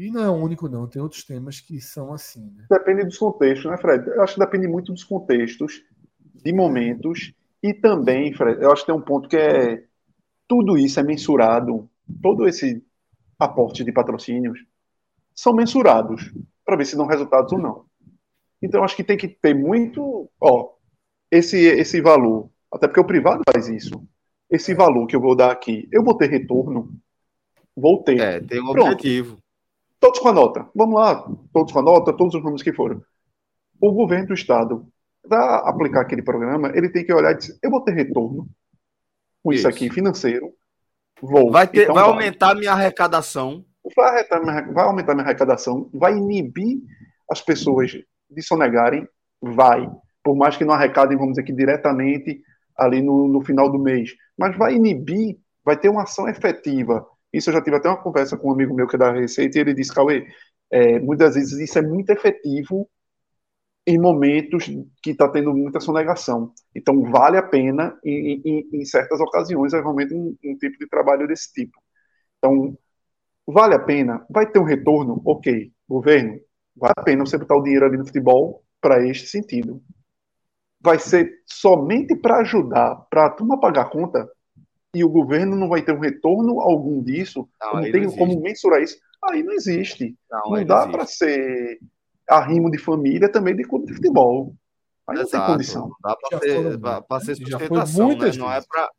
E não é o único, não. Tem outros temas que são assim. Né? Depende dos contextos, né, Fred? Eu acho que depende muito dos contextos, de momentos e também, Fred, eu acho que tem um ponto que é tudo isso é mensurado, todo esse aporte de patrocínios são mensurados para ver se dão resultados ou não. Então acho que tem que ter muito, ó, esse esse valor, até porque o privado faz isso. Esse valor que eu vou dar aqui, eu vou ter retorno? Vou ter. É, tem um Pronto. objetivo. Todos com a nota. Vamos lá, todos com a nota, todos os números que foram. O governo do estado para aplicar aquele programa, ele tem que olhar e dizer: eu vou ter retorno com isso, isso aqui financeiro. Vou. Vai, ter, então, vai, vai aumentar minha arrecadação. Vai, vai aumentar minha arrecadação, vai inibir as pessoas de sonegarem, vai. Por mais que não arrecadem, vamos dizer que diretamente ali no, no final do mês. Mas vai inibir, vai ter uma ação efetiva. Isso eu já tive até uma conversa com um amigo meu que é da Receita e ele disse, Cauê, é, muitas vezes isso é muito efetivo em momentos que está tendo muita sonegação. Então, vale a pena, em, em, em certas ocasiões, é realmente um, um, tipo de trabalho desse tipo. Então, vale a pena? Vai ter um retorno? Ok. Governo, vale a pena você botar o dinheiro ali no futebol para este sentido. Vai ser somente para ajudar, para a turma pagar conta, e o governo não vai ter um retorno algum disso, não, não tem não como mensurar isso. Aí não existe. Não, não dá para ser arrimo de família também de clube de futebol. Aí não tem condição. Não dá para ser, ser sustentação, né? Não é para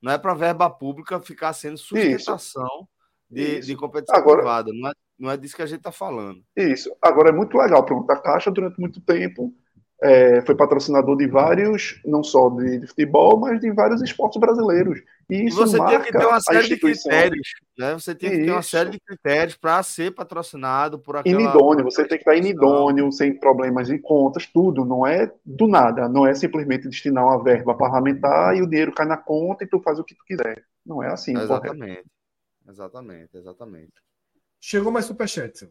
não é para verba pública ficar sendo sustentação Isso. de, Isso. de competição Agora, privada. Não é, não é disso que a gente está falando. Isso. Agora é muito legal. Pronto, a Caixa durante muito tempo é, foi patrocinador de vários, não só de, de, futebol, mas de vários esportes brasileiros. E isso você marca tem que ter uma série de critérios, né? Você tem que isso. ter uma série de critérios para ser patrocinado por aquela... Inidôneo, você tem que estar inidôneo, sem problemas de contas, tudo. Não é do nada, não é simplesmente destinar uma verba parlamentar e o dinheiro cai na conta e tu faz o que tu quiser. Não é assim, Exatamente. Correto. Exatamente, exatamente. Chegou mais superchat,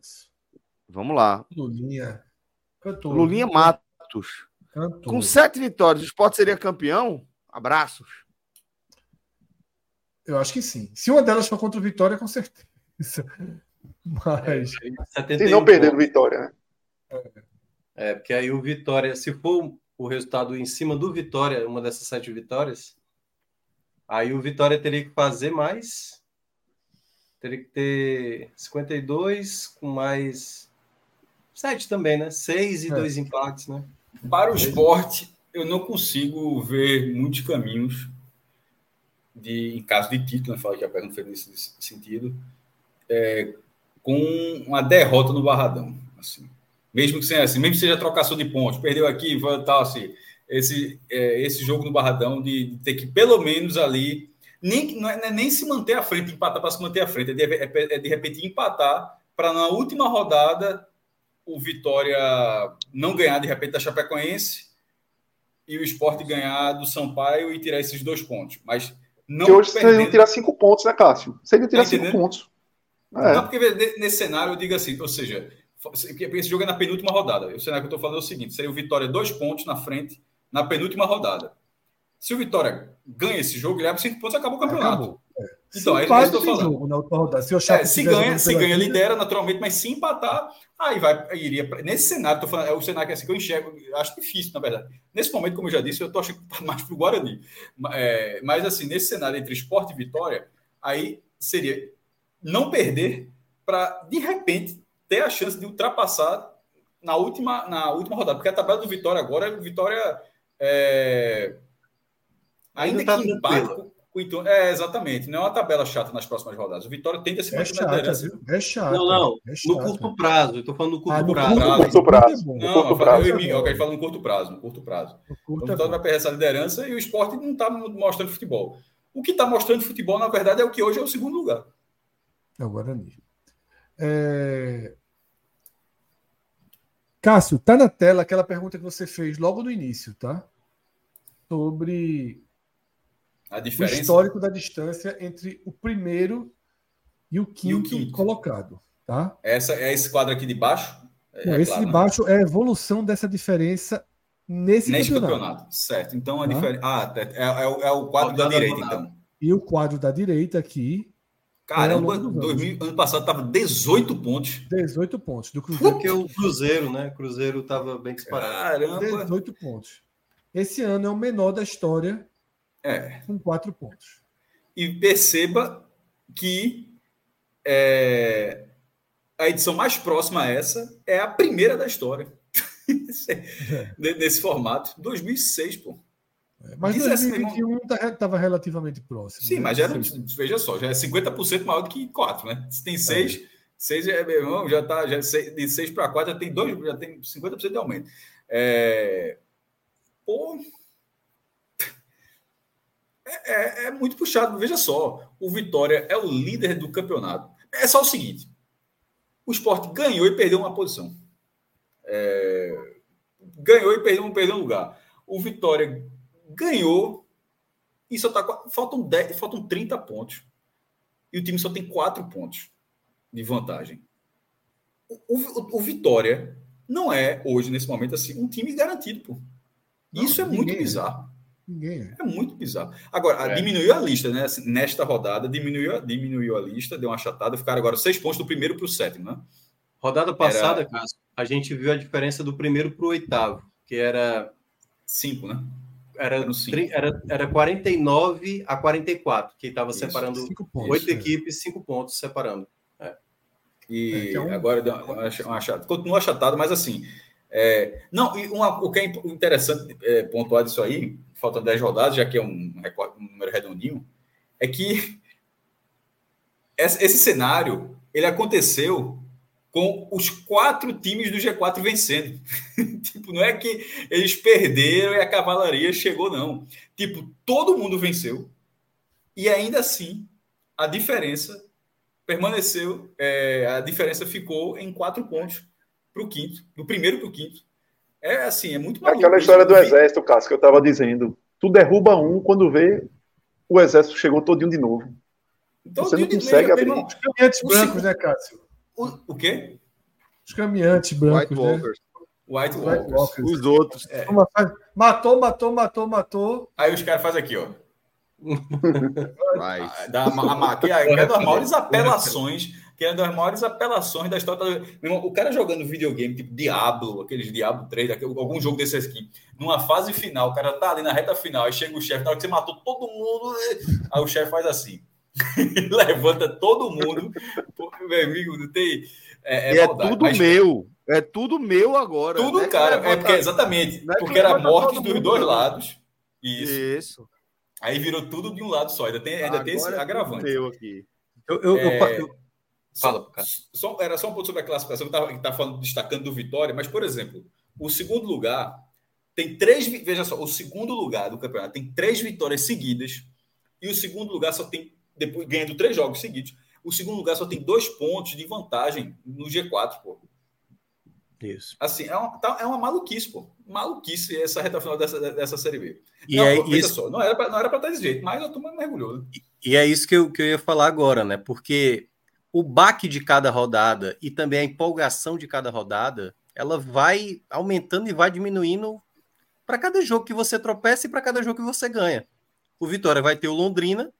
Vamos lá. Lulinha. Lulinha mata Santos. Cantor. Com sete vitórias, o Sport seria campeão? Abraços. Eu acho que sim. Se uma delas for contra o Vitória, com certeza. (laughs) Mas. É, se não perder o Vitória, né? É. é, porque aí o Vitória, se for o resultado em cima do Vitória, uma dessas sete vitórias, aí o Vitória teria que fazer mais. Teria que ter 52 com mais Sete também, né? Seis e é. dois empates, né? Para o esporte, eu não consigo ver muitos caminhos de, em caso de título, né? Fala que a pergunta foi nesse sentido, é, com uma derrota no Barradão. Assim. Mesmo que seja assim, mesmo que seja trocação de pontos, perdeu aqui, tal, assim, esse, é, esse jogo no Barradão de, de, ter que pelo menos ali, nem, não é, é nem se manter à frente, empatar para se manter à frente, é de, é, é de repente empatar para na última rodada o Vitória não ganhar de repente da Chapecoense e o esporte ganhar do Sampaio e tirar esses dois pontos. Mas não. Que hoje perdendo... tirar cinco pontos, né, Cássio? Seria tirar tá cinco pontos. É. Não, porque nesse cenário eu digo assim, ou seja, esse jogo é na penúltima rodada. O cenário que eu estou falando é o seguinte: seria o Vitória dois pontos na frente na penúltima rodada. Se o Vitória ganha esse jogo, ele abre cinco pontos e acabou o campeonato. Acabou. É. Então, é isso que eu estou falando. Jogo na última rodada. Se, é, se ganha, se ganha, lidera naturalmente, mas se empatar, aí vai, aí iria. Nesse cenário, tô falando, é o cenário que, assim, que eu enxergo, acho difícil, na verdade. Nesse momento, como eu já disse, eu estou achando que tá mais para o Guarani. É, mas, assim, nesse cenário entre esporte e vitória, aí seria não perder para, de repente, ter a chance de ultrapassar na última, na última rodada. Porque a tabela do Vitória agora, o Vitória. É, ainda tá que empate então, é, exatamente. Não é uma tabela chata nas próximas rodadas. O Vitória tenta se manter é na liderança. É chato. Não, não. É no curto prazo. Eu estou falando no curto ah, no prazo. No curto prazo. Não, no curto prazo. Eu, eu, eu falando no curto prazo. No curto prazo. No curto o Vitória vai perder essa liderança e o esporte não está mostrando futebol. O que está mostrando futebol, na verdade, é o que hoje é o segundo lugar. É o Guarani. É... Cássio, tá na tela aquela pergunta que você fez logo no início, tá? Sobre o histórico da distância entre o primeiro e o quinto, e o quinto. colocado, tá? Essa é esse quadro aqui de baixo? É, Não, esse claro, de né? baixo é a evolução dessa diferença nesse, nesse campeonato. campeonato. Certo. Então a tá? diferença. Ah, é, é, é, o quadro da direita, então. E o quadro da direita aqui Caramba, 2000, ano passado estava 18 pontos. 18 pontos. Do Cruzeiro. Porque o Cruzeiro, né? O Cruzeiro estava bem disparado. Caramba. 18 pontos. Esse ano é o menor da história. É. Com 4 pontos. E perceba que é, a edição mais próxima a essa é a primeira da história. (laughs) é. Nesse formato. 2006, pô. É, mas 2021 estava relativamente próximo. Sim, né? mas já era, veja só, já é 50% maior do que 4, né? Se tem 6, é. 6 é, meu irmão, já está já é de 6 para 4 já tem 2, já tem 50% de aumento. É, pô, é, é, é, muito puxado. Veja só, o Vitória é o líder do campeonato. É só o seguinte: o esporte ganhou e perdeu uma posição. É, ganhou e perdeu, perdeu um lugar. O Vitória ganhou e só tá. Faltam, 10, faltam 30 pontos. E o time só tem 4 pontos de vantagem. O, o, o, Vitória não é, hoje, nesse momento, assim, um time garantido, pô. Isso não, é muito bizarro. Ninguém é. é muito bizarro. Agora, é. diminuiu a lista, né? Assim, nesta rodada, diminuiu, diminuiu a lista, deu uma achatada, ficaram agora seis pontos do primeiro para o sétimo, né? Rodada passada, era... Cássio, a gente viu a diferença do primeiro para o oitavo, que era. Cinco, né? Era, era, era 49 a 44, que estava separando oito é. equipes, cinco pontos separando. É. E é, então... agora deu uma, uma achatado. Continua achatado, mas assim. É, não, e uma, o que é interessante é, pontuar disso aí, faltam 10 rodadas, já que é um, um número redondinho, é que (laughs) esse cenário ele aconteceu com os quatro times do G4 vencendo. (laughs) tipo, não é que eles perderam e a cavalaria chegou, não. Tipo, todo mundo venceu e ainda assim a diferença permaneceu, é, a diferença ficou em quatro pontos para o quinto, do primeiro para o quinto. É assim, é muito maluco. Aquela história do exército, Cássio, que eu estava dizendo. Tu derruba um, quando vê, o exército chegou todinho de novo. Então, Você não consegue abrir. Os caminhantes brancos, né, Cássio? O, o quê? Os caminhantes brancos. White né? Walkers. White, White Walkers. Os outros. É. Matou, matou, matou, matou. Aí os caras fazem aqui, ó. (laughs) Vai. Da, a, a, que é, é das maiores apelações que é uma das maiores apelações da história. o cara jogando videogame, tipo Diablo, aqueles Diablo 3, algum jogo desse aqui, numa fase final, o cara tá ali na reta final, aí chega o chefe, na hora que você matou todo mundo, aí o chefe faz assim. (laughs) levanta todo mundo. Pô, meu amigo, não tem. É, é, é tudo mas... meu. É tudo meu agora. Tudo, né? cara. É porque, exatamente. É porque era morte dos dois lados. Isso. Isso. Aí virou tudo de um lado só. Ainda tem, ainda tem esse é agravante. Meu aqui. Eu, eu, é... eu, Fala, cara. Só, era só um ponto sobre a classificação que estava tá falando, destacando do Vitória, mas, por exemplo, o segundo lugar tem três. Veja só, o segundo lugar do campeonato tem três vitórias seguidas e o segundo lugar só tem, depois ganhando três jogos seguidos, o segundo lugar só tem dois pontos de vantagem no G4, pô. Isso. Assim, é uma, tá, é uma maluquice, pô. Maluquice essa reta final dessa, dessa Série B. E não, é isso... só, não era para estar desse jeito, mas a turma mergulhou. Né? E, e é isso que eu, que eu ia falar agora, né? Porque o baque de cada rodada e também a empolgação de cada rodada, ela vai aumentando e vai diminuindo para cada jogo que você tropeça e para cada jogo que você ganha. O Vitória vai ter o Londrina.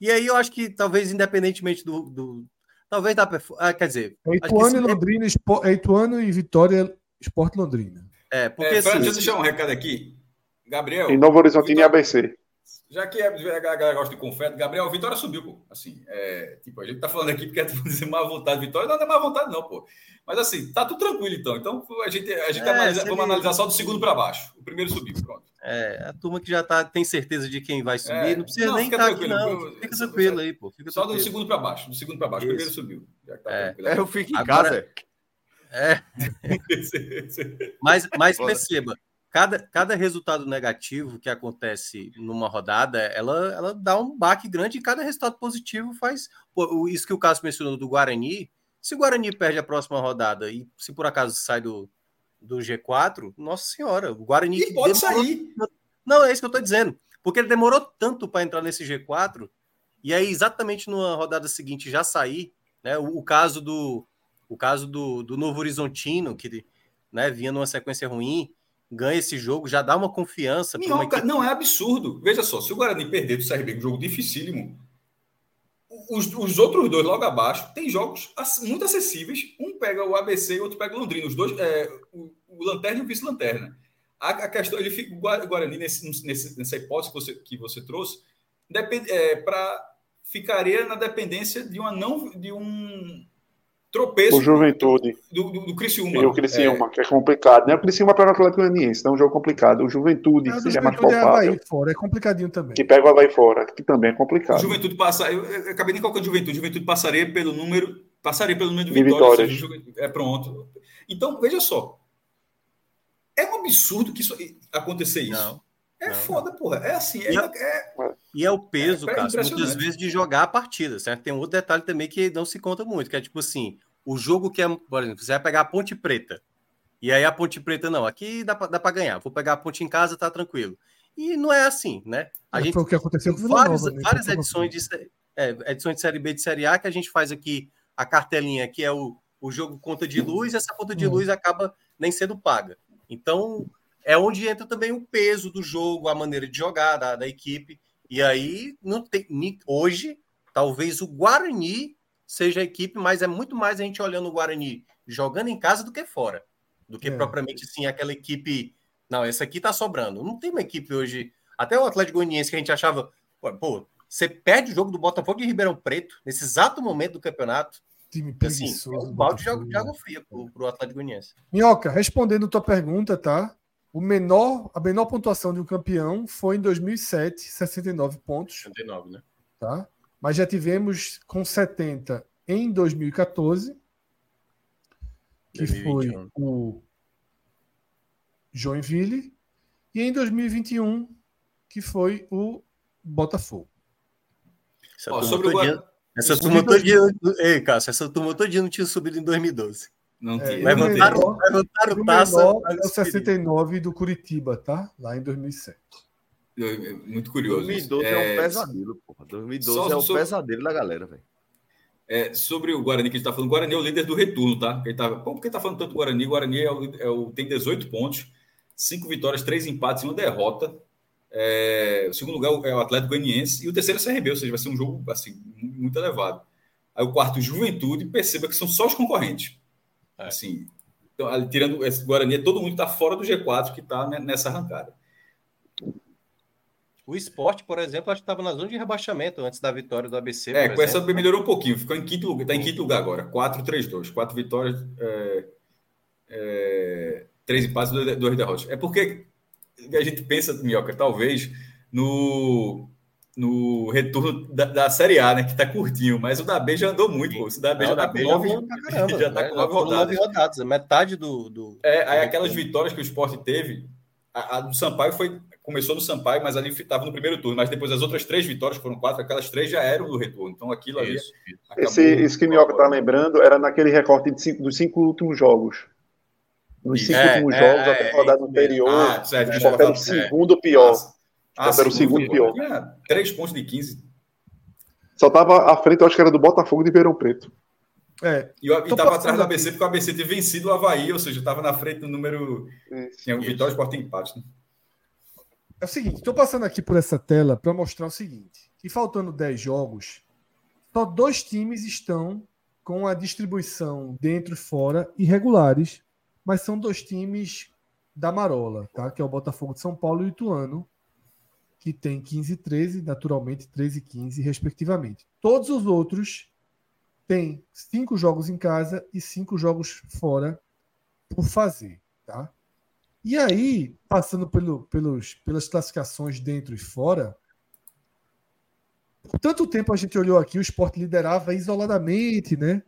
E aí eu acho que talvez, independentemente do. do talvez dá ah, Quer dizer. Eituano e Londrina, é... Eituano e Vitória, Esporte Londrina. É, porque. É, assim, deixa eu deixar um recado aqui. Gabriel. Em Novo Horizonte e ABC. Já que a galera gosta de confete, Gabriel, Vitória subiu, pô. Assim, é, tipo, a gente tá falando aqui porque é (laughs) dizer má vontade, Vitória. Não, não é má vontade, não, pô. Mas assim, tá tudo tranquilo, então. Então a gente, a gente é, analisa, vamos analisar só do segundo para baixo. O primeiro subiu, pronto. É, a turma que já tá, tem certeza de quem vai subir, é, não precisa não, nem estar tá aqui, não. Fica tranquilo aí, pô. Fica só tranquilo. do segundo para baixo. Do segundo para baixo. O primeiro subiu. Tá é. é. eu fico em Agora, casa. (laughs) É. (laughs) mas, mas perceba, cada, cada resultado negativo que acontece numa rodada, ela, ela dá um baque grande e cada resultado positivo faz. Pô, isso que o Cássio mencionou do Guarani, se o Guarani perde a próxima rodada e se por acaso sai do, do G4, nossa senhora, o Guarani. E pode sair. Não, é isso que eu estou dizendo. Porque ele demorou tanto para entrar nesse G4, e aí, exatamente numa rodada seguinte, já sair, né? O, o caso do. O caso do, do Novo Horizontino, que né, vinha numa sequência ruim, ganha esse jogo, já dá uma confiança. Minhoca, equipe... Não é absurdo. Veja só, se o Guarani perder do CRB, um jogo dificílimo, os, os outros dois logo abaixo tem jogos muito acessíveis. Um pega o ABC e outro pega o Londrina. Os dois, é, o, o Lanterna e o Vice-Lanterna. A, a, questão, ele fica, o Guarani, nesse, nesse, nessa hipótese que você, que você trouxe, depend, é, pra, ficaria na dependência de uma não de um tropeço. O Juventude. Do, do, do Criciúma. E o Criciúma, é. que é complicado. Né? O Criciúma pega o Atlético Goianiense, então é um jogo complicado. O Juventude, é, que é mais palpável. É fora, é complicadinho também. Que pega o Havaí fora, que também é complicado. O Juventude passa... Eu, eu acabei nem colocando Juventude. Juventude passaria pelo número... Passaria pelo número de, de vitórias. vitórias. É pronto. Então, veja só. É um absurdo que isso, acontecer isso. Não. É não. foda, porra. É assim. É, é, e é o peso, é, cara, muitas vezes de jogar a partida, certo? Tem um outro detalhe também que não se conta muito, que é tipo assim, o jogo que é, por exemplo, você vai pegar a Ponte Preta. E aí a Ponte Preta, não, aqui dá para ganhar. Vou pegar a Ponte em casa, tá tranquilo. E não é assim, né? A é, gente foi o que aconteceu com várias, Nova, né? várias edições de, é, edições de Série B e de Série A que a gente faz aqui a cartelinha, que é o, o jogo conta de luz, essa conta de hum. luz acaba nem sendo paga. Então, é onde entra também o peso do jogo, a maneira de jogar da, da equipe. E aí, não tem, hoje, talvez o Guarani seja a equipe, mas é muito mais a gente olhando o Guarani jogando em casa do que fora. Do que é. propriamente sim aquela equipe. Não, essa aqui tá sobrando. Não tem uma equipe hoje. Até o Atlético Goianiense que a gente achava. Pô, você perde o jogo do Botafogo de Ribeirão Preto nesse exato momento do campeonato. Time assim, é um balde de água fria pro, pro Atlético Goianiense. Minhoca, respondendo tua pergunta, tá? O menor, a menor pontuação de um campeão foi em 2007, 69 pontos. 69, né? Tá? mas já tivemos com 70 em 2014, que 2021. foi o Joinville, e em 2021, que foi o Botafogo. Essa Ó, sobre o essa turma todinha, ei, Cássio, essa turma todinha não tinha subido em 2012. Não é, tinha. levantaram, menor, levantaram o taça. É o 69 do Curitiba, tá? Lá em 2007. Muito curioso. 2012 é, é um pesadelo, porra. 2012 Só, é o sobre... pesadelo da galera, velho. É, sobre o Guarani que a gente está falando, o Guarani é o líder do retorno, tá? Ele tá... Por que está falando tanto do Guarani? O Guarani é o, é o, tem 18 pontos, 5 vitórias, 3 empates e uma derrota. É, o segundo lugar é o Atlético Goianiense e o terceiro é o CRB, ou seja, vai ser um jogo assim, muito elevado. Aí o quarto, Juventude, perceba que são só os concorrentes. É. Assim, então, tirando esse Guarani, todo mundo está fora do G4 que está nessa arrancada. O esporte, por exemplo, acho que estava na zona de rebaixamento antes da vitória do ABC. É, com essa melhorou um pouquinho, ficou em quinto lugar, está em quinto lugar agora. 4-3-2, quatro vitórias, é, é, três empates e dois derrotas. É porque a gente pensa, Minhoca, talvez no, no retorno da, da, Série A, né? Que tá curtinho, mas o da B já andou muito, pô. O da B Não, (laughs) já tá com nove. Caramba, já tá né? com nove rodadas. rodadas. Metade do. do... É, aí aquelas vitórias que o esporte teve, a, a, do Sampaio foi. Começou no Sampaio, mas ali estava no primeiro turno. Mas depois as outras três vitórias, foram quatro, aquelas três já eram do retorno. Então aquilo ali. Isso, Esse, esse que o Minhoca tá lembrando era naquele recorte de cinco, dos cinco últimos jogos. Nos cinco é, últimos é, jogos, é, até a rodada anterior, ah, certo, o Sport era o segundo pior. Ah, era o segundo pior. Três pontos de 15. Só tava à frente, eu acho que era do Botafogo de Verão Preto. É. E, estava atrás do ABC, porque o ABC tinha vencido o Havaí, ou seja, estava na frente do número. Isso, tinha o Vitória Sport em empate. Né? É o seguinte, estou passando aqui por essa tela para mostrar o seguinte: que faltando 10 jogos, só dois times estão com a distribuição dentro e fora irregulares mas são dois times da Marola, tá? Que é o Botafogo de São Paulo e o Ituano, que tem 15 e 13, naturalmente 13 e 15, respectivamente. Todos os outros têm cinco jogos em casa e cinco jogos fora por fazer, tá? E aí, passando pelo, pelos, pelas classificações dentro e fora, por tanto tempo a gente olhou aqui, o esporte liderava isoladamente, né?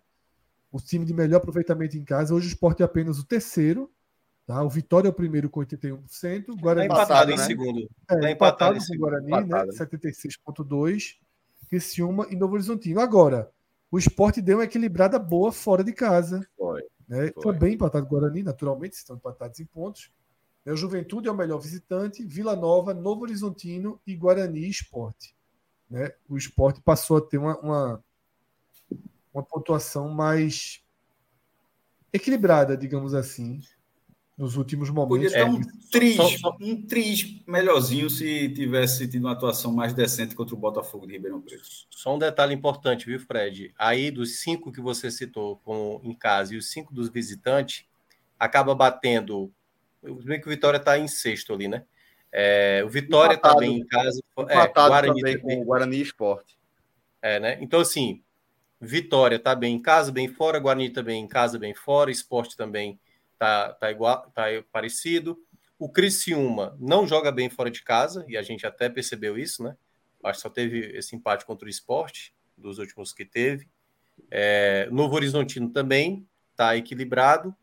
o time de melhor aproveitamento em casa. Hoje o Sport é apenas o terceiro. Tá? O Vitória é o primeiro com 81%. O Guarani tá empatado, em né? segundo. É, tá empatado, empatado com o Guarani, empatado, né? 76,2%. Criciúma e Novo Horizontino. Agora, o esporte deu uma equilibrada boa fora de casa. Foi. Né? Foi. Bem empatado com o Guarani, naturalmente, estão empatados em pontos. O Juventude é o melhor visitante, Vila Nova, Novo Horizontino e Guarani Esporte. Né? O esporte passou a ter uma, uma uma pontuação mais equilibrada, digamos assim, nos últimos momentos. Podia ter um triz, um triz melhorzinho se tivesse tido uma atuação mais decente contra o Botafogo de Ribeirão Preto. Só um detalhe importante, viu, Fred? Aí dos cinco que você citou com, em casa e os cinco dos visitantes, acaba batendo. Bem que o Vitória está em sexto ali, né? É, o Vitória está bem em casa. É, Guarani também com o Guarani Esporte. É, né? Então, assim, Vitória tá bem em casa, bem fora. Guarani também em casa, bem fora. Esporte também tá, tá igual, tá parecido. O Criciúma não joga bem fora de casa, e a gente até percebeu isso, né? Acho que só teve esse empate contra o esporte, dos últimos que teve. É, Novo Horizontino também tá equilibrado,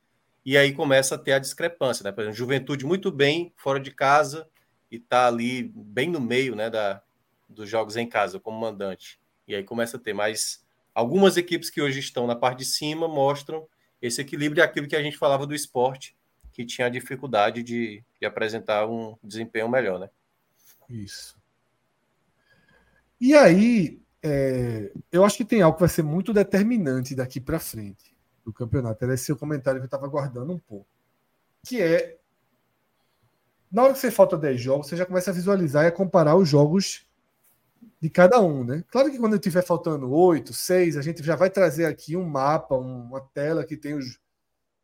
e aí começa a ter a discrepância, né? Por exemplo, Juventude muito bem fora de casa e tá ali bem no meio, né, da, dos jogos em casa, como mandante. E aí começa a ter mais Algumas equipes que hoje estão na parte de cima mostram esse equilíbrio e aquilo que a gente falava do esporte, que tinha a dificuldade de, de apresentar um desempenho melhor, né? Isso. E aí, é, eu acho que tem algo que vai ser muito determinante daqui para frente do campeonato. Era esse seu comentário que eu estava guardando um pouco. Que é. Na hora que você falta 10 jogos, você já começa a visualizar e a comparar os jogos de cada um, né? Claro que quando tiver faltando oito, seis, a gente já vai trazer aqui um mapa, uma tela que tem os,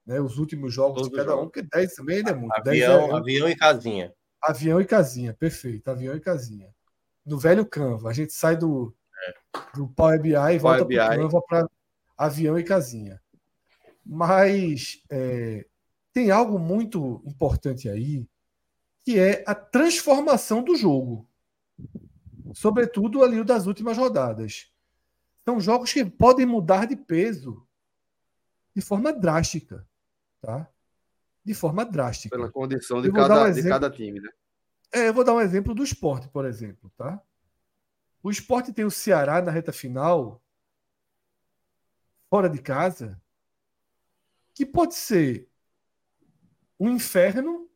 né, os últimos jogos de cada um, porque dez também ainda é muito. Avião, é, avião e casinha. Avião e casinha, perfeito. Avião e casinha. No velho Canva, a gente sai do, é. do Power BI e volta para o Canva para avião e casinha. Mas é, tem algo muito importante aí, que é a transformação do jogo sobretudo ali o das últimas rodadas. São jogos que podem mudar de peso de forma drástica, tá? De forma drástica. Pela condição de, cada, um exemplo, de cada time, né? É, eu vou dar um exemplo do esporte, por exemplo, tá? O esporte tem o Ceará na reta final, fora de casa, que pode ser um inferno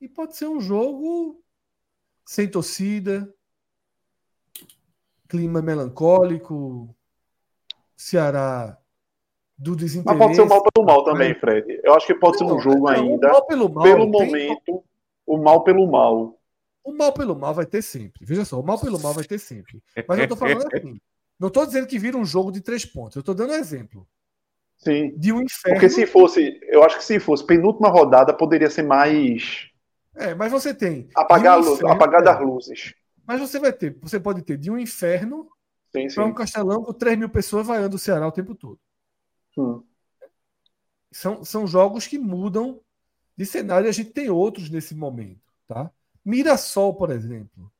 e pode ser um jogo sem torcida, clima melancólico, Ceará do desinteresse. Mas pode ser o mal pelo mal também, Fred. Eu acho que pode não, ser um jogo ainda. O mal pelo mal. Pelo momento, o mal pelo mal. O mal pelo mal vai ter sempre. Veja só, o mal pelo mal vai ter sempre. Mas eu tô falando (laughs) assim. Não estou dizendo que vira um jogo de três pontos. Eu estou dando um exemplo. Sim. De um inferno. Porque se fosse, eu acho que se fosse penúltima rodada, poderia ser mais. É, mas você tem. Apagar, um inferno, apagar das luzes. Mas você vai ter, você pode ter de um inferno para um castelão com 3 mil pessoas vaiando o Ceará o tempo todo. Hum. São, são jogos que mudam de cenário a gente tem outros nesse momento. Tá? Mirassol, por exemplo.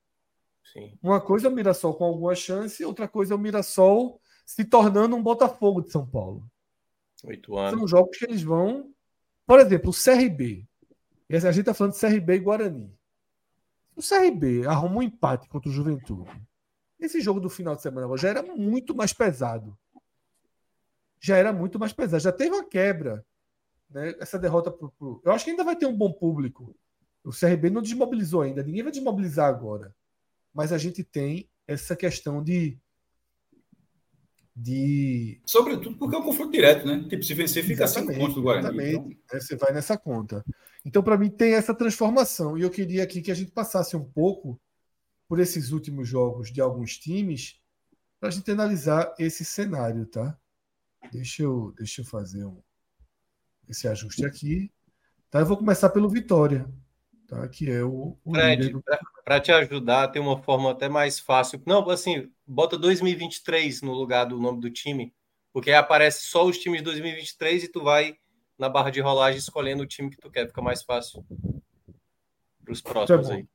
Sim. Uma coisa é o Mirassol com alguma chance, outra coisa é o Mirassol se tornando um Botafogo de São Paulo. Oito anos. São jogos que eles vão. Por exemplo, o CRB. A gente está falando de CRB e Guarani. O CRB arruma um empate contra o Juventude. Esse jogo do final de semana já era muito mais pesado. Já era muito mais pesado. Já teve uma quebra. Né? Essa derrota pro, pro... Eu acho que ainda vai ter um bom público. O CRB não desmobilizou ainda. Ninguém vai desmobilizar agora. Mas a gente tem essa questão de de. Sobretudo porque é um confronto direto, né? Tipo, se vencer, fica cinco pontos do Guarani. Exatamente. Então... Você vai nessa conta. Então, para mim, tem essa transformação. E eu queria aqui que a gente passasse um pouco por esses últimos jogos de alguns times para a gente analisar esse cenário, tá? Deixa eu, deixa eu fazer um, esse ajuste aqui. Tá? Eu vou começar pelo Vitória, tá? que é o. o Fred, para te ajudar, tem uma forma até mais fácil. Não, assim, bota 2023 no lugar do nome do time, porque aí aparece só os times de 2023 e tu vai na barra de rolagem escolhendo o time que tu quer, fica mais fácil para os próximos é aí.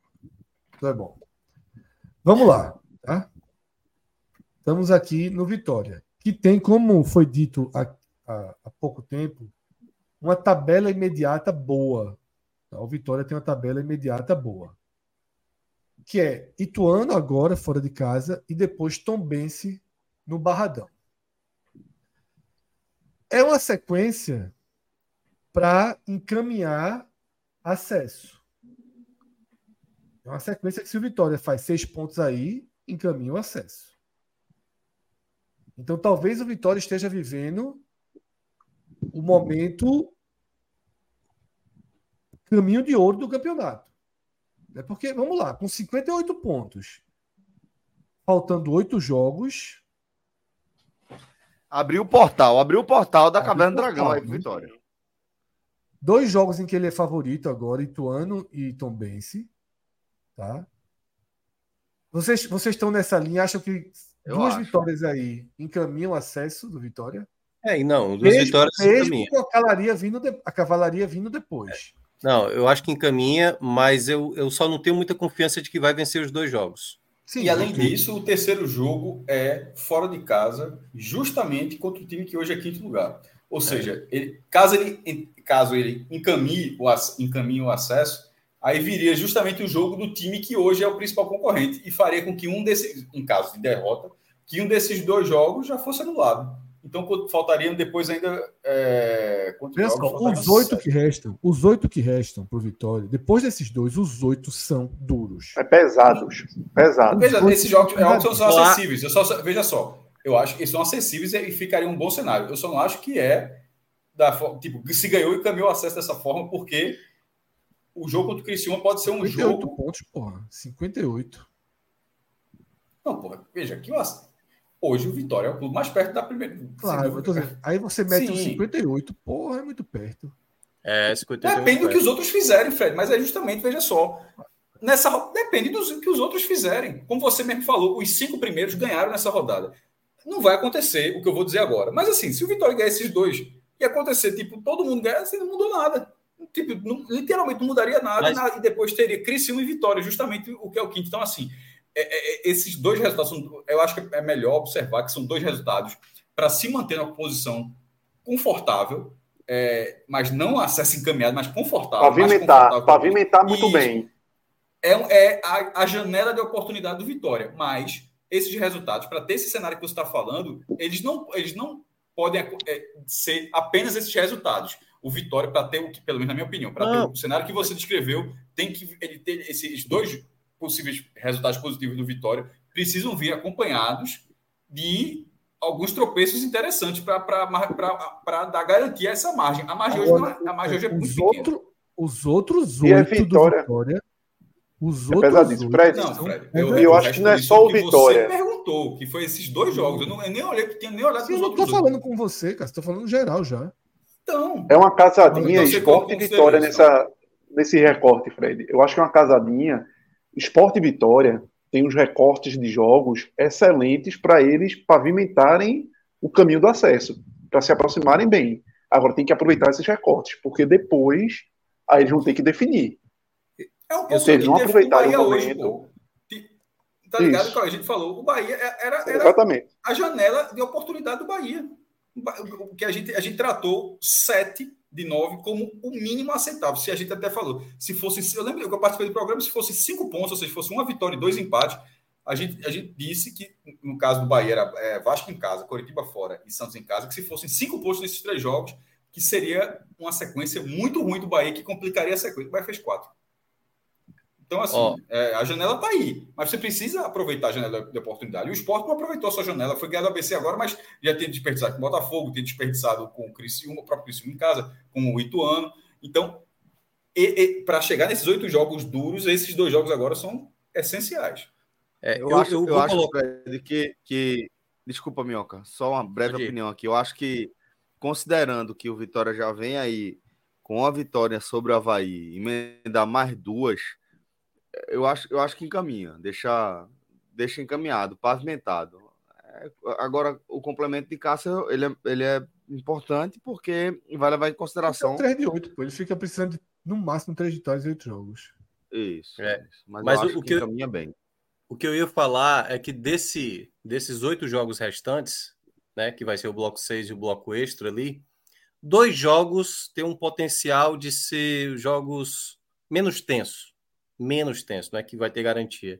É bom. Vamos lá, tá? Estamos aqui no Vitória, que tem, como foi dito há, há, há pouco tempo, uma tabela imediata boa. Tá? O Vitória tem uma tabela imediata boa que é Ituano agora fora de casa e depois Tombense no Barradão. É uma sequência para encaminhar acesso. É uma sequência que se o Vitória faz seis pontos aí, encaminha o acesso. Então talvez o Vitória esteja vivendo o momento caminho de ouro do campeonato. É porque, vamos lá, com 58 pontos, faltando oito jogos. Abriu o portal, abriu o portal da Caverna do Dragão aí, né? Vitória. Dois jogos em que ele é favorito agora, Ituano e Tombense. Tá? Vocês, vocês estão nessa linha, acham que Eu duas acho. vitórias aí encaminham o acesso do Vitória? É, e não, duas mesmo, vitórias mesmo com a cavalaria vindo, de, a cavalaria vindo depois. É. Não, eu acho que encaminha, mas eu, eu só não tenho muita confiança de que vai vencer os dois jogos. Sim, e além disso, o terceiro jogo é fora de casa, justamente contra o time que hoje é quinto lugar. Ou é. seja, ele, caso, ele, caso ele encaminhe o, encaminhe o acesso, aí viria justamente o jogo do time que hoje é o principal concorrente e faria com que um desses, em caso de derrota, que um desses dois jogos já fosse anulado. Então faltariam depois ainda. É, os oito que restam, os oito que restam para o Vitória, depois desses dois, os oito são duros. É pesados. Pesados. Veja, esses jogos é são, são acessíveis. Eu só, veja só, eu acho que são acessíveis e ficaria um bom cenário. Eu só não acho que é da tipo, se ganhou e caminhou acesso dessa forma, porque o jogo contra o Criciúma pode ser um 58 jogo. pontos, porra. 58. Não, porra, veja, que Hoje o Vitória é o clube mais perto da primeira. Claro, dizendo, aí você mete Sim. 58, porra, é muito perto. É, 58 Depende do que os outros fizerem, Fred, mas é justamente, veja só. Nessa, depende do que os outros fizerem. Como você mesmo falou, os cinco primeiros ganharam nessa rodada. Não vai acontecer o que eu vou dizer agora. Mas assim, se o Vitória ganhar esses dois, ia acontecer, tipo, todo mundo ganha, assim, não mudou nada. Tipo, não, literalmente não mudaria nada, mas... nada, e depois teria Criciúma e Vitória, justamente o que é o quinto. Então, assim, é, é, é, esses dois resultados, eu acho que é melhor observar que são dois resultados para se manter na posição confortável, é, mas não acesso encaminhado, mas confortável. Pavimentar, pavimentar muito bem. É, é a, a, janela de oportunidade do Vitória, mas esses resultados, para ter esse cenário que você está falando, eles não, eles não podem é, ser apenas esses resultados. O Vitória, para ter o que, pelo menos na minha opinião, para ter o cenário que você descreveu, tem que ele ter esses dois possíveis resultados positivos do Vitória precisam vir acompanhados de alguns tropeços interessantes para dar garantia a essa margem. A margem Agora, hoje, não, é, a margem hoje é muito outro, Os outros oito Vitória, do Vitória os é outros oito, Fred, não, Fred, eu, eu, eu acho que não é só o Vitória. Você perguntou que foi esses dois jogos. Eu, não, eu nem olhei, tinha nem olhado Eu não estou falando com você, cara. Estou falando geral já. Então, é uma casadinha, então, esporte e vitória nessa, nesse recorte, Fred. Eu acho que é uma casadinha Esporte Vitória tem uns recortes de jogos excelentes para eles pavimentarem o caminho do acesso, para se aproximarem bem. Agora tem que aproveitar esses recortes, porque depois aí eles vão ter que definir. É um pouco eles vão aproveitar o momento. Hoje, tá ligado que a gente falou? O Bahia é, era, era Exatamente. a janela de oportunidade do Bahia. Que a gente, a gente tratou sete de nove como o mínimo aceitável. Se a gente até falou, se fosse, eu lembro que eu participei do programa, se fosse cinco pontos, ou seja, fosse uma vitória e dois empates, a gente, a gente disse que, no caso do Bahia, era é, Vasco em casa, Coritiba fora e Santos em casa, que se fossem cinco pontos nesses três jogos, que seria uma sequência muito ruim do Bahia, que complicaria a sequência. O Bahia fez quatro. Então, assim, oh. é, a janela está aí, mas você precisa aproveitar a janela de oportunidade. E o esporte não aproveitou a sua janela, foi ganhado a ABC agora, mas já tem desperdiçado com o Botafogo, tem desperdiçado com o Criciúma, o próprio Criciúma em casa, com o Ituano. Então, para chegar nesses oito jogos duros, esses dois jogos agora são essenciais. É, eu, eu, acho, eu, eu acho Fred, que, que. Desculpa, Minhoca, só uma breve opinião aqui. Eu acho que, considerando que o Vitória já vem aí com a vitória sobre o Havaí, emendar mais duas eu acho, eu acho que encaminha, deixa, deixa encaminhado, pavimentado. É, agora, o complemento de caça, ele é, ele é importante porque vai levar em consideração. É 3 de 8, pô. ele fica precisando de, no máximo 3 vitórias e 8 jogos. Isso, é. isso. Mas, Mas o, que, que encaminha bem. O que eu ia falar é que desse, desses oito jogos restantes, né, que vai ser o bloco 6 e o bloco extra ali, dois jogos têm um potencial de ser jogos menos tensos menos tenso, não é que vai ter garantia.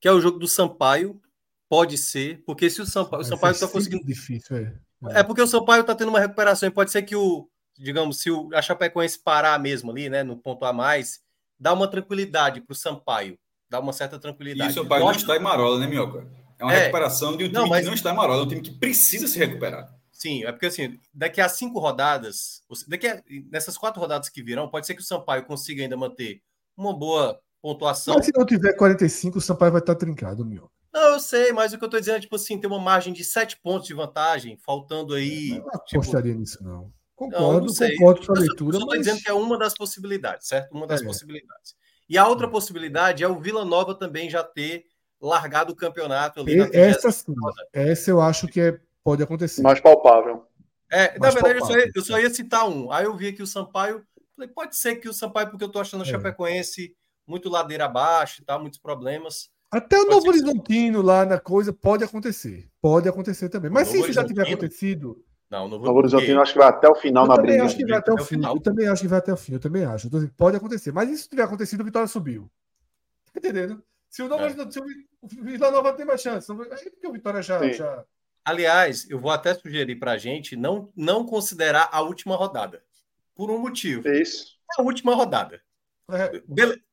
Que é o jogo do Sampaio, pode ser, porque se o Sampaio, o Sampaio está conseguindo. Difícil, é. é. porque o Sampaio está tendo uma recuperação, e pode ser que o, digamos, se o, a Chapecoense parar mesmo ali, né, no ponto a mais, dá uma tranquilidade para o Sampaio, dá uma certa tranquilidade. E o Sampaio não está em marola, né, Minhoca? É uma é. recuperação de um time não, mas... que não está em marola, é um time que precisa se recuperar. Sim, é porque assim, daqui a cinco rodadas, daqui a, nessas quatro rodadas que virão, pode ser que o Sampaio consiga ainda manter uma boa pontuação. Mas se não tiver 45, o Sampaio vai estar trincado, meu. Não, eu sei, mas o que eu estou dizendo é, tipo assim, tem uma margem de 7 pontos de vantagem, faltando aí. Eu não tipo... apostaria nisso, não. Concordo, não, não concordo com a leitura. Eu estou mas... dizendo que é uma das possibilidades, certo? Uma das é. possibilidades. E a outra possibilidade é o Vila Nova também já ter largado o campeonato ali. E, essa sim, essa eu acho que é, pode acontecer. Mais palpável. É, Mais na verdade, palpável. Eu, só ia, eu só ia citar um. Aí eu vi aqui o Sampaio. Falei, pode ser que o Sampaio, porque eu estou achando o é. Chapecoense muito ladeira abaixo e tal, muitos problemas. Até o Novo Horizontino lá na coisa pode acontecer. Pode acontecer também. Mas se isso já tiver acontecido. Não, Novo, Novo Horizontino acho que vai até o final eu na briga. Acho que vai até o fim. Eu também acho que vai até o fim. Eu também acho. Então, pode acontecer. Mas se tiver acontecido, o Vitória subiu? (laughs) Tá entendendo? Se o Novo é. se o Vila Nova tem mais chance. Aí porque o Vitória já, já. Aliás, eu vou até sugerir para a gente não, não considerar a última rodada. Por um motivo. Isso. É a última rodada. É.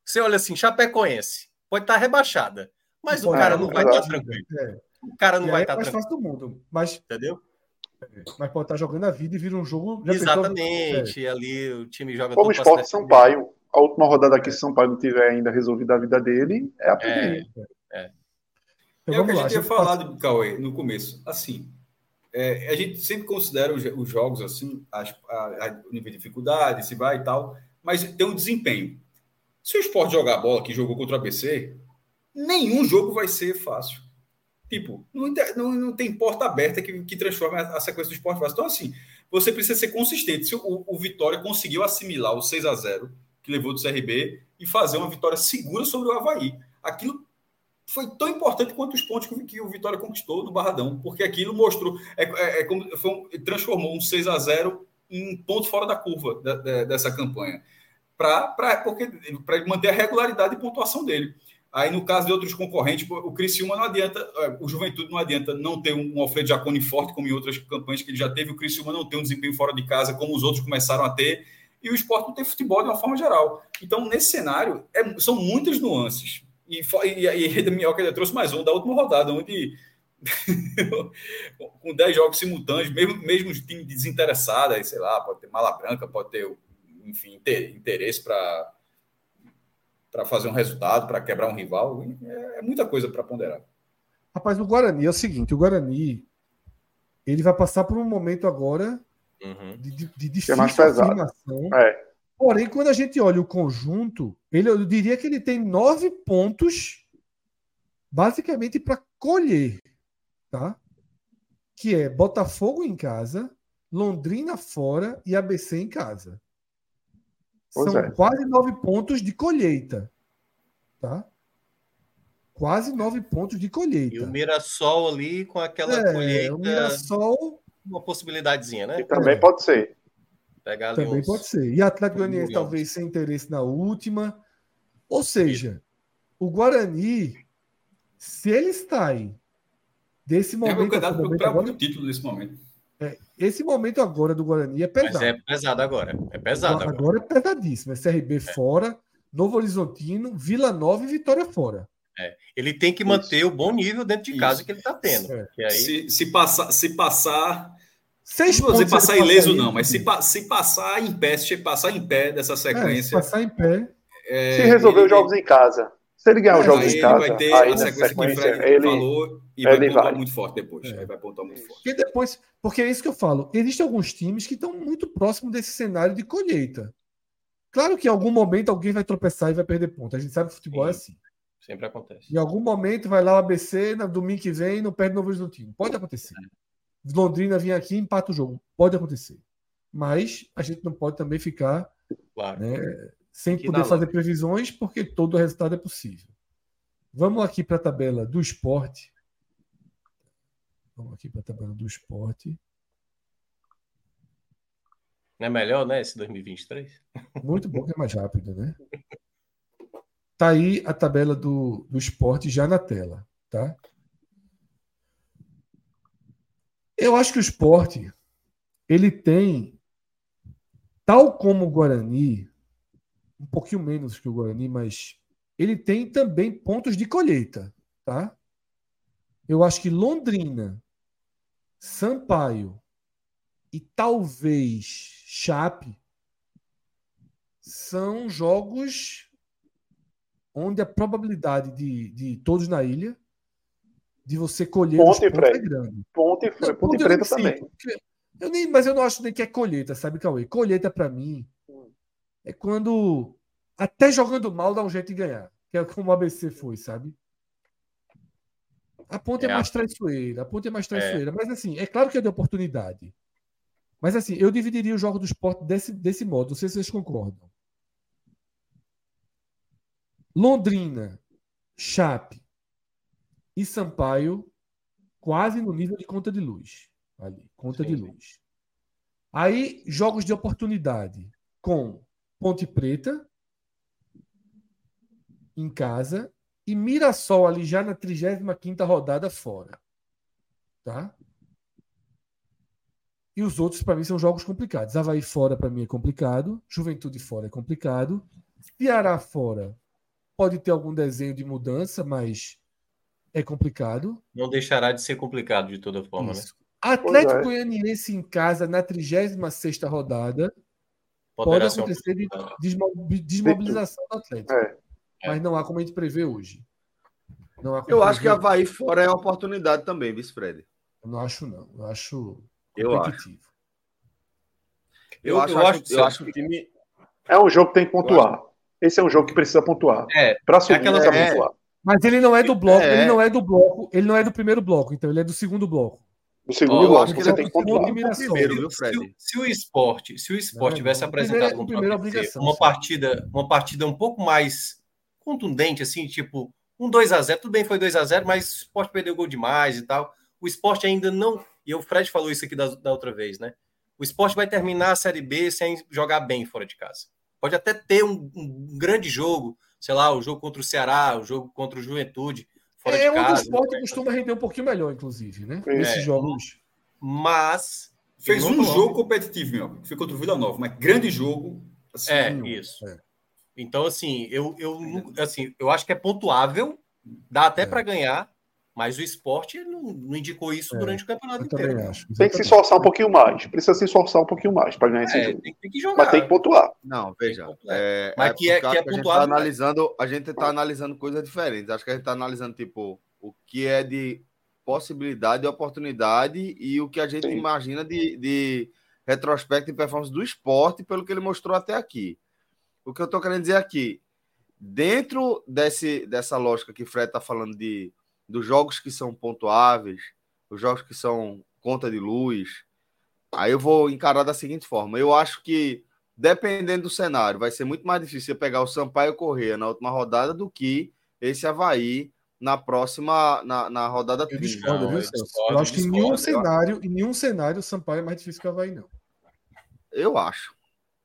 Você olha assim, Chapecoense, pode estar tá rebaixada, mas o cara não vai estar tá tranquilo. É. O cara não e vai estar tá é mais tranquilo. fácil do mundo, mas entendeu? É, mas pode estar jogando a vida e vira um jogo. Exatamente, ali o time joga. Como o Esporte Sampaio, a última rodada aqui, se São Paulo não tiver ainda resolvido a vida dele, é a primeira. É, é. Então, é o que a gente tinha falado, Cauê, no começo. Assim, é, a gente sempre considera os, os jogos assim, as, a, a, nível de dificuldade, se vai e tal, mas tem um desempenho. Se o esporte jogar a bola que jogou contra o ABC, nenhum jogo vai ser fácil. Tipo, não, não, não tem porta aberta que, que transforme a, a, sequência do esporte fácil. Então, assim, você precisa ser consistente. Se o, o Vitória conseguiu assimilar o 6 a 0 que levou do CRB e fazer uma vitória segura sobre o Havaí, aquilo foi tão importante quanto os pontos que, o Vitória conquistou no Barradão, porque aquilo mostrou, é, é, é foi, transformou um 6 a 0 em ponto fora da curva da, da, dessa campanha para manter a regularidade de pontuação dele. Aí, no caso de outros concorrentes, o Criciúma não adianta, é, o Juventude não adianta não ter um Alfredo Jaconi forte, como em outras campanhas que ele já teve, o Criciúma não tem um desempenho fora de casa, como os outros começaram a ter, e o esporte não tem futebol de uma forma geral. Então, nesse cenário, é, são muitas nuances. E, e, e a Minhoca ainda trouxe mais um da última rodada, onde (laughs) com 10 jogos simultâneos, mesmo, mesmo time desinteressado, aí, sei lá, pode ter Mala Branca, pode ter enfim, ter interesse para para fazer um resultado, para quebrar um rival, é, é muita coisa para ponderar. Rapaz, o Guarani é o seguinte, o Guarani ele vai passar por um momento agora uhum. de, de, de difícil é mais afirmação. É. Porém, quando a gente olha o conjunto, ele, eu diria que ele tem nove pontos basicamente para colher, tá? Que é Botafogo em casa, Londrina fora e ABC em casa. Pois São é. quase nove pontos de colheita, tá? Quase nove pontos de colheita. E o Mirassol ali com aquela é, colheita, o Mirassol uma possibilidadezinha, né? E também pode ser. Pegar ali também uns- pode ser. E Atlético Goianiense talvez sem interesse na última. Ou seja, o Guarani, se ele está aí desse É o meu momento, momento para agora, título nesse momento. esse momento agora do Guarani é Mas pesado. é pesado agora. É pesado agora. agora é pesadíssimo. É CRB fora, Novo Horizontino, Vila Nova e Vitória fora. Ele tem que manter o bom nível dentro de Isso. casa que ele está tendo. É. Aí, Se, se passar, se passar, Seis não vou dizer passar ele ileso não, mas se, pa- se passar em pé, se passar em pé dessa É, se sequência, passar em pé. é, Se resolver ele- os jogos em casa. Se ele ganhar os É, jogos aí em ele casa, vai ter aí a sequência, que o sequência, Fred ele, falou e ele vai pontuar vai. muito forte depois. É. Aí vai pontuar muito forte. Porque depois, porque é isso que eu falo. Existem alguns times que estão muito próximos desse cenário de colheita. Claro que em algum momento alguém vai tropeçar e vai perder ponto. A gente sabe que o futebol é Sim. assim. sempre acontece. Em algum momento vai lá o ABC, no domingo que vem, não perde Novo Horizontino. Pode acontecer. Londrina vir aqui e empata o jogo. Pode acontecer. Mas a gente não pode também ficar Claro. né, sem Aqui poder fazer previsões, porque todo resultado é possível. Vamos aqui para a tabela do esporte. Vamos aqui para a tabela do esporte. Não é melhor, né? Esse 2023? Muito bom que é mais rápido, né? Tá aí a tabela do, do esporte já na tela, tá? Eu acho que o esporte ele tem, tal como o Guarani, um pouquinho menos que o Guarani, mas ele tem também pontos de colheita, tá? Eu acho que Londrina, Sampaio e talvez Chape são jogos onde a probabilidade de, de todos na ilha de você colher os Ponte Preta. é grande. Ponte, Ponte ponto eu Preta também. Eu nem, mas eu não acho nem que é colheita, sabe, Cauê? Colheita pra mim é quando até jogando mal dá um jeito de ganhar, que é como o ABC foi, sabe? A ponte é, É, mais traiçoeira, a ponte é mais traiçoeira, mas assim, é claro que é de oportunidade. Mas assim, eu dividiria o jogo do esporte desse, desse modo, não sei se vocês concordam. Londrina, Chape e Sampaio quase no nível de conta de luz. Ali, conta Sim, de luz. Aí, jogos de oportunidade com Ponte Preta em casa e Mirassol ali já na 35ª rodada fora. Tá? E os outros, para mim, são jogos complicados. Havaí fora, para mim, é complicado. Juventude fora é complicado. Ceará fora pode ter algum desenho de mudança, mas é complicado. Não deixará de ser complicado de toda forma, né? Isso. Atlético Pois é. Goianiense em casa na 36ª rodada pode Poderá um- acontecer de desmo- desmobilização do Atlético. É. Mas não há como a gente prever hoje. Não há como Eu acho que. Havaí fora é uma oportunidade também, vice Fred. Eu não acho, não. Eu acho Eu competitivo. Eu, Eu- acho, eu acho, acho- eu acho que o time. É um jogo que tem que pontuar. Esse é um jogo que precisa pontuar. É, Para subir, aquela- precisa é. pontuar. Mas ele não é do bloco, É. ele não é do bloco, ele não é do primeiro bloco, então ele é do segundo bloco. No segundo eu bloco, acho que você ele tem que é o primeiro, viu, se, Fred? o- se o esporte, se o esporte Não, tivesse não. apresentado uma sim. partida, uma partida um pouco mais contundente, assim, tipo um 2 a 0 tudo bem, foi 2 a 0 mas o esporte perdeu gol demais e tal. O esporte ainda não. E o Fred falou isso aqui da, da outra vez, né? O esporte vai terminar a Série B sem jogar bem fora de casa. Pode até ter um, um grande jogo, sei lá, o jogo contra o Ceará, o jogo contra o Juventude, fora é de onde o casa. esporte costuma render um pouquinho melhor, inclusive, né? É. Nesses jogos. Mas. Fez um jogo competitivo, meu, que foi contra o Vila Nova, mas grande jogo. assim, É, isso. é. Então, assim, eu, eu, assim, eu acho que é pontuável, dá até É. para ganhar, mas o esporte não, não indicou isso É, durante o campeonato inteiro. também acho. Tem que se esforçar um pouquinho mais. Precisa se esforçar um pouquinho mais para ganhar esse É, jogo. tem, tem que jogar. Mas tem que pontuar. Não, veja. É, Mas é que é- por causa que é a gente pontuável, tá né? analisando, a gente está analisando coisas diferentes. Acho que a gente está analisando tipo o que é de possibilidade e oportunidade e o que a gente Sim. imagina de, de retrospecto e performance do esporte pelo que ele mostrou até aqui. O que eu estou querendo dizer aqui, dentro desse, dessa lógica que o Fred está falando de dos jogos que são pontuáveis, os jogos que são conta de luz, aí eu vou encarar da seguinte forma. Eu acho que, dependendo do cenário, vai ser muito mais difícil pegar o Sampaio Correia na última rodada do que esse Havaí na próxima, na, na rodada 30. Eu discordo, viu, eu acho que em nenhum cenário, em nenhum cenário o Sampaio é mais difícil que o Havaí, não. Eu acho.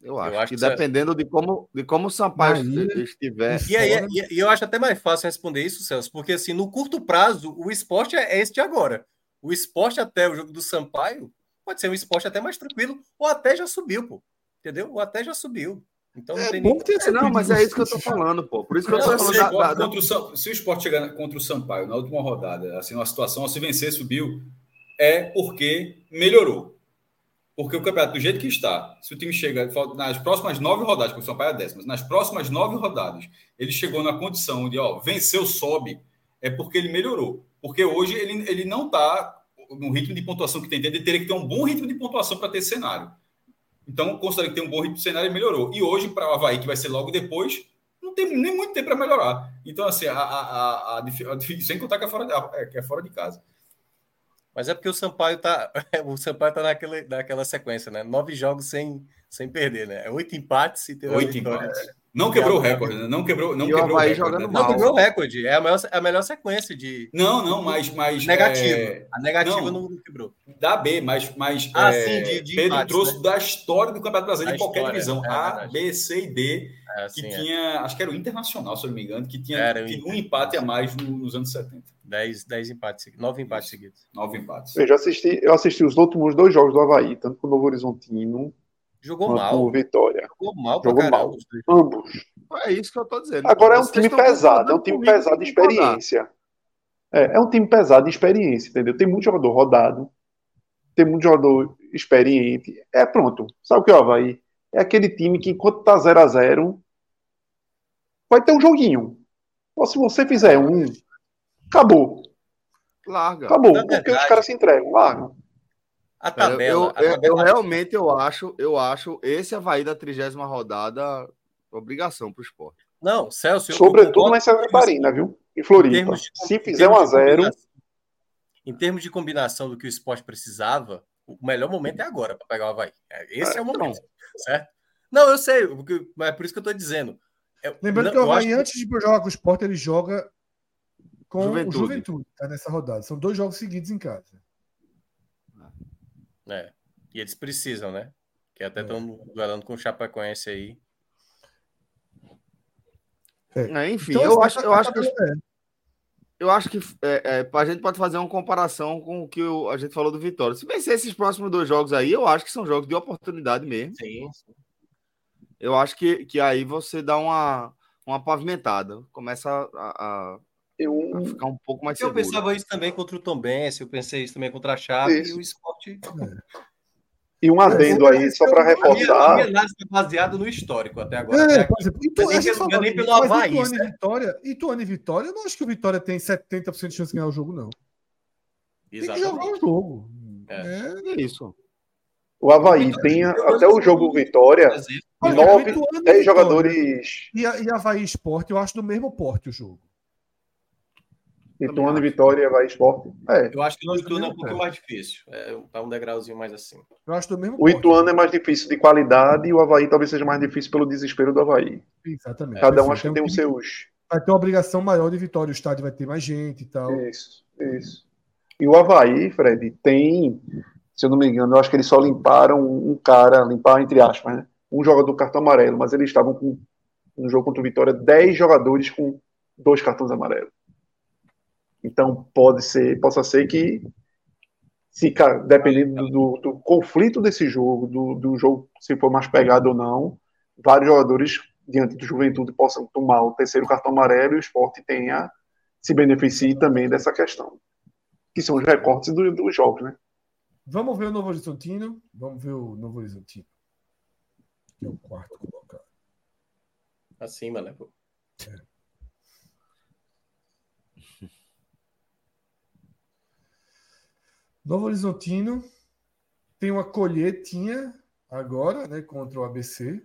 Eu acho, eu acho que, que dependendo de como, de como o Sampaio Bahia, estiver. E, aí, e, e, eu acho até mais fácil responder isso, Celso, porque assim, no curto prazo, o esporte é este agora. O esporte até o jogo do Sampaio pode ser um esporte até mais tranquilo, ou até já subiu, pô. Entendeu? Ou até já subiu. Então não é tem nem... é, Não, mas é isso que eu tô falando, pô. Por isso que eu tô falando. Da, da, da... O, se o esporte chegar contra o Sampaio na última rodada, assim, uma situação, se vencer, subiu, é porque melhorou. Porque o campeonato, do jeito que está, se o time chega nas próximas nove rodadas, porque o Sampaio é décimas, nas próximas nove rodadas, ele chegou na condição de, ó, venceu, sobe, é porque ele melhorou. Porque hoje ele, ele não está no ritmo de pontuação que tem, ele teria que ter um bom ritmo de pontuação para ter cenário. Então, considera que tem um bom ritmo de cenário e melhorou. E hoje, para o Havaí, que vai ser logo depois, não tem nem muito tempo para melhorar. Então, assim, a, a, a, sem contar que é, fora é, que é fora de casa. Mas é porque o Sampaio tá, (laughs) o Sampaio tá naquela, naquela sequência, né? Nove jogos sem, sem perder, né? Oito empates e ter Oito empates. Não quebrou o recorde, né? Não quebrou, não quebrou o recorde. Né? Não quebrou o recorde. É a melhor, é a melhor sequência de. Não, não, mas. mas negativa. É... A negativa não, não, quebrou. Da B, mas. mas ah, é... sim, de, de Pedro empates, trouxe né? da história do Campeonato Brasileiro em qualquer divisão. É, a, B, C e D. É, que é. tinha. Acho que era o Internacional, se eu não me engano, que tinha, tinha um empate a mais nos anos 70. Dez, dez empates, nove empates seguidos. Nove empates. Eu já assisti, eu assisti os últimos dois jogos do Havaí, tanto com o Novo Horizontino Jogou mal. O Vitória. Jogou mal Jogou caramba, mal. Ambos. É isso que eu tô dizendo. Agora é um time pesado, é um time pesado de experiência. É, é um time pesado de experiência, entendeu? Tem muito jogador rodado, tem muito jogador experiente. É pronto. Sabe o que é o Havaí? É aquele time que enquanto tá 0 a 0 vai ter um joguinho. Ou se você fizer um, acabou. Larga. Acabou, porque os caras se entregam, largam. A tabela, eu, eu, a tabela... eu, realmente eu acho, eu acho esse Havaí da trigésima rodada obrigação para o esporte. Não, Celso. Sobretudo na Santa Catarina, viu? Em Floripa. De, Se fizer um a zero. Em termos de combinação do que o esporte precisava, o melhor momento é agora para pegar o Havaí. É, esse é, é o momento, não. certo? Não, eu sei, mas é por isso que eu estou dizendo. Eu, Lembrando não, que o Havaí, antes de jogar com o esporte, ele joga com Juventude. o Juventude tá nessa rodada. São dois jogos seguidos em casa. É. E eles precisam, né? Que até estão é. duelando com o Chapecoense aí. É. É, enfim, então, eu, acho, eu, acho que, eu acho que é, é, a gente pode fazer uma comparação com o que a gente falou do Vitória. Se vencer esses próximos dois jogos aí, eu acho que são jogos de oportunidade mesmo. Sim. Eu acho que, que aí você dá uma, uma pavimentada, começa a, a, eu... a ficar um pouco mais seguro. Eu pensava isso também contra o Tom Benz, eu pensei isso também contra a Chave isso. e o esporte. É. E um adendo aí, só para reforçar. A minha análise é baseada no histórico até agora. É, até exemplo, Itu, nem, pelo, nem pelo Havaí. Ituano e, Vitória, Ituano e Vitória, eu não acho que o Vitória tem 70% de chance de ganhar o jogo, não. Exatamente. Tem que jogar o jogo. É, é isso. O Havaí tem até o jogo Vitória, nove, dez jogadores. E, e Havaí Esporte, eu acho do mesmo porte o jogo. Ituano e Vitória vai esporte. É. Eu acho que o Ituano é um pouco mais difícil. É, tá um degrauzinho mais assim. Eu acho do mesmo o Ituano é mais difícil de qualidade e o Havaí talvez seja mais difícil pelo desespero do Havaí. Exatamente. Cada um acho que tem os seus. Vai ter uma obrigação maior de vitória, o estádio vai ter mais gente e tal. Isso, isso. E o Havaí, Fred, tem, se eu não me engano, eu acho que eles só limparam um cara, limparam entre aspas, né? Um jogador cartão amarelo, mas eles estavam com, no jogo contra o Vitória, 10 jogadores com dois cartões amarelos. Então pode ser, possa ser que se dependendo do, do, conflito desse jogo, do, do, jogo se for mais pegado ou não, vários jogadores diante do Juventude possam tomar o terceiro cartão amarelo e o esporte tenha se beneficie também dessa questão, que são os recortes dos do jogos, né? Vamos ver o Novo Horizontino. Vamos ver o Novo Horizontino. Que é o quarto colocado. Acima, né? É. Novo Horizontino tem uma colhetinha agora, né, contra o ABC.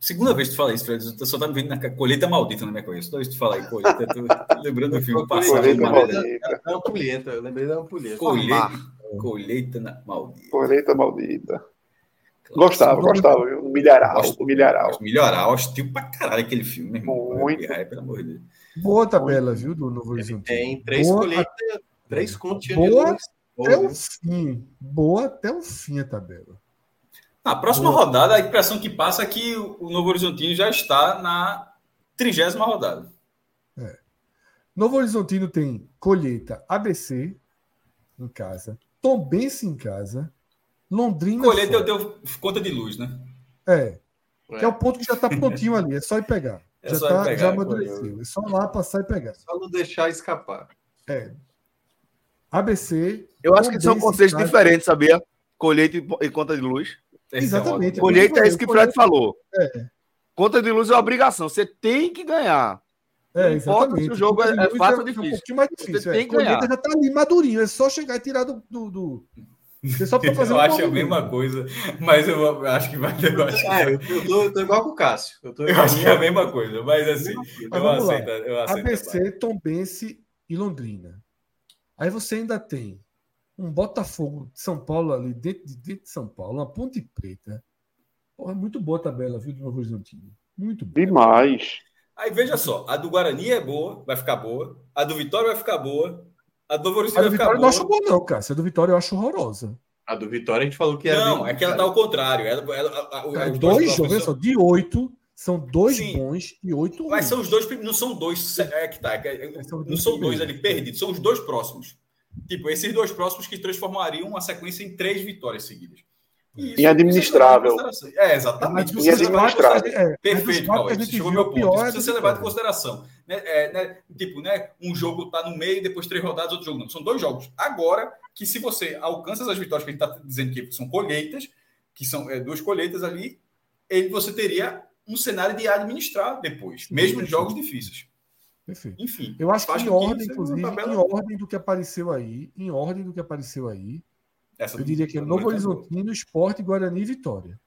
Segunda vez que tu fala isso, Fred. Tu só tá me vendo na colheita maldita na minha cabeça. Toda vez que tu fala aí, colheita, tô (laughs) lembrando do filme passado. Colheita maldita. Ampulheta, eu lembrei da ampulheta. Colheita, colheita na maldita. Colheita maldita. Gostava, gostava, viu? Milharal, gosto, milharal. Milharal, hostil pra caralho aquele filme, meu irmão. Muito. Pelo amor de Deus. Boa tabela, viu, do Novo Horizonte. Tem três colheitas, três contas. Boa até o fim. Boa até o fim a tabela. Na próxima Boa. rodada, a impressão que passa é que o Novo Horizontino já está na trigésima rodada. É. Novo Horizontino tem colheita ABC em casa, Tombense em casa, Londrina. Colheita eu deu conta de luz, né? É. é. Que é o ponto que já está prontinho ali, é só ir pegar. É já, tá, pegar, já amadureceu. É só lá passar e pegar. Só não deixar escapar. É. ABC. Eu acho que são conceitos diferentes, sabia? Colheita e conta de luz. Exatamente. Colheita é isso que o Fred falou. É. Conta de luz é obrigação. Você tem que ganhar. É, exatamente. o jogo é, é fácil ou difícil. É um pouquinho mais difícil. Você é. tem que ganhar. já tá ali madurinho. É só chegar e tirar do. do, do... só (laughs) pra fazer eu um acho a mesma coisa, mas eu acho que vai. Eu, acho é, eu, tô, eu tô igual com o Cássio. Eu, tô eu acho que é a mesma coisa, mas assim, mas eu, aceito, eu aceito. ABC, Tombense e Londrina. Aí você ainda tem um Botafogo de São Paulo ali, dentro de, dentro de São Paulo, uma Ponte Preta. Porra, muito boa a tabela, viu, do Novo Horizontino. Muito boa. Demais. Aí veja só, a do Guarani é boa, vai ficar boa. A do Vitória vai ficar boa. A do Novo Horizontino vai ficar boa. Eu não acho boa, não, cara. A do Vitória eu acho horrorosa. A do Vitória a gente falou que era. Não, é que ela tá ao contrário. Ela, ela, ela, é, dois jogos, só, de oito, são dois Sim, bons e oito ruins. Mas são os dois, não são dois, é que tá, é, não são dois ali perdidos, são os dois próximos. Tipo, esses dois próximos que transformariam uma sequência em três vitórias seguidas. Isso, Inadministrável. É, exatamente. Mas, Inadministrável. É, Perfeito, Cauê. Você chegou meu ponto. Isso precisa ser levado em consideração. Né, é, né, tipo, né, um jogo está no meio, depois três rodadas, outro jogo não. São dois jogos. Agora, que se você alcança as vitórias que a gente está dizendo que são colheitas, que são é, duas colheitas ali, ele, você teria um cenário de administrar depois, mesmo em jogos difíceis. Perfeito. Enfim. Eu acho que em ordem, inclusive, em ordem do que apareceu aí, em ordem do que apareceu aí, Essa eu diria que é Novo Horizontino, Esporte, Guarani e Vitória.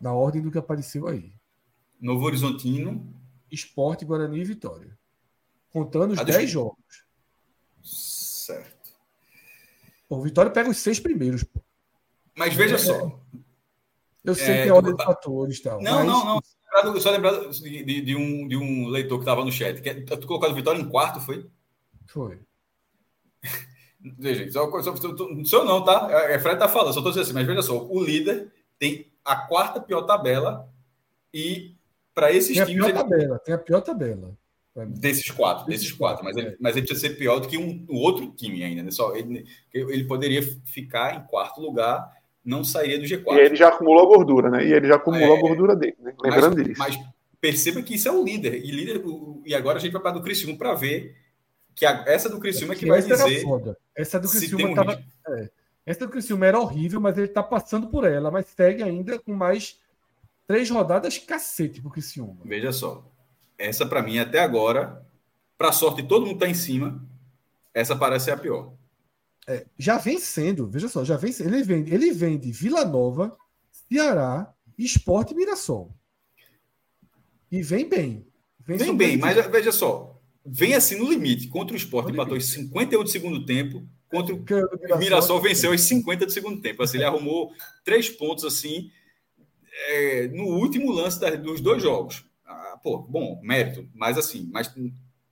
Na ordem do que apareceu aí. Novo Horizontino. Esporte, Guarani e Vitória. Contando os 10 jogos. Certo. O Vitória pega os seis primeiros. Pô. Mas veja é, só. Eu sei é, que é ordem de fatores tal. Não, mas... não, não só lembrado de, de, um, de um leitor que estava no chat. Que, é, tu colocou a Vitória em quarto, foi? Foi. (laughs) Veja, só, só, só, só não, tá? É, é Fred tá falando, só estou dizendo assim, mas veja só, o líder tem a quarta pior tabela e para esses tem times. A pior ele... tabela, tem a pior tabela. Desses quatro, desses quatro, mas ele, é. mas ele precisa ser pior do que um, o outro time ainda, né? Só ele, ele poderia ficar em quarto lugar não sairia do G4. E ele já acumulou a gordura, né? E ele já acumulou é, a gordura dele, né? Lembrando mas, disso. Mas perceba que isso é o líder. E, líder, e agora a gente vai para do Criciúma para ver que a, essa do Criciúma é que vai dizer. Foda. Essa do Criciúma um tava, é, Essa do Criciúma era horrível, mas ele está passando por ela, mas segue ainda com mais três rodadas cacete pro Criciúma. Veja só. Essa para mim até agora, para sorte de todo mundo tá em cima, essa parece ser a pior. É, já vem sendo, veja só, já vem ele vem, ele vem de Vila Nova, Ceará, Esporte e Mirassol. E vem bem. Vem, vem bem, mas veja só, vem assim no limite. Contra o Esporte empatou os 51 do segundo tempo, contra o Mirassol, Mirassol venceu os 50 do segundo tempo. Assim, ele arrumou três pontos assim é, no último lance da, dos dois jogos. Ah, pô, bom, mérito, mas assim, mas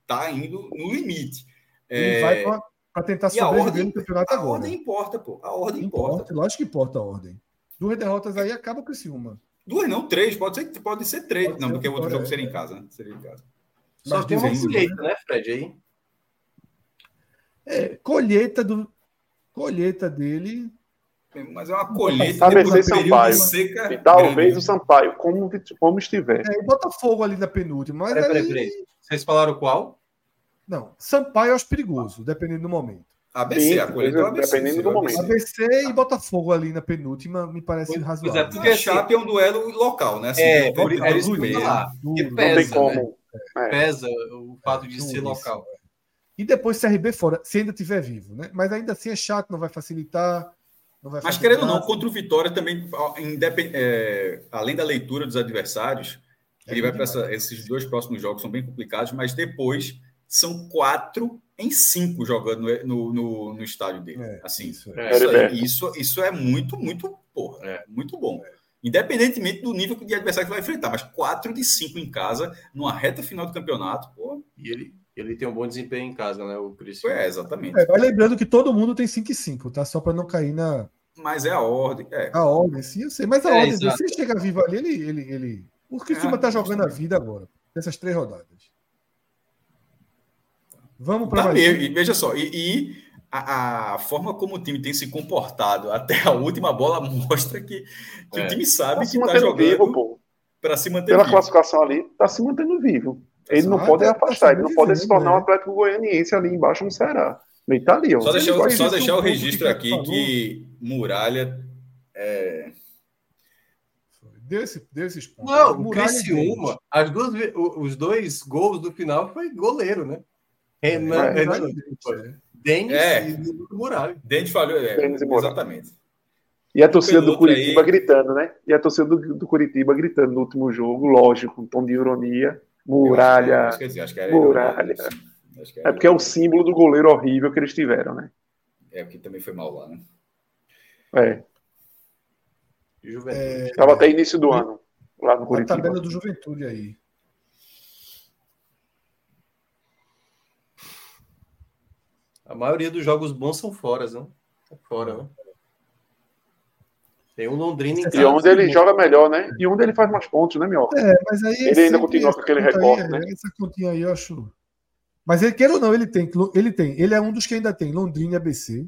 tá indo no limite. Ele é, vai para para tentar sobreviver ordem, no campeonato a agora. A ordem importa, pô. A ordem importa. importa. Lógico que importa a ordem. Duas derrotas aí acaba com esse uma. Duas não, três. Pode ser, pode ser três. Pode não, ser porque o outro jogo é. seria em casa, né? Seria em casa. Só tem uma colheita, né, Fred? Aí. É, colheita do. Colheita dele. Mas é uma colheita ABC Sampaio. Seca e talvez grande. o Sampaio, como, como estiver. É, o Botafogo ali na penúltima. Mas peraí, peraí, peraí. Vocês falaram qual? Não, Sampaio eu acho perigoso, dependendo do momento. ABC, a colheita é ABC. Dependendo do momento. ABC e Botafogo ali na penúltima me parece pois, razoável. Pois é, porque a Chape é um duelo local, né? Assim, é, é, é isso que falar. Porque pesa, não tem como. Né? É. Pesa o fato de ser local. E depois CRB fora, se ainda tiver vivo, né? Mas ainda assim é chato, não vai facilitar. Mas querendo ou não, contra o Vitória também, é, além da leitura dos adversários, é ele vai para esses dois próximos jogos são bem complicados, mas depois são quatro em cinco jogando no, no, no estádio dele. É, assim, isso é, isso, aí, isso, isso, é muito, muito, porra, é. muito bom. Independentemente do nível de adversário que vai enfrentar, mas quatro de cinco em casa, numa reta final do campeonato, pô. E ele, ele tem um bom desempenho em casa, né, o Cristian? É, exatamente. É, vai lembrando que todo mundo tem 5 e 5, tá? Só para não cair na. Mas é a ordem. É. A ordem, sim, eu sei. Mas a é, ordem, se ele chegar vivo ali, ele. ele, ele... O Criciúma é, tá jogando a vida agora, nessas três rodadas. Vamos para mais. E veja só, e, e a, a, forma como o time tem se comportado até a última bola mostra que, que é. o time sabe tá que está jogando para se manter Pela vivo. classificação ali, está se mantendo vivo. Ele não pode afastar, ele não pode se tornar né? um Atlético Goianiense ali embaixo no Ceará. Ele tá ali, ó. Só deixar, só deixar o registro aqui que Muralha. É... Deu, esse, deu esses pontos. Não, o Criciúma, as duas, os dois gols do final foi goleiro, né? Renan, é, Renan é. Denis é. e Muralha. Denis falhou, é, Denis e exatamente. E a torcida do Curitiba aí... gritando, né? E a torcida do, do Curitiba gritando no último jogo, lógico, um tom de ironia. Muralha. Acho que, acho que, acho que muralha. É porque é o símbolo do goleiro horrível que eles tiveram, né? É, porque também foi mal lá, né? É. Juventude. Estava é... até início do ano, lá no Curitiba. A tabela do Juventude aí. A maioria dos jogos bons são fora, não? É fora, né? Tem um Londrina em casa. E onde ele joga melhor, né? E onde ele faz mais pontos, né, Mioca? É, mas aí. Ele ainda continua com aquele recorte, né? Essa continha aí eu acho. Mas ele quer ou não, ele tem, ele tem. Ele é um dos que ainda tem Londrina e ABC.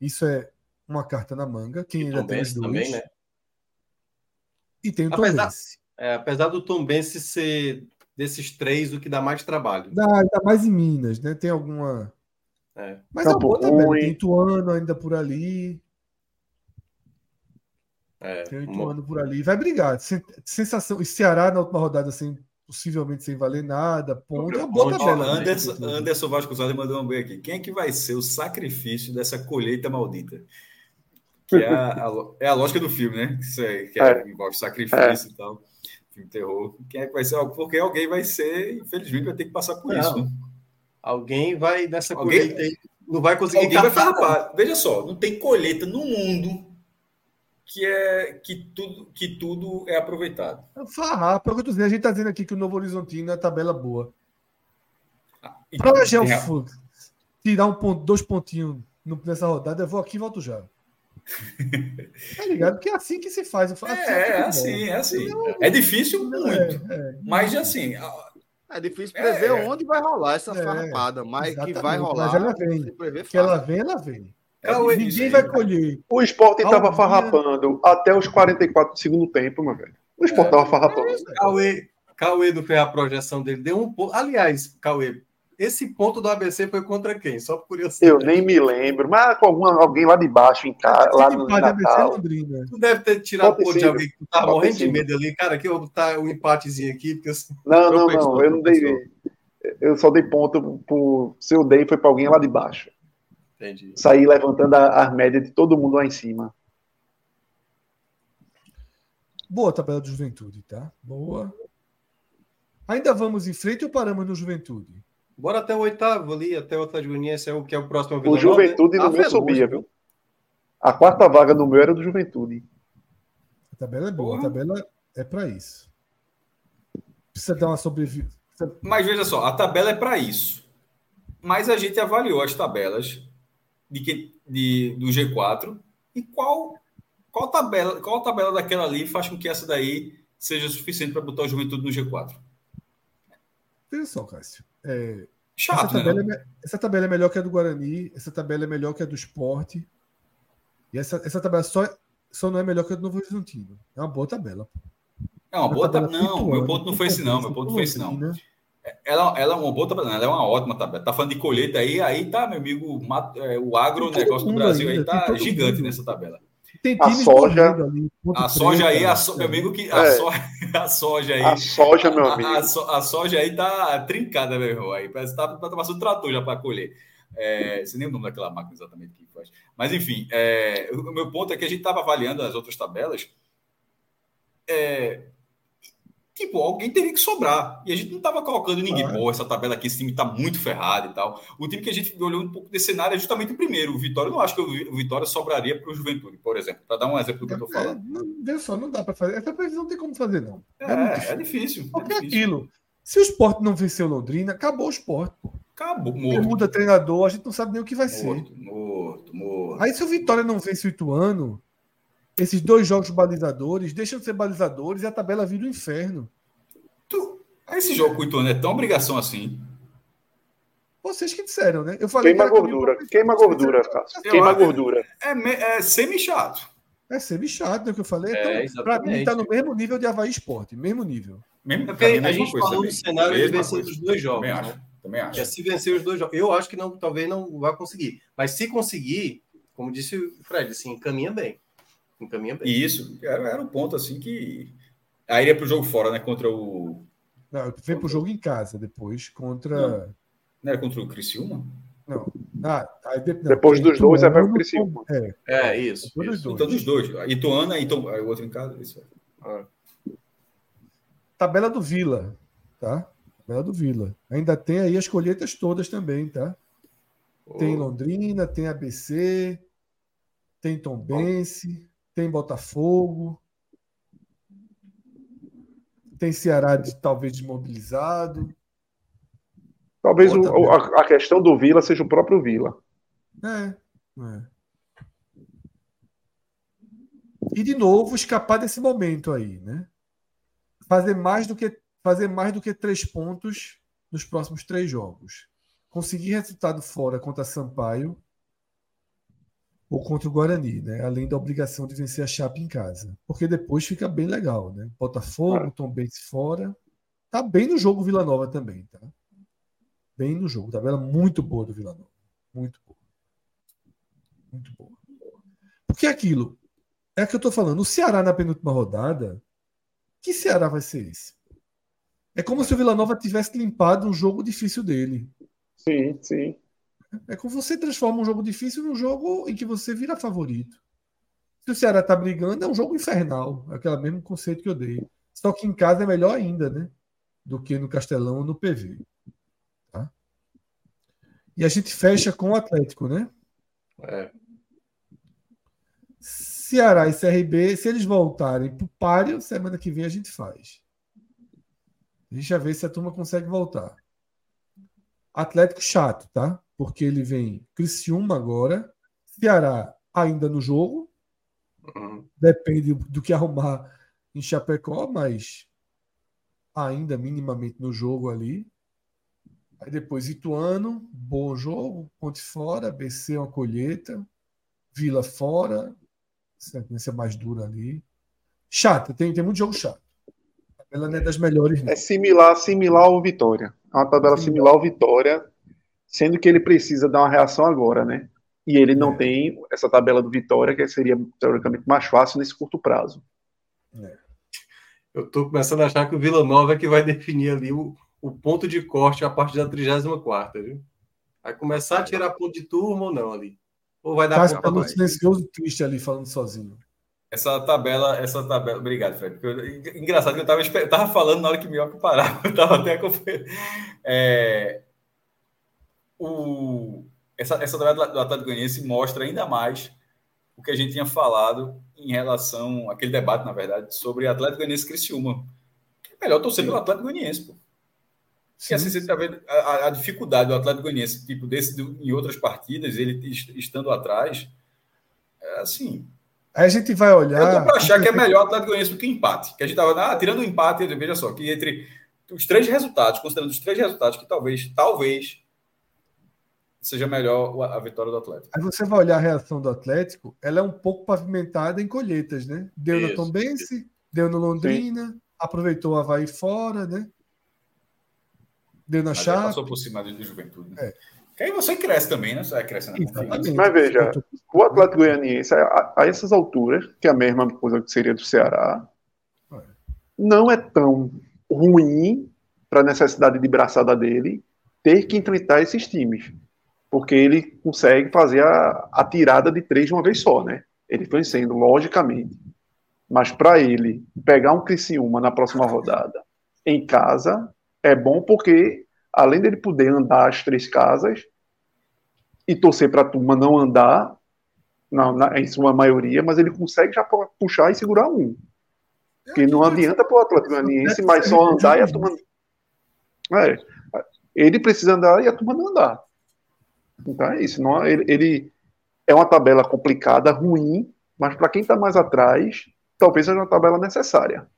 Isso é uma carta na manga. Quem e ainda Tom tem os dois. Também, né? E tem o Tom apesar, é, apesar do Tom Bense ser desses três o que dá mais trabalho. Dá, dá mais em Minas, né? Tem alguma. É. Mas Campo é boa tabela. Tem Ituano ainda por ali. É, tem Ituano uma... por ali. Vai brigar. Sensação. E Ceará na última rodada, assim, possivelmente sem valer nada. Ponto. É boa tabela. Anderson, né? Anderson Vasco Zada mandou um bem aqui. Quem é que vai ser o sacrifício dessa colheita maldita? Que é a, a, é a lógica do filme, né? Que, é, que é, envolve sacrifício e tal filme terror. Quem é que vai ser? Porque alguém vai ser, infelizmente, vai ter que passar por não. isso. Né? Alguém vai nessa alguém, colheita não vai conseguir alguém vai farrapar. Veja só, não tem colheita no mundo que é que tudo que tudo é aproveitado. Farrapa, a gente está dizendo aqui que o Novo Horizontino é tabela boa. Ah, Para o Gelfug tirar um ponto, dois pontinhos nessa rodada, eu vou aqui e volto já. (laughs) Tá ligado? Porque é assim que se faz. Assim é, é assim, é assim. É difícil muito. É, é, mas assim. É difícil prever é, onde vai rolar essa é, farrapada, mas que vai rolar. Mas ela vem. Que ela vem, ela vem. Ninguém vai colher. O esporte estava farrapando até os 44 do segundo tempo, meu velho. O esporte estava farrapando. Cauê, Cauê não fez a projeção dele, deu um pouco. Aliás, Cauê, esse ponto do ABC foi contra quem? Só por curiosidade. Eu nem me lembro, mas com alguma, alguém lá de baixo, em casa, lá no Natal. Londrina. Tu deve ter tirado ponto de alguém que tá morrendo de medo ali. Cara, aqui eu botar um empatezinho aqui. Porque não, não, não, eu não dei. Eu só dei ponto por. Se eu dei, foi para alguém lá de baixo. Entendi. Saí levantando as médias de todo mundo lá em cima. Boa tabela de juventude, tá? Boa. Ainda vamos em frente ou paramos no juventude? Bora até o oitavo ali, até o Atlético Goianiense, é o que é o próximo Vila O Juventude no meu subia, viu? A quarta vaga no meu era do Juventude. A tabela é boa, a tabela é para isso. Precisa dar uma sobrevivência. Mas veja só, a tabela é para isso. Mas a gente avaliou as tabelas de que, de, do G4 e qual qual tabela, qual tabela daquela ali faz com que essa daí seja suficiente para botar o Juventude no G4? Veja só, Cássio. É, Chato, essa, tabela né? é, essa tabela é melhor que a do Guarani, essa tabela é melhor que a do Esporte. E essa, essa tabela só, só não é melhor que a do Novo Horizontino. É uma boa tabela. É uma boa tabela. Não, meu ponto não foi esse, não. Meu ponto não foi esse, não. Ela, ela é uma boa tabela, ela é uma ótima tabela. Tá falando de colheita aí, aí tá, meu amigo, o agronegócio do Brasil aí tá gigante nessa tabela. Tem a soja, ali, a soja aí, a so, meu amigo, que a, é. soja, (laughs) a soja aí. A soja, meu (laughs) amigo. A, a, a soja aí tá trincada, meu irmão. Aí parece que tá, tá passando trator já para colher. É, sei nem o nome daquela máquina exatamente que faz. Mas, enfim, é, o meu ponto é que a gente estava avaliando as outras tabelas. É, tipo, alguém teria que sobrar. E a gente não estava colocando ninguém. Pô, essa tabela aqui, esse time está muito ferrado e tal. O time que a gente olhou um pouco desse cenário é justamente o primeiro. O Vitória, eu não acho que o Vitória sobraria para o Juventude, por exemplo. Para dar um exemplo do que eu estou falando. É, não, só, não dá para fazer. Essa previsão não tem como fazer, não. É, é, é difícil. Porque é difícil. aquilo. Se o esporte não venceu Londrina, acabou o esporte. Pô. Acabou. Morto. Muda treinador, a gente não sabe nem o que vai morto, ser. Morto, morto. Aí se o Vitória não vence o Ituano, esses dois jogos balizadores deixam de ser balizadores e a tabela vira o um inferno. Tu, esse jogo com o Ituano é tão obrigação assim? Vocês que disseram, né? Eu falei queima gordura, queima gordura, Cássio. Queima gordura. É, é, é semi-chato. É semi-chato, é o que eu falei. É, então, para mim, está no mesmo nível de Havaí Esporte, mesmo nível. Mesmo, a, a gente falou no cenário de vencer os dois jogos. Também né? acho. Também acho. É se vencer os dois jogos. Eu acho que não, talvez não vá conseguir. Mas se conseguir, como disse o Fred, assim, encaminha bem. Encaminha bem. Isso, era, era um ponto assim que. Aí ia para o jogo fora, né? Contra o. Não, vem para o jogo em casa depois, contra. Não, não era contra o Criciúma? Não. Ah, aí de... não, Depois dos dois é para o Criciúma. É, é isso. isso. Então, dos dois. Ituana e então, o outro em casa. Isso. Ah. Tabela do Vila, tá? Tabela do Vila. Ainda tem aí as colheitas todas também, tá? Oh. Tem Londrina, tem ABC, tem Tombense, oh. Tem Botafogo, tem Ceará de, talvez desmobilizado. Talvez o, a, a, questão do Vila seja o próprio Vila. É, é. E de novo escapar desse momento aí, né? fazer mais do que fazer mais do que três pontos nos próximos três jogos. Conseguir resultado fora contra Sampaio ou contra o Guarani, né? Além da obrigação de vencer a Chape em casa, porque depois fica bem legal, né? Botafogo, Tom Benz fora, tá bem no jogo Vila Nova também, tá? Bem no jogo, tabela muito boa do Vila Nova, muito boa, muito boa. Porque é aquilo é que eu tô falando. O Ceará na penúltima rodada que Ceará vai ser esse? É como se o Vila Nova tivesse limpado um jogo difícil dele. Sim, sim. É como você transforma um jogo difícil num jogo em que você vira favorito. Se o Ceará tá brigando, é um jogo infernal. É aquele mesmo conceito que eu dei. Só que em casa é melhor ainda, né? Do que no Castelão ou no PV. Tá? E a gente fecha com o Atlético, né? É. Ceará e CRB, se eles voltarem para o páreo, semana que vem a gente faz. A gente já vê se a turma consegue voltar. Atlético chato, tá? Porque ele vem Criciúma agora, Ceará ainda no jogo. Uhum. Depende do que arrumar em Chapecó, mas ainda minimamente no jogo ali. Aí depois Ituano, bom jogo, Ponte fora, BC uma colheita, Vila fora, sequência mais dura ali. Chata, tem, tem muito jogo chato. Ela não é das melhores. É similar, similar ao Vitória. É uma tabela similar. similar ao Vitória, sendo que ele precisa dar uma reação agora, né? E ele não é. tem essa tabela do Vitória, que seria teoricamente mais fácil nesse curto prazo. É. Eu estou começando a achar que o Vila Nova é que vai definir ali o, o ponto de corte a partir da 34, viu? Vai começar a tirar ponto de turma ou não ali. Ou vai dar Cássio tá no silencioso triste ali falando sozinho. Essa tabela, essa tabela. Obrigado, Fred. Eu, engraçado que eu estava tava falando na hora que o Minhoca parava. (laughs) Eu estava até acompanhando. É, o, essa, essa tabela do Atlético Goianiense mostra ainda mais o que a gente tinha falado em relação àquele debate, na verdade, sobre Atlético Goianiense Criciúma. É melhor torcer pelo Atlético Goianiense, pô. Sim. assim, você tá vendo a, a, dificuldade do Atlético Goianiense, tipo, desse, em outras partidas, ele estando atrás, é assim. Aí a gente vai olhar. Eu tô para achar que é melhor o Atlético Goianiense do que empate. Que a gente tava ah, tirando o empate, veja só, que entre os três resultados, considerando os três resultados, que talvez, talvez seja melhor a vitória do Atlético. Aí você vai olhar a reação do Atlético, ela é um pouco pavimentada em colheitas, né? Deu isso, na Tombense, deu no Londrina, Sim. aproveitou o Havaí fora, né? Deu na chave. Passou por cima do Juventude. Né? É. Que aí você cresce também, né? Você vai crescendo Mas veja, o Atlético Goianiense, a, a, essas alturas, que é a mesma coisa que seria do Ceará, é. não é tão ruim para a necessidade de braçada dele ter que enfrentar esses times. Porque ele consegue fazer a, a tirada de três de uma vez só, né? Ele vencendo, logicamente. Mas para ele pegar um Criciúma na próxima rodada em casa é bom porque, além dele poder andar as três casas e torcer para a turma não andar, na, na, em sua maioria, mas ele consegue já puxar e segurar um. Porque não adianta para o Atlético Goianiense mas só andar e a turma. É, ele precisa andar e a turma não andar. Então é isso. Não, ele, ele é uma tabela complicada, ruim, mas para quem está mais atrás, talvez seja uma tabela necessária.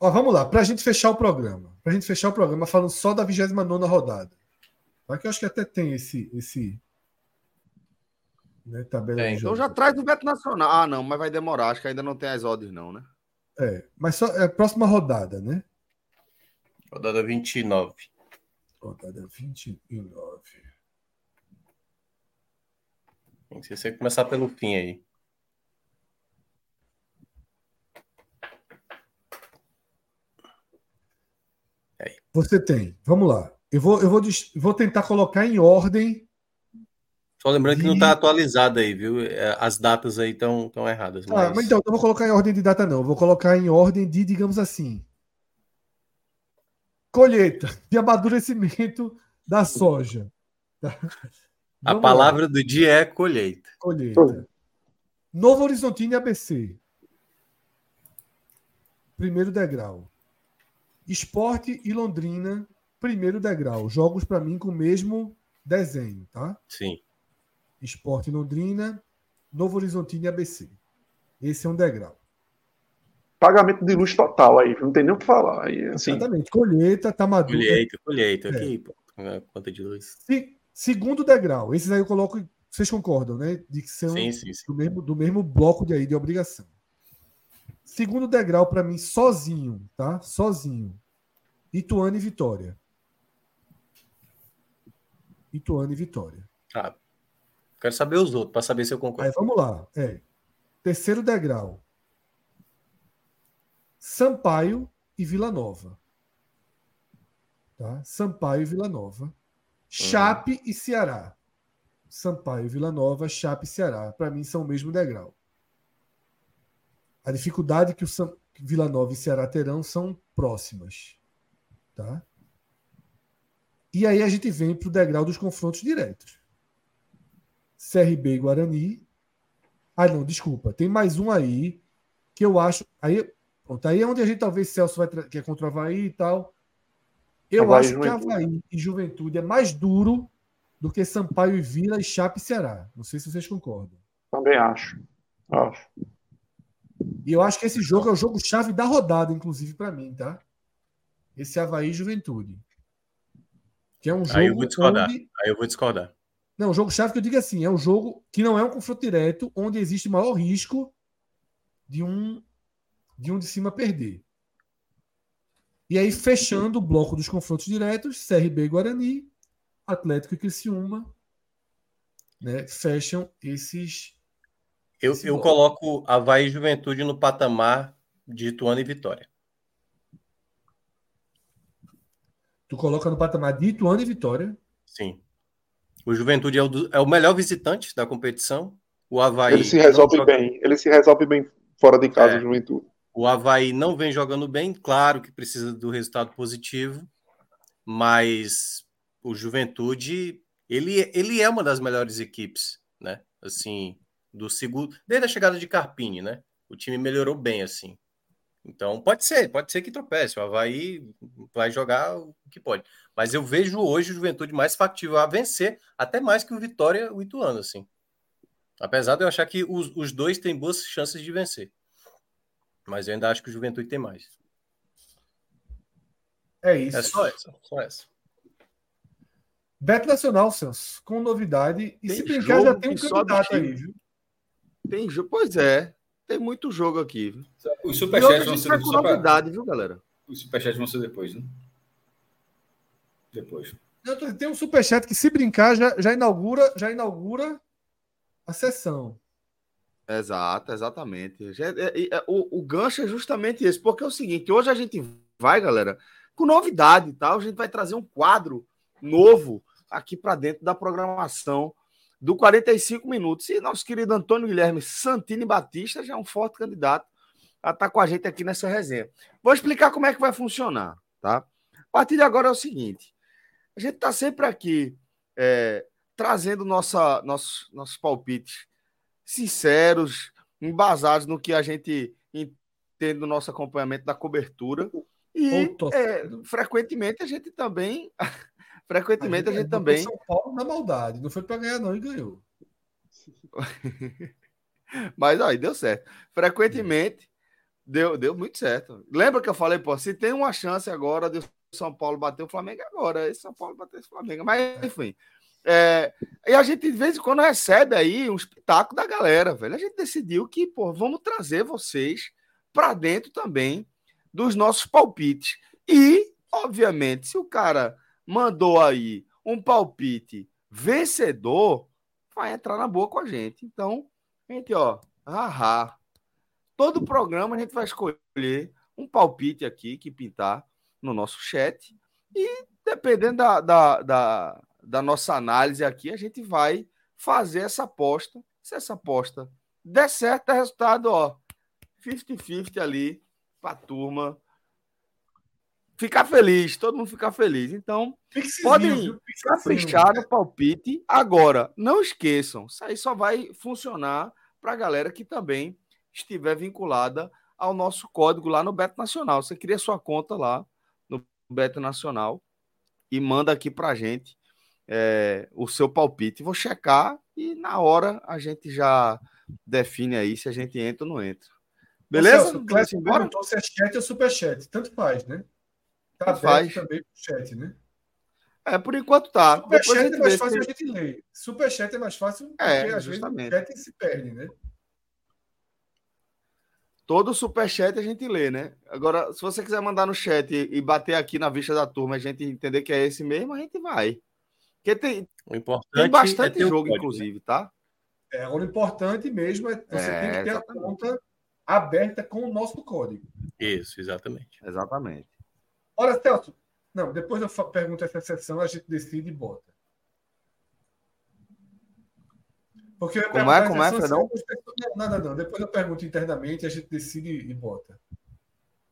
Ó, vamos lá, para a gente fechar o programa. Para a gente fechar o programa falando só da 29 rodada. Aqui eu acho que até tem esse, esse, né? Tabela é, então já traz o Beto Nacional. Ah, não, mas vai demorar. Acho que ainda não tem as odds, não, né? É, mas só é a próxima rodada, né? Rodada 29. Rodada 29. Tem que você começar pelo fim aí. aí. Você tem. Vamos lá. Eu vou, eu vou, vou tentar colocar em ordem só lembrando que não está atualizado aí, viu? É, as datas aí estão tão erradas. Mas... Ah, mas então, eu não vou colocar em ordem de data, não. Eu vou colocar em ordem de, digamos assim, colheita, de amadurecimento da soja. A palavra lá. do dia é colheita. Colheita. Novo Horizontino e ABC. Primeiro degrau. Esporte e Londrina, primeiro degrau. Jogos para mim com o mesmo desenho, tá? Sim. Esporte Londrina, Novo Horizontino e ABC. Esse é um degrau. Pagamento de luz total aí, não tem nem o que falar. Aí, assim... Exatamente. Colheita, tá maduro. Colheita, colheita. É. Aqui, pô, conta de luz. Se, segundo degrau, esses aí eu coloco, vocês concordam, né? De que são sim, sim, sim. Do, mesmo, do mesmo bloco de aí de obrigação. Segundo degrau, para mim, sozinho, tá? Sozinho. Ituano e Vitória. Ituano e Vitória. Ah, Quero saber os outros, para saber se eu concordo. Aí, vamos lá. É. Terceiro degrau. Sampaio e Vila Nova. Tá? Sampaio e Vila Nova. Chape uhum. e Ceará. Sampaio, Vila Nova, Chape e Ceará. Para mim são o mesmo degrau. A dificuldade que o Sam... Vila Nova e Ceará terão são próximas. Tá? E aí a gente vem para o degrau dos confrontos diretos. CRB e Guarani. Ah, não, desculpa. Tem mais um aí que eu acho. Aí, pronto, aí é onde a gente talvez Celso vai que é contra o Havaí e tal. Eu Havaí, acho que Havaí e Juventude é mais duro do que Sampaio e Vila e Chape e Ceará. Não sei se vocês concordam. Também acho. Acho. E eu acho que esse jogo é o jogo chave da rodada, inclusive, para mim, tá? Esse Havaí e Juventude. Que é um jogo. Aí eu vou discordar. Onde... Aí eu vou discordar. Não, o jogo-chave que eu digo assim, é um jogo que não é um confronto direto, onde existe maior risco de um de um de cima perder. E aí, fechando o bloco dos confrontos diretos, CRB e Guarani, Atlético e Criciúma, né, fecham esses. Eu, eu coloco Havaí e Juventude no patamar de Ituano e Vitória. Tu coloca no patamar de Ituano e Vitória? Sim. O Juventude é o, do, é o melhor visitante da competição. O Havaí. Ele se resolve joga... bem. Ele se resolve bem fora de casa, é. o Juventude. O Havaí não vem jogando bem, claro que precisa do resultado positivo, mas o Juventude, ele, ele é uma das melhores equipes, né? Assim, do segundo, desde a chegada de Carpini, né? O time melhorou bem, assim. Então, pode ser, pode ser que tropece. O Havaí vai jogar o que pode. Mas eu vejo hoje o Juventude mais factível a vencer, até mais que o Vitória o Ituano, assim. Apesar de eu achar que os, os dois têm boas chances de vencer. Mas eu ainda acho que o Juventude tem mais. É isso. É só essa. Só essa. Beto Nacional, Celso, com novidade. E tem se brincar, já tem um candidato aí, viu? Tem jogo, pois é. Tem muito jogo aqui. Os superchats vão ser novidade, viu, galera? Os superchats vão ser depois, né? depois. Tem um superchat que, se brincar, já, já, inaugura, já inaugura a sessão. Exato, exatamente. O, o gancho é justamente esse, porque é o seguinte: hoje a gente vai, galera, com novidade, tá? A gente vai trazer um quadro novo aqui para dentro da programação do 45 minutos. E nosso querido Antônio Guilherme Santini Batista já é um forte candidato a estar tá com a gente aqui nessa resenha. Vou explicar como é que vai funcionar, tá? A partir de agora é o seguinte: a gente está sempre aqui é, trazendo nossa, nossos, nossos palpites sinceros, embasados no que a gente entende do nosso acompanhamento da cobertura. E é, frequentemente a gente também. (laughs) frequentemente a gente, a gente também. São Paulo na maldade. Não foi para ganhar, não, (laughs) e ganhou. Mas aí deu certo. Frequentemente deu, deu muito certo. Lembra que eu falei, pô, se tem uma chance agora de São Paulo bater o Flamengo, agora. Esse São Paulo bater o Flamengo. Mas, é. enfim. É, e a gente, de vez em quando, recebe aí um espetáculo da galera, velho. A gente decidiu que, pô, vamos trazer vocês para dentro também dos nossos palpites. E, obviamente, se o cara mandou aí um palpite vencedor, vai entrar na boa com a gente. Então, gente, ó, haha. Todo programa a gente vai escolher um palpite aqui que pintar no nosso chat. E dependendo da, da, da, da nossa análise aqui, a gente vai fazer essa aposta. Se essa aposta der certo, é resultado, ó, 50-50 ali para a turma ficar feliz, todo mundo ficar feliz. Então, podem caprichar no palpite agora. Não esqueçam, isso aí só vai funcionar para a galera que também estiver vinculada ao nosso código lá no Beto Nacional. Você cria sua conta lá no Beto Nacional e manda aqui para a gente é, o seu palpite. Vou checar e na hora a gente já define aí se a gente entra ou não entra. Beleza? O Clécio perguntou se é chat ou superchat. Tanto faz, né? Tá Tanto faz. também pro chat, né? É, por enquanto tá. Superchat é mais fácil se... a gente ler. Superchat é mais fácil porque é, às justamente. vezes o chat se perde, né? Todo superchat a gente lê, né? Agora, se você quiser mandar no chat e bater aqui na vista da turma, a gente entender que é esse mesmo, a gente vai. Porque tem, tem bastante é jogo, código, inclusive, tá? É, o importante mesmo é você é, tem que ter exatamente. a conta aberta com o nosso código. Isso, exatamente. Exatamente. Olha, Celso, não, depois eu pergunto essa sessão, a gente decide e bota. Porque Como é, como é, Fredão? Não, não, não. Depois eu pergunto internamente, a gente decide e bota.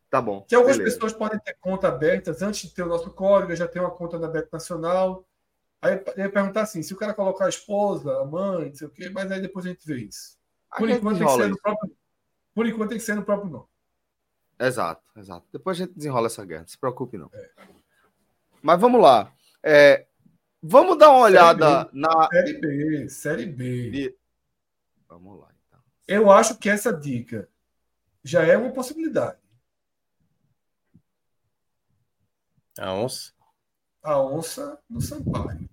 Tá bom. Que algumas beleza. pessoas podem ter conta abertas antes de ter o nosso código, já tem uma conta na Bet Nacional. Aí eu ia perguntar assim: se o cara colocar a esposa, a mãe, não sei o quê, mas aí depois a gente vê isso. Por enquanto tem que ser no próprio por enquanto tem que ser no próprio nome. Exato, exato. Depois a gente desenrola essa guerra, não se preocupe não. É. Mas vamos lá. É, vamos dar uma olhada série na. Série B, Série B. E... Vamos lá, então. Eu acho que essa dica já é uma possibilidade. A onça? A onça no Sampaio.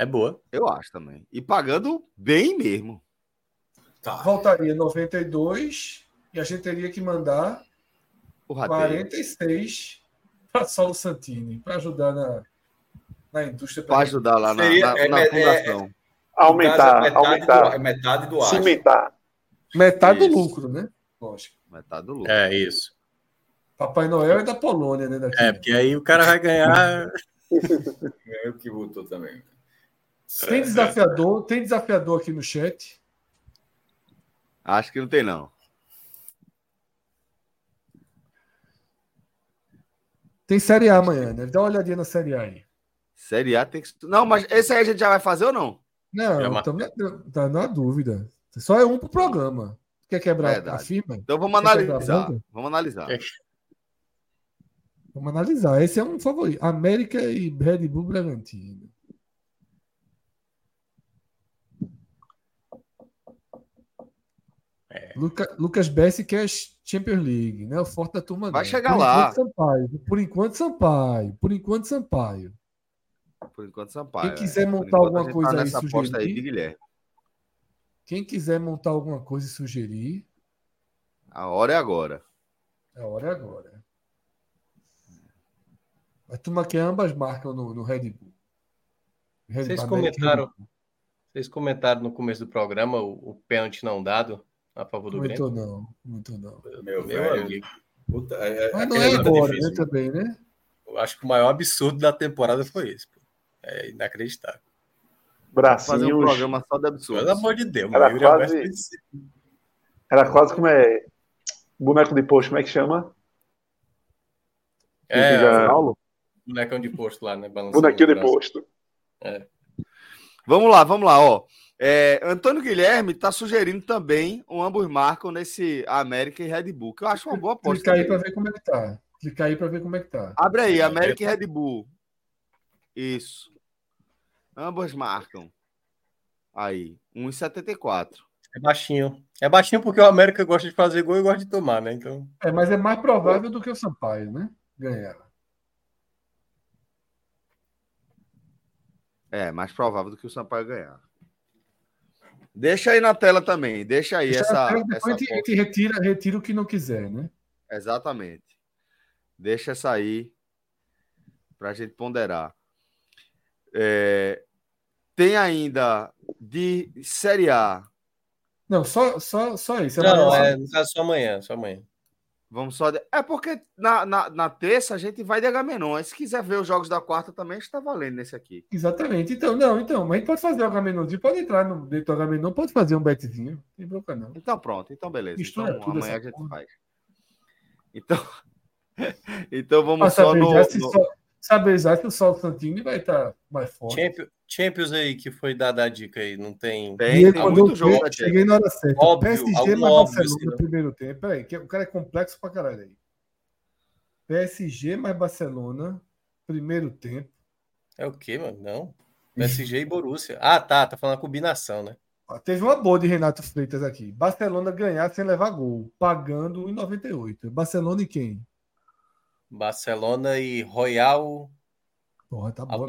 É boa. Eu acho também. E pagando bem mesmo. Tá. Voltaria 92 e a gente teria que mandar o 46 para Saulo Santini, para ajudar na, na indústria. Para ajudar lá na, Seria, na, é, na é, fundação. É, aumentar, metade aumentar. Do, metade do Cimentar. Metade isso. do lucro, né? Lógico. Metade do lucro. É isso. Papai Noel é da Polônia, né? Daqui. É, porque aí o cara vai ganhar. (laughs) Eu que votou também. Tem desafiador, tem desafiador aqui no chat. Acho que não tem, não. Tem Série A amanhã, né? Dá uma olhadinha na Série A aí. Série A tem que. Não, mas esse aí a gente já vai fazer ou não? Não, estamos tá na dúvida. Só é um pro programa. Quer quebrar Verdade. a firma? Então vamos analisar. Vamos analisar. É. Vamos analisar. Esse é um favorito. América e Red Bull Bragantino. Luca, Lucas Bessi quer Champions League, né? O forte da turma. Vai chegar por lá. Enquanto, Sampaio. Por enquanto, Sampaio. Por enquanto, Sampaio. Por enquanto, Sampaio. Quem quiser é. montar alguma tá coisa tá aí, sugerir. Aí de Guilherme. Quem quiser montar alguma coisa e sugerir. A hora é agora. A hora é agora. A turma que ambas marcam no, no Red Bull. Red vocês, comentaram, vocês comentaram no começo do programa o, o pênalti não dado a favor do muito Grêmio? Não, muito não. Meu, meu amigo. Puta, é, é Mas não é agora, né, também, né? acho que o maior absurdo da temporada foi esse. Pô. É inacreditável. Bracinhos. Fazer um programa só de absurdo. Pelo amor de Deus, Era quase- Era quase como é. Boneco de posto, como é que chama? É, Paulo? bonecão de posto lá, né? Balançando Bonequinho de posto. Vamos lá, vamos lá, ó. É, Antônio Guilherme está sugerindo também um ambos marcam nesse América e Red Bull, que eu acho uma boa aposta. Clica aí para ver como é que tá. Clica aí para ver como é que tá. Abre aí, É, América e Red Bull. Isso. Ambos marcam. Aí, 1,74. É baixinho. É baixinho porque o América gosta de fazer gol e gosta de tomar, né? Então, É, mas é mais provável do que o Sampaio, né? Ganhar. É, mais provável do que o Sampaio ganhar. Deixa aí na tela também. Deixa aí Deixa essa. tela, essa depois a gente, a gente retira, retira o que não quiser, né? Exatamente. Deixa essa aí para a gente ponderar. É, tem ainda de Série A. Não, só, só, só isso. não, Amanhã- é, só amanhã, só amanhã. Vamos só. de- É porque na, na, na terça a gente vai de Agamenon. Se quiser ver os jogos da quarta também, está valendo nesse aqui. Exatamente. Então, não, então, mas a gente pode fazer o Agamenonzinho, pode entrar no dentro do Agamenon, pode fazer um betzinho, não tem bronca não. Então pronto, então beleza. Mistura Então amanhã a gente porra. faz. Então, (laughs) então vamos só no, no- só, saber já se o Sol Santini vai estar mais forte. Champions, Champions aí que foi dada a dica aí, não tem. Tem, tem muito eu jogo cheguei na hora certa. Óbvio, PSG mais óbvio, Barcelona assim, no né? primeiro tempo. Peraí, que o cara é complexo pra caralho aí. PSG mais Barcelona, primeiro tempo. É o quê, mano? Não. PSG e Borussia. Ah, tá, tá falando a combinação, né? Teve uma boa de Renato Freitas aqui. Barcelona ganhar sem levar gol, pagando 1,98. Barcelona e quem? Barcelona e Royal Porra, tá mesmo.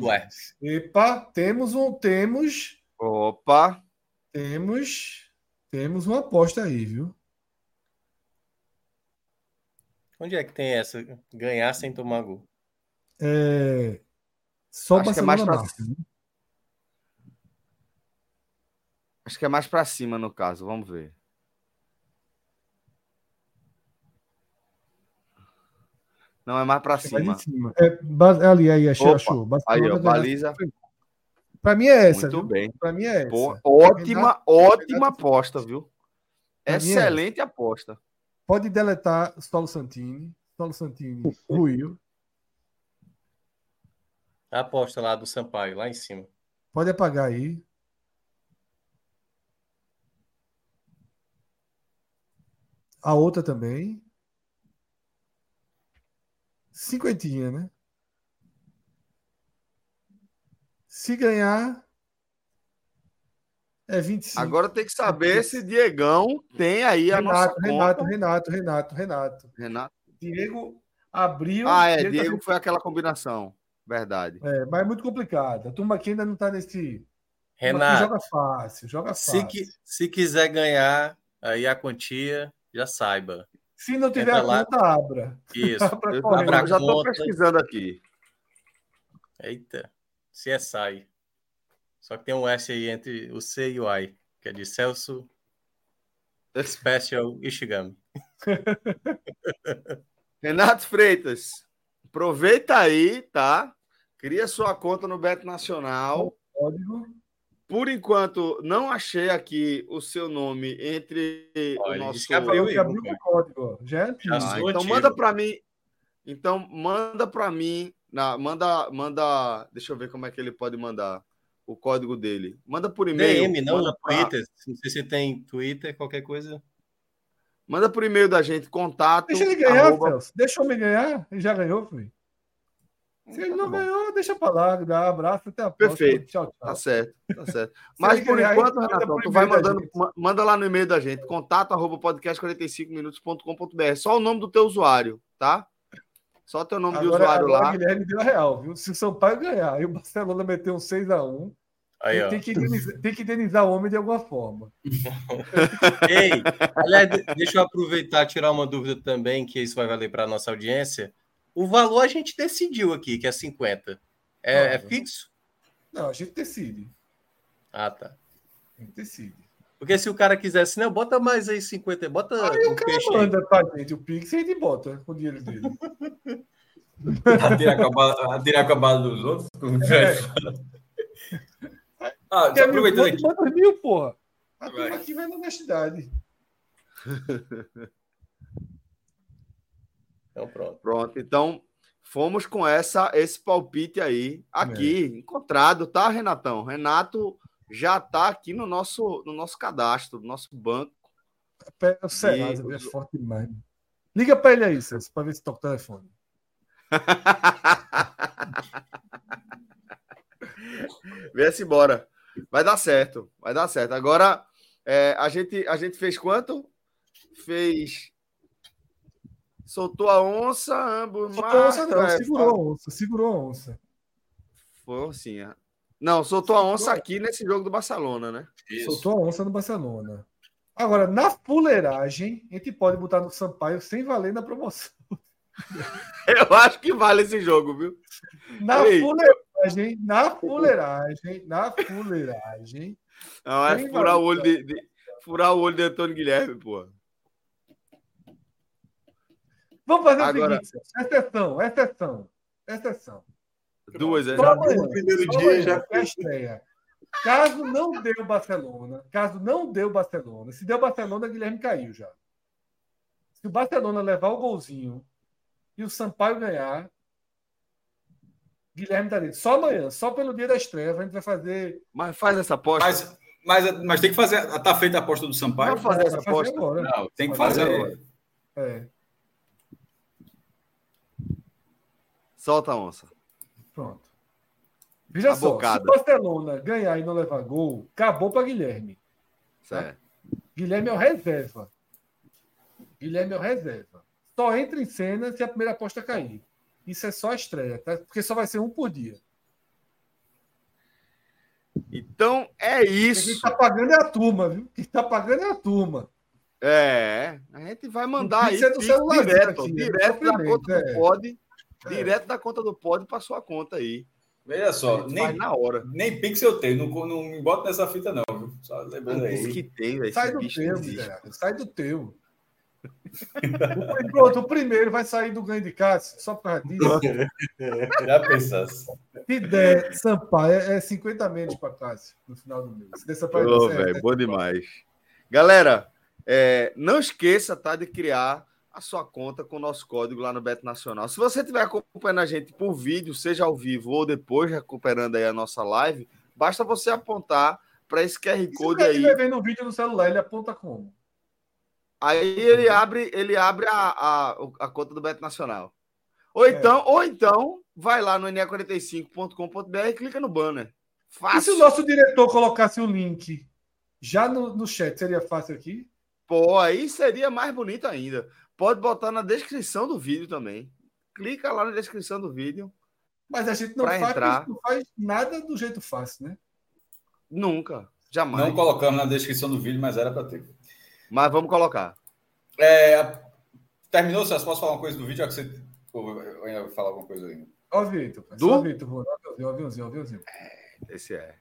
Epa, temos um, temos, Opa! temos, temos uma aposta aí, viu? Onde é que tem essa? Ganhar sem tomar gol. É, só Acho que é Barcelona mais pra- marca, né? Acho que é mais pra cima no caso, vamos ver. Não, é mais pra É cima. cima. É, ba- ali, aí, achei, Opa, achou. Aí, ó, ganhar- baliza. Pra mim é essa, Muito viu? bem. Pra mim é essa. Pô, ótima, Renato- ótima Renato- aposta, viu? Mim é Excelente aposta. Pode deletar Solo Santini. Solo Santini ruiu. A aposta lá do Sampaio, lá em cima. Pode apagar aí. A outra também. Cinquentinha, né? Se ganhar, é 25. Agora tem que saber se Diegão tem aí a nossa Renato, Renato, conta. Renato, Renato, Renato. Renato. Diego abriu. Ah, é, Diego tá foi aquela combinação. Verdade. É, mas é muito complicado. A turma aqui ainda não está nesse. Renato, joga fácil, joga se, fácil. qui- se quiser ganhar aí a quantia, já saiba. Se não tiver Entra a lá. conta, abra. Isso. (laughs) Abra Eu. Abra já estou pesquisando aqui. Eita, CSI. Só que tem um S aí entre o C e o I, que é de Celso Special Ishigami. (laughs) Renato Freitas, aproveita aí, tá? Cria sua conta no Beto Nacional. Código. Por enquanto, não achei aqui o seu nome entre Olha, o nosso. que abriu. Que abriu o código. ó. Já é Já antigo. Ah, então antigo. manda para mim. Então manda para mim. Na, manda, manda. Deixa eu ver como é que ele pode mandar o código dele. Manda por e-mail. DM, não manda no pra- Twitter. Não sei se tem Twitter, qualquer coisa. Manda por e-mail da gente, contato. Deixa ele ganhar, arroba- Celso. Deixa o homem ganhar. Ele já ganhou, foi. Se ele não Tá ganhou, deixa pra lá. Dá um abraço. Até a próxima. Perfeito. Tchau, Tá tchau. certo, tá certo. (laughs) Mas por enquanto, por tu vai mandando, manda lá no e-mail da gente, contato arroba podcast45minutos.com.br. Só o nome do teu usuário, tá? Só o teu nome de Agora, usuário agora lá. o Guilherme deu a real, viu? Se o Sampaio ganhar e o Barcelona meter um 6x1, Aí, ó. tem, que indenizar, tem que indenizar o homem de alguma forma. (laughs) Ei, aliás, de- deixa eu aproveitar e tirar uma dúvida também, que isso vai valer para a nossa audiência. O valor a gente decidiu aqui, que é 50. É, é Claro. fixo? Não, a gente decide. Ah, tá. A gente decide. Porque se o cara quisesse, não, bota mais aí 50, bota Aí um o cara peixe aí. manda pra gente o Pix e a gente bota o dinheiro dele. Atira a bala dos outros? É. Ah, aproveitando aqui. Quantos mil, porra? Aqui vai na honestidade. (laughs) Então, pronto. Pronto, então fomos com essa esse palpite aí, aqui, é. encontrado, tá, Renatão? Renato já tá aqui no nosso, no nosso cadastro, no nosso banco. O Serasa e... é forte demais. Liga para ele aí, Celso, para ver se toca o telefone. (laughs) Vê-se embora. Vai dar certo, vai dar certo. Agora, é, a, gente, a gente fez quanto? Fez. Soltou a onça, ambos. Soltou a onça, não, é, segurou a onça, segurou a onça. Foi oncinha. Não, soltou a onça aqui nesse jogo do Barcelona, né? Isso. Soltou a onça no Barcelona. Agora, na fuleiragem, a gente pode botar no Sampaio sem valer na promoção. (laughs) Eu acho que vale esse jogo, viu? Na Ei. fuleiragem, na fuleiragem, na fuleiragem. Não, é furar o olho de, de, furar o olho de Antônio Guilherme, pô. Vamos fazer Agora... o seguinte, exceção, exceção, exceção. Duas, é. Só amanhã, primeiro só dia já é estreia. Caso não deu Barcelona, caso não deu Barcelona, se deu Barcelona, Guilherme caiu já. Se o Barcelona levar o golzinho e o Sampaio ganhar, Guilherme tá dentro. Só amanhã, só pelo dia da estreia, a gente vai fazer. Mas faz essa aposta. Mas, mas, mas tem que fazer. Tá feita a aposta do Sampaio? Vamos fazer essa aposta. Agora. Não, tem que fazer, fazer agora. É. Solta a onça. Pronto. Veja a só, bocada. se o Barcelona ganhar e não levar gol, acabou para Guilherme. Certo. Guilherme é o reserva. Guilherme é o reserva. Só entra em cena se a primeira aposta cair. Isso é só a estreia, tá? Porque só vai ser um por dia. Então é isso. Quem está pagando é a turma, viu? Quem está pagando é a turma. É, a gente vai mandar aí é direto, aqui, direto da conta é. do pod, é. Direto da conta do pod para sua conta aí. Veja só, nem na hora. Nem Pix eu tenho, não, não me bota nessa fita não, viu? Só lembrando aí. que tem, véio, Sai do teu, cara. Sai do teu. Pronto, o primeiro vai sair do ganho de Cássio, só por causa disso. (laughs) Já pensasse. Se der Sampaio, é 50 menos para Cássio no final do mês. Se der Sampaio, oh, véio, é bom demais. Galera, é, não esqueça tá, de criar a sua conta com o nosso código lá no Beto Nacional. Se você estiver acompanhando a gente por vídeo, seja ao vivo ou depois recuperando aí a nossa live, basta você apontar para esse QR Code aí. Se estiver vendo um vídeo no celular, ele aponta como? Aí ele abre, ele abre a, a, a conta do Beto Nacional. Ou é. então, é. ou então, vai lá no ne45.com.br e clica no banner. Fácil. E se o nosso diretor colocasse o link já no, no chat, seria fácil aqui? Pô, aí seria mais bonito ainda. Pode botar na descrição do vídeo também. Clica lá na descrição do vídeo. Mas a gente não, faz, entrar. não faz nada do jeito fácil, né? Nunca. Jamais. Não colocamos na descrição do vídeo, mas era para ter. Mas vamos colocar. É, terminou, Celso? Posso falar uma coisa do vídeo? que você eu ainda vou falar alguma coisa ainda? Ó, Vitor. Do? Só Vitor, ó, aviãozinho, aviãozinho. É, esse é.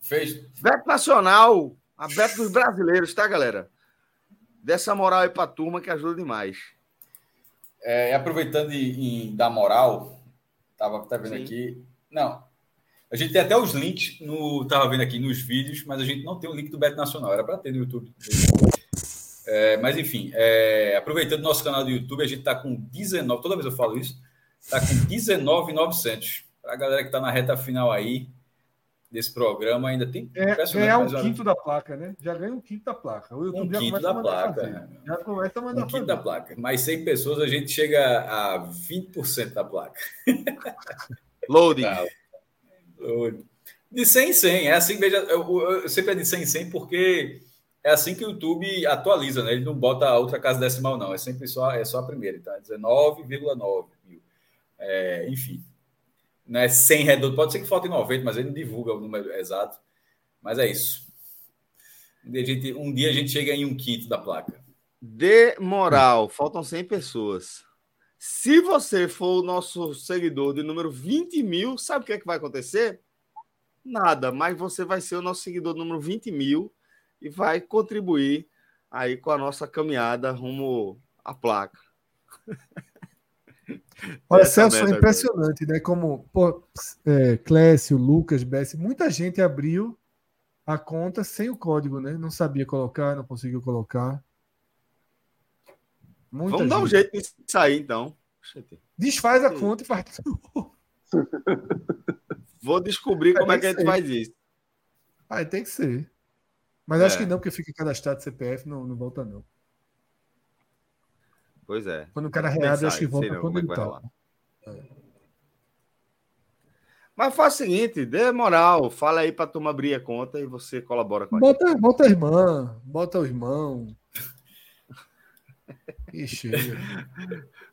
Fez. Beto Nacional, a Beto dos brasileiros, tá, galera? Dessa moral aí para a turma que ajuda demais. É, aproveitando em, da moral, tava tá vendo Sim. aqui. Não, a gente tem até os links no. Tava vendo aqui nos vídeos, mas a gente não tem o link do Bet Nacional. Era para ter no YouTube. É, mas enfim, é, aproveitando o nosso canal do YouTube, a gente está com 19. Toda vez eu falo isso, está com 19,900. Para a galera que está na reta final aí, desse programa ainda tem é, ganhar um quinto da placa, né? Já ganha um quinto da placa. O YouTube um quinto da placa. Né? Já começa a mandar um quinto da placa. Mais 100 pessoas, a gente chega a 20% da placa. (laughs) Loading. Tá. De 100 em 100. É assim, veja, eu, eu, sempre é de 100 em 100 porque é assim que o YouTube atualiza, né? Ele não bota a outra casa decimal, não. É sempre só, é só a primeira, tá? 19,9 mil. É, enfim né, 100 redondo. Pode ser que falte 90, mas ele não divulga o número exato. Mas é isso. Um dia a gente, um dia a gente chega em um quinto da placa. De moral, faltam 100 pessoas. Se você for o nosso seguidor de número 20 mil, sabe o que, é que vai acontecer? Nada, mas você vai ser o nosso seguidor número 20 mil e vai contribuir aí com a nossa caminhada rumo à placa. (laughs) Olha, Celso, é impressionante, né? Como pô, é, Clécio, Lucas, Bessi, muita gente abriu a conta sem o código, né? Não sabia colocar, não conseguiu colocar. Muita Vamos gente. dar um jeito de sair, então. Desfaz a conta e faz tudo. (laughs) Vou descobrir como é que a gente faz isso. Ah, tem que ser. Mas é. acho que não, porque fica cadastrado CPF, não, não volta, não. Pois é. Quando o cara reabre, acho que volta quando é ele tá. É. Mas faz o seguinte, dê moral, fala aí pra turma abrir a conta e você colabora com a bota, gente. Bota a irmã, bota o irmão. (laughs) Ixi.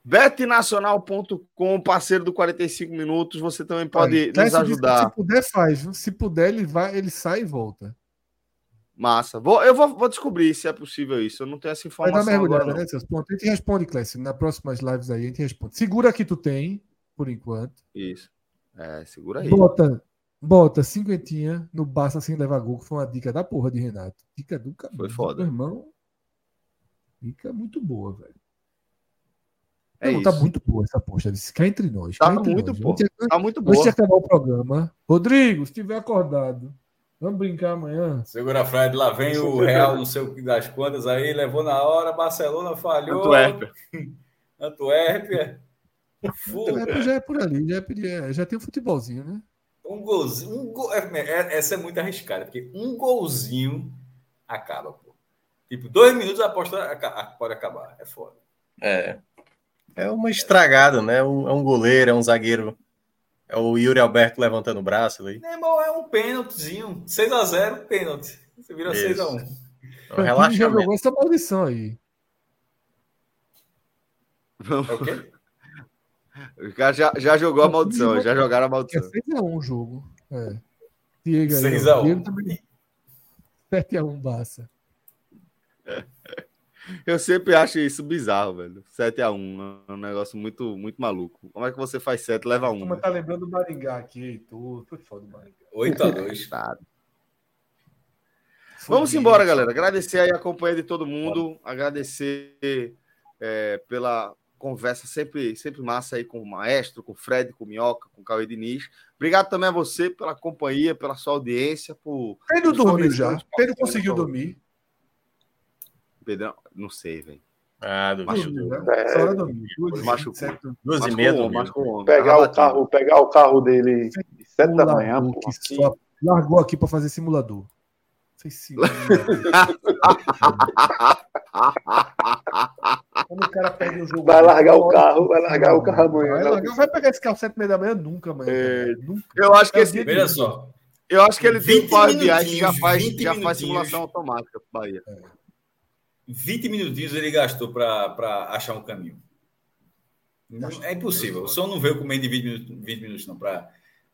Betnacional.com, parceiro do 45 minutos, você também pode nos ajudar. Se puder, faz. Se puder, ele vai, ele sai e volta. Massa. Vou, eu vou, vou, descobrir se é possível isso. Eu não tenho essa informação. Vai dar mergulhada, agora, né, Celso? Ponto. A gente responde, Clécio. Na próximas lives aí, a gente responde. Segura que tu tem, por enquanto. Isso. É, segura aí. Bota, bota cinquentinha no Barça sem levar gol, que foi uma dica da porra de Renato. Dica do cabelo. Foi foda. Meu irmão. Dica muito boa, velho. É não, tá muito boa essa posta. Cá entre nós. Tá entre muito nós. boa. Tá muito boa. Antes de acabar o programa, Rodrigo, se tiver acordado, Vamos brincar amanhã. Segura Fred, lá vem o Real, não sei o que das quantas aí, levou na hora, Barcelona falhou. Antuérpia. (laughs) Antuérpia. Antuérpia já é por ali, já, é, já tem um futebolzinho, né? Um golzinho. Um gol, é, é, essa é muito arriscada, porque um golzinho acaba, pô. Tipo, dois minutos a aposta pode acabar. É foda. É. É uma estragada, né? Um, é um goleiro, é um zagueiro é o Yuri Alberto levantando o braço ali. É, é um pênaltizinho. 6x0, pênalti. Você vira 6x1. É um relaxamento. Já jogou essa maldição aí. É o quê? O cara já, já jogou a maldição, já jogaram a maldição. É 6x1 o jogo. É. Diego 6x1. 7x1 Barça. (laughs) Eu sempre acho isso bizarro, velho. 7x1. É um negócio muito, muito maluco. Como é que você faz 7 leva 1? Como né? tá lembrando do Maringá aqui, tudo. Foi foda do Maringá. 8x2. (laughs) Vamos embora, galera. Agradecer aí a companhia de todo mundo. Agradecer é, pela conversa sempre, sempre massa aí com o Maestro, com o Fred, com o Minhoca, com o Cauê Diniz. Obrigado também a você pela companhia, pela sua audiência. Por, Pedro dormiu já. Pedro conseguiu dormir. Pedrão, não sei, velho. Ah, do machucou. É, Só domingo. Duas e meia domingo. Pegar o, carro, pegar o carro dele sete da manhã. Pô, só largou aqui para fazer simulador. (laughs) Quando o cara perde o jogo. Vai largar o carro, vai largar o carro amanhã. Vai, largar, vai pegar esse carro sete da manhã nunca, mano. É, nunca. Eu acho que esse. Veja só. Eu acho que ele tem um Power BI que já faz, já faz simulação automática Bahia. É. 20 minutinhos ele gastou para achar um caminho. É impossível. O som não veio com menos de 20 minutos, 20 minutos não, para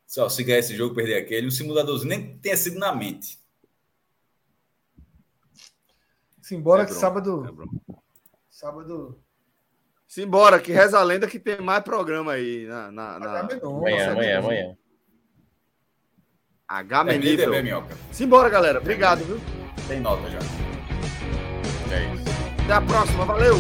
se ganhar esse jogo, perder aquele. O simuladorzinho nem tenha sido na mente. Simbora é que sábado. É sábado. Simbora, que reza a lenda que tem mais programa aí na. na, na... Amanhã, amanhã, amanhã. H nível. Simbora, galera. Obrigado, viu? Tem nota já. É isso. Até a próxima, valeu!